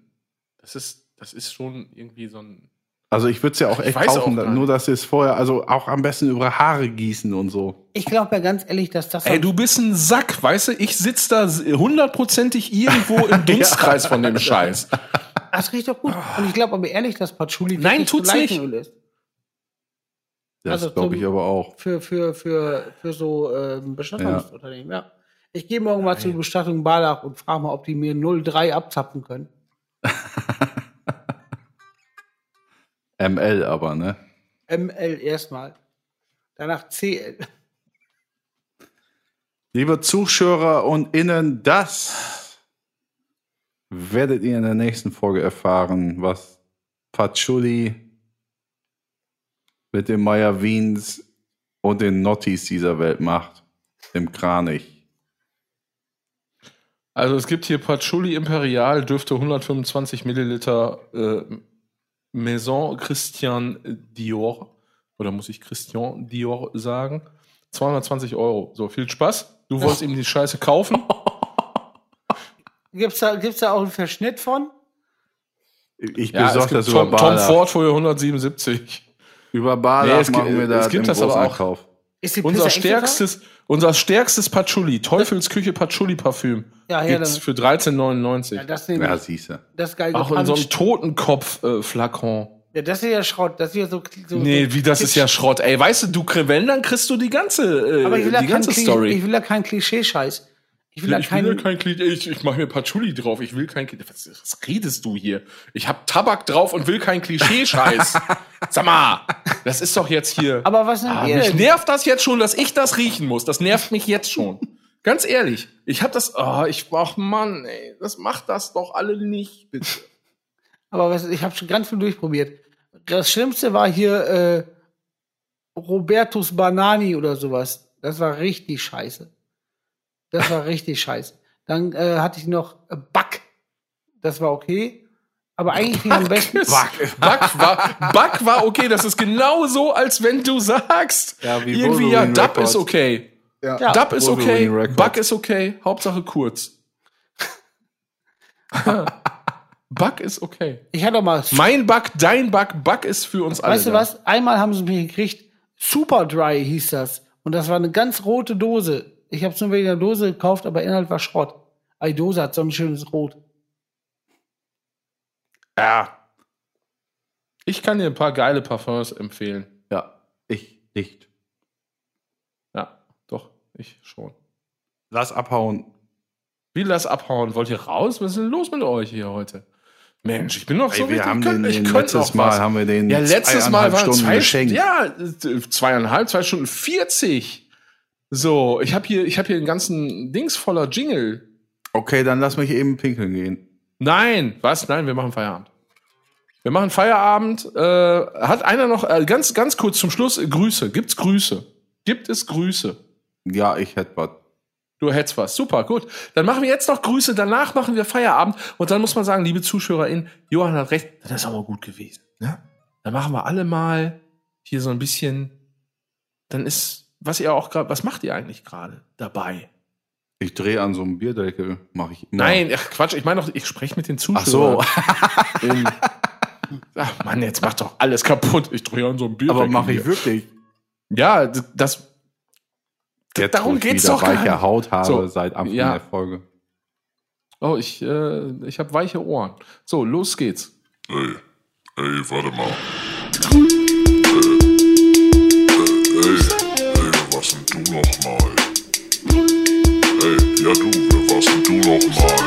Das ist, das ist schon irgendwie so ein. Also ich würde es ja auch echt auch kaufen, nicht. nur dass es vorher, also auch am besten über Haare gießen und so. Ich glaube ja ganz ehrlich, dass das. Ey, du bist ein Sack, weißt du? Ich sitz da hundertprozentig irgendwo im [laughs] Dunstkreis von dem Scheiß. das riecht doch gut. Und ich glaube aber ehrlich, dass Patchouli Nein, tut's nicht. Ist. Das Also glaube ich aber auch. Für, für, für, für so ähm, Bestattungsunternehmen, ja. Ich gehe morgen mal zur Bestattung Barlach und frage mal, ob die mir 03 abzapfen können. [laughs] ML aber, ne? ML erstmal. Danach CL. Liebe Zuschauer und Innen, das werdet ihr in der nächsten Folge erfahren, was Patchouli mit den Meyer Wiens und den Nottis dieser Welt macht. Im Kranich. Also es gibt hier Patchouli Imperial, dürfte 125 Milliliter äh, Maison Christian Dior. Oder muss ich Christian Dior sagen? 220 Euro. So, viel Spaß. Du wolltest [laughs] ihm die Scheiße kaufen. Gibt's da, gibt's da auch einen Verschnitt von? Ich Ja, es besorge das über Tom, Tom. Ford für 177. Über Barlach Nee, es gibt- machen wir da es gibt den das aber auch. Großeinkauf. Ist die Unser stärkstes, unser stärkstes Patchouli, Teufelsküche Patchouli Parfüm, Ja, ja, gibt's dann- für 13,99. Ja, das nehme Ja, siehste. Das ist geil auch in so einem gepanscht. Totenkopf-Flakon. Ja, das ist ja Schrott. Das ist ja so. so nee, so, wie das ist ja Schrott. Ey, weißt du, du wenn, dann kriegst du die ganze, äh, Aber ich will ja die kein, ganze Story. Ich will ja keinen Klischee-Scheiß. Ich will Ich will keinen. ja kein Klischee. Ich, ich mache mir Patchouli drauf. Ich will kein Klischee. Was, was redest du hier? Ich hab Tabak drauf und will kein Klischee-Scheiß. [laughs] Sag mal, das ist doch jetzt hier. aber was Ah, ihr mich nervt das jetzt schon, dass ich das riechen muss. Das nervt mich jetzt schon. Ganz ehrlich, ich hab das. Oh, ich ach Mann, ey, das macht das doch alle nicht, bitte. Aber was, ich habe schon ganz viel durchprobiert. Das Schlimmste war hier äh, Robertus Banani oder sowas. Das war richtig scheiße. Das war richtig scheiße. Dann äh, hatte ich noch äh, Back. Das war okay. Aber eigentlich fing am besten. Back, Back war, Back war okay. Das ist genauso, als wenn du sagst, Ja, wie irgendwie ja, Wolverine Dub Records. ist okay. Ja. Dub ist okay, Records. Bug ist okay, Hauptsache kurz. [laughs] Bug ist okay. Ich hatte mal. Mein Bug, dein Bug, Bug ist für uns alle. weißt du was? Einmal haben sie mich gekriegt. Super Dry hieß das. Und das war eine ganz rote Dose. Ich habe es nur wegen der Dose gekauft, aber Inhalt war Schrott. Aber die Dose hat so ein schönes Rot. Ja. Ich kann dir ein paar geile Parfums empfehlen. Ja, ich nicht. Ja, doch, ich schon. Lass abhauen. Wie lass abhauen? Wollt ihr raus? Was ist denn los mit euch hier heute? Mensch, ich bin noch so Ey, wir richtig- haben den, ich den letztes Mal was. haben wir den Ja, letztes Mal zweieinhalb waren Stunden zwei geschenkt. Ja, äh, zweieinhalb, zwei Stunden 40. So, ich habe hier, ich habe hier einen ganzen Dings voller Jingle. Okay, dann lass mich eben pinkeln gehen. Nein, was? Nein, wir machen Feierabend. Wir machen Feierabend. Äh, hat einer noch äh, ganz, ganz kurz zum Schluss äh, Grüße? Gibt's Grüße? Gibt es Grüße? Ja, ich hätte was. Du hättest was. Super, gut. Dann machen wir jetzt noch Grüße, danach machen wir Feierabend und dann muss man sagen, liebe ZuschauerInnen, Johann hat recht, das ist aber gut gewesen. Ne? Dann machen wir alle mal hier so ein bisschen, dann ist, was ihr auch gerade, was macht ihr eigentlich gerade dabei? Ich drehe an so einem Bierdeckel, mache ich immer. Nein, ach Quatsch, ich meine doch, ich spreche mit den Ach so, Zuschauern. [laughs] Ach Mann, jetzt macht doch alles kaputt. Ich drehe an so einem Bier. aber mache ich wirklich. Ja, das. Jetzt, darum ich geht's wieder doch gar weiche nicht. Haut habe So, seit Anfang ja. der Folge. Oh, ich, äh, ich habe weiche Ohren. So, los geht's. Ey, ey, warte mal. Was denn du noch mal? Ey, ja du, wer was denn du noch mal?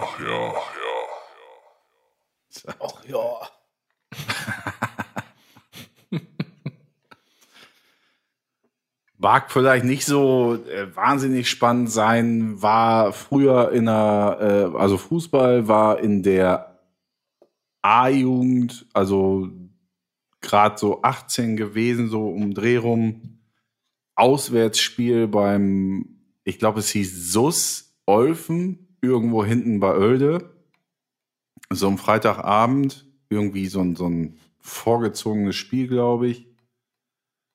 Ach ja, ja. Ach ja. [laughs] Mag vielleicht nicht so äh, wahnsinnig spannend sein, war früher in der, äh, also Fußball war in der A-Jugend, also gerade so 18 gewesen, so um Dreh rum. Auswärtsspiel beim, ich glaube, es hieß SUS Olfen, irgendwo hinten bei Oelde. So am Freitagabend, irgendwie so ein, so ein vorgezogenes Spiel, glaube ich.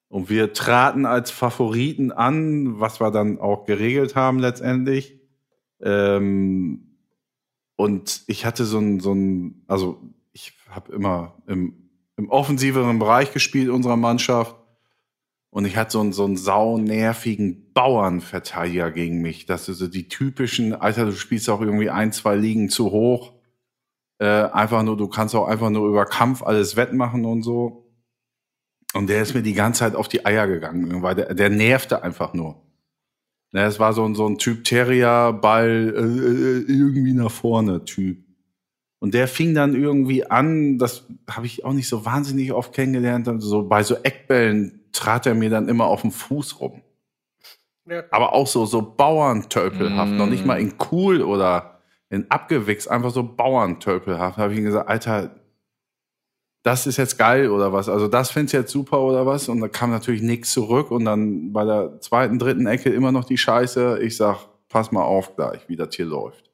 Und wir traten als Favoriten an, was wir dann auch geregelt haben letztendlich. Ähm, und ich hatte so ein, so ein also ich habe immer im, im offensiveren Bereich gespielt unserer Mannschaft. Und ich hatte so einen, so einen saunervigen Bauernverteidiger gegen mich. Das ist so die typischen, Alter, du spielst auch irgendwie ein, zwei Ligen zu hoch. Äh, einfach nur, du kannst auch einfach nur über Kampf alles wettmachen und so. Und der ist mir die ganze Zeit auf die Eier gegangen, weil der, der nervte einfach nur. Ne, Es war so ein, so ein Typ Terrier, Ball äh, äh, irgendwie nach vorne Typ. Und der fing dann irgendwie an, das habe ich auch nicht so wahnsinnig oft kennengelernt, so bei so Eckbällen trat er mir dann immer auf den Fuß rum. Ja. Aber auch so, so Bauerntölpelhaft, Mm. noch nicht mal in cool oder in abgewichst, einfach so Bauerntölpelhaft. habe ich ihm gesagt, Alter, das ist jetzt geil oder was? Also das findest du jetzt super oder was? Und da kam natürlich nichts zurück und dann bei der zweiten, dritten Ecke immer noch die Scheiße. Ich sag, pass mal auf gleich, wie das hier läuft.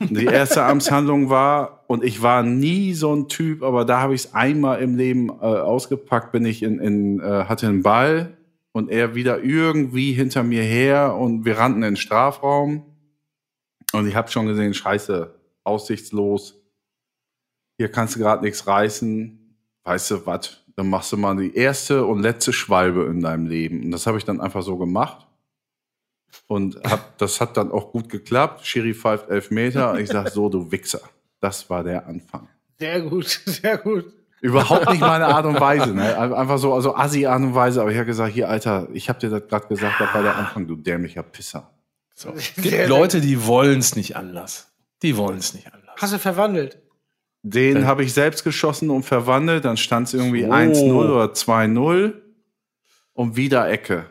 Die erste Amtshandlung war, und ich war nie so ein Typ, aber da habe ich es einmal im Leben äh, ausgepackt, bin ich in, in äh, hatte einen Ball und er wieder irgendwie hinter mir her und wir rannten in den Strafraum und ich habe schon gesehen, scheiße, aussichtslos, hier kannst du gerade nichts reißen, weißt du was, dann machst du mal die erste und letzte Schwalbe in deinem Leben. Und das habe ich dann einfach so gemacht. Und hab, das hat dann auch gut geklappt. Schiri pfeift elf Meter. Ich sag so, du Wichser. Das war der Anfang. Sehr gut, [laughs] sehr gut. Überhaupt nicht meine Art und Weise, ne? [laughs] Einfach so, also assi Art und Weise. Aber ich habe gesagt, hier, Alter, ich habe dir das gerade gesagt, das war der Anfang, du dämlicher Pisser. So. Es gibt Leute, die wollen es nicht anders. Die wollen es nicht anders. Hast du verwandelt? Den äh. habe ich selbst geschossen und verwandelt. Dann stand es irgendwie so. 1-0 oder 2-0 und wieder Ecke.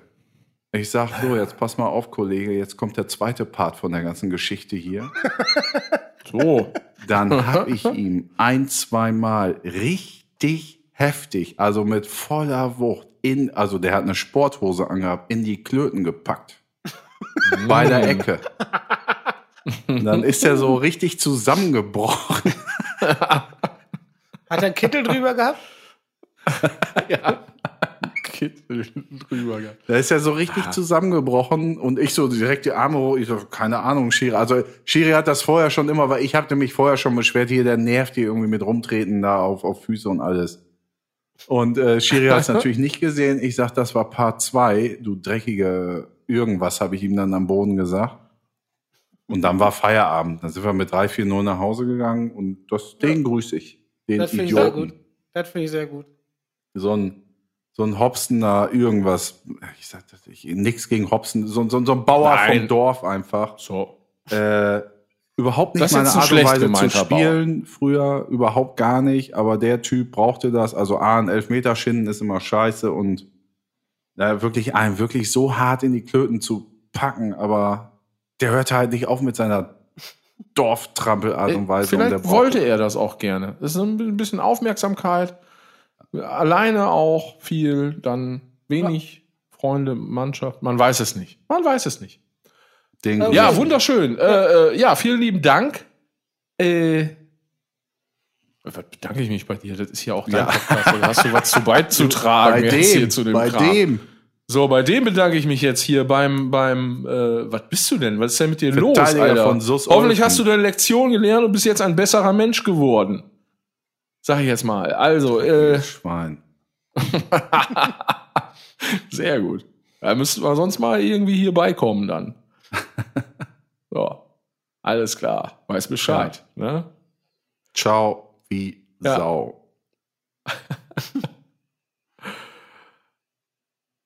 Ich sag so, jetzt pass mal auf, Kollege, jetzt kommt der zweite Part von der ganzen Geschichte hier. [laughs] so. Dann habe ich ihm ein, zweimal richtig heftig, also mit voller Wucht in, also der hat eine Sporthose angehabt, in die Klöten gepackt. [laughs] bei der Ecke. Dann ist er so richtig zusammengebrochen. [laughs] Hat er einen Kittel drüber gehabt? ja. Kittel [laughs] drüber. Da ist ja so richtig ah. zusammengebrochen und ich so direkt die Arme hoch. Ich so, keine Ahnung, Schiri. Also Schiri hat das vorher schon immer, weil ich hatte mich vorher schon beschwert, hier der nervt hier irgendwie mit rumtreten da auf, auf Füße und alles. Und äh, Schiri hat es [laughs] natürlich nicht gesehen. Ich sag, das war Part 2, du dreckige irgendwas, habe ich ihm dann am Boden gesagt. Und dann war Feierabend. Dann sind wir mit 3, 4, 0 nach Hause gegangen und das, den ja. grüße ich. Den das finde ich sehr gut. Das finde ich sehr gut. So ein, so ein Hobsener irgendwas. Ich sag das nicht, nichts gegen Hobson. So, so, so ein Bauer Nein. vom Dorf einfach. So. Äh, überhaupt nicht meine Art und Weise zu spielen. Bauer. Früher überhaupt gar nicht. Aber der Typ brauchte das. Also A, ein Elfmeterschinden ist immer scheiße und äh, wirklich einen wirklich so hart in die Klöten zu packen. Aber der hörte halt nicht auf mit seiner Dorftrampelat und Weise. Vielleicht wollte er das auch gerne. Das ist ein bisschen Aufmerksamkeit. Alleine auch viel, dann wenig ja. Freunde, Mannschaft. Man weiß es nicht. Man weiß es nicht. Den ja, wunderschön. Äh, äh, ja, vielen lieben Dank. Äh, was bedanke ich mich bei dir? Das ist ja auch dein ja. Podcast. Hast du was zu beizutragen [laughs] bei dem, zu dem bei Kram. dem. So, bei dem bedanke ich mich jetzt hier beim, beim, äh, was bist du denn? Was ist denn mit dir los, Alter? Von Sus Hoffentlich hast du deine Lektion gelernt und bist jetzt ein besserer Mensch geworden. Sag ich jetzt mal. Also, äh. Schwein. [laughs] Sehr gut. Da müssten wir sonst mal irgendwie hier beikommen dann. [laughs] so. Alles klar. Weiß Bescheid. Ja. Ne? Ciao wie ja. Sau. [laughs]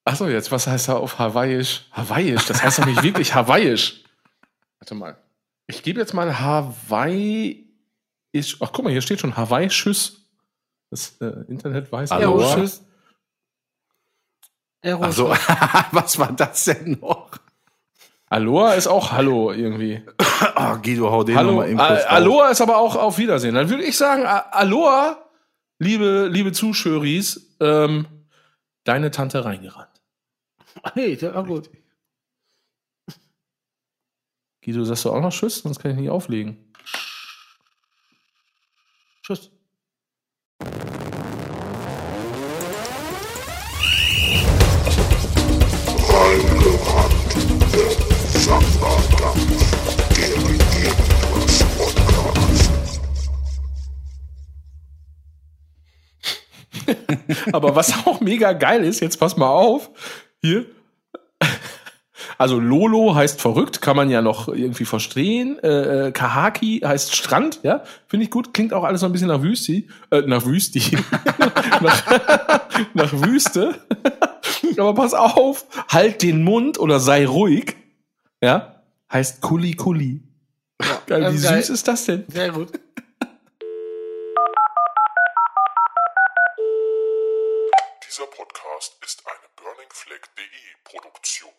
Achso, jetzt, was heißt da auf Hawaiisch? Hawaiisch, das heißt doch nicht wirklich Hawaiisch. Warte mal. Ich gebe jetzt mal Hawaii. Ach, guck mal, hier steht schon Hawaii-Schüss. Das äh, Internet weiß Aeroschüss. Also, [laughs] was war das denn noch? Aloha ist auch Hallo irgendwie. oh, [coughs] Guido, hau den Hallo. nochmal eben kurz Aloha ist aber auch auf Wiedersehen. Dann würde ich sagen, Aloha, liebe, liebe Zuschöris, ähm, deine Tante reingerannt. Hey, der war gut. Guido, sagst du auch noch Tschüss? Sonst kann ich nicht auflegen. Tschüss. Reingerannt, der Samba-Dampf, der Podcast. Aber was auch mega geil ist, jetzt pass mal auf, hier. Also Lolo heißt verrückt, kann man ja noch irgendwie verstehen. Äh, äh, Kahaki heißt Strand, ja, finde ich gut. Klingt auch alles so ein bisschen nach Wüsti, äh, nach Wüsti, [laughs] nach, nach Wüste. [laughs] Aber pass auf, halt den Mund oder sei ruhig, ja, heißt Kuli Kuli. Ja, geil, wie geil. süß ist das denn? Sehr gut. Dieser Podcast ist eine burningfleck.de Produktion.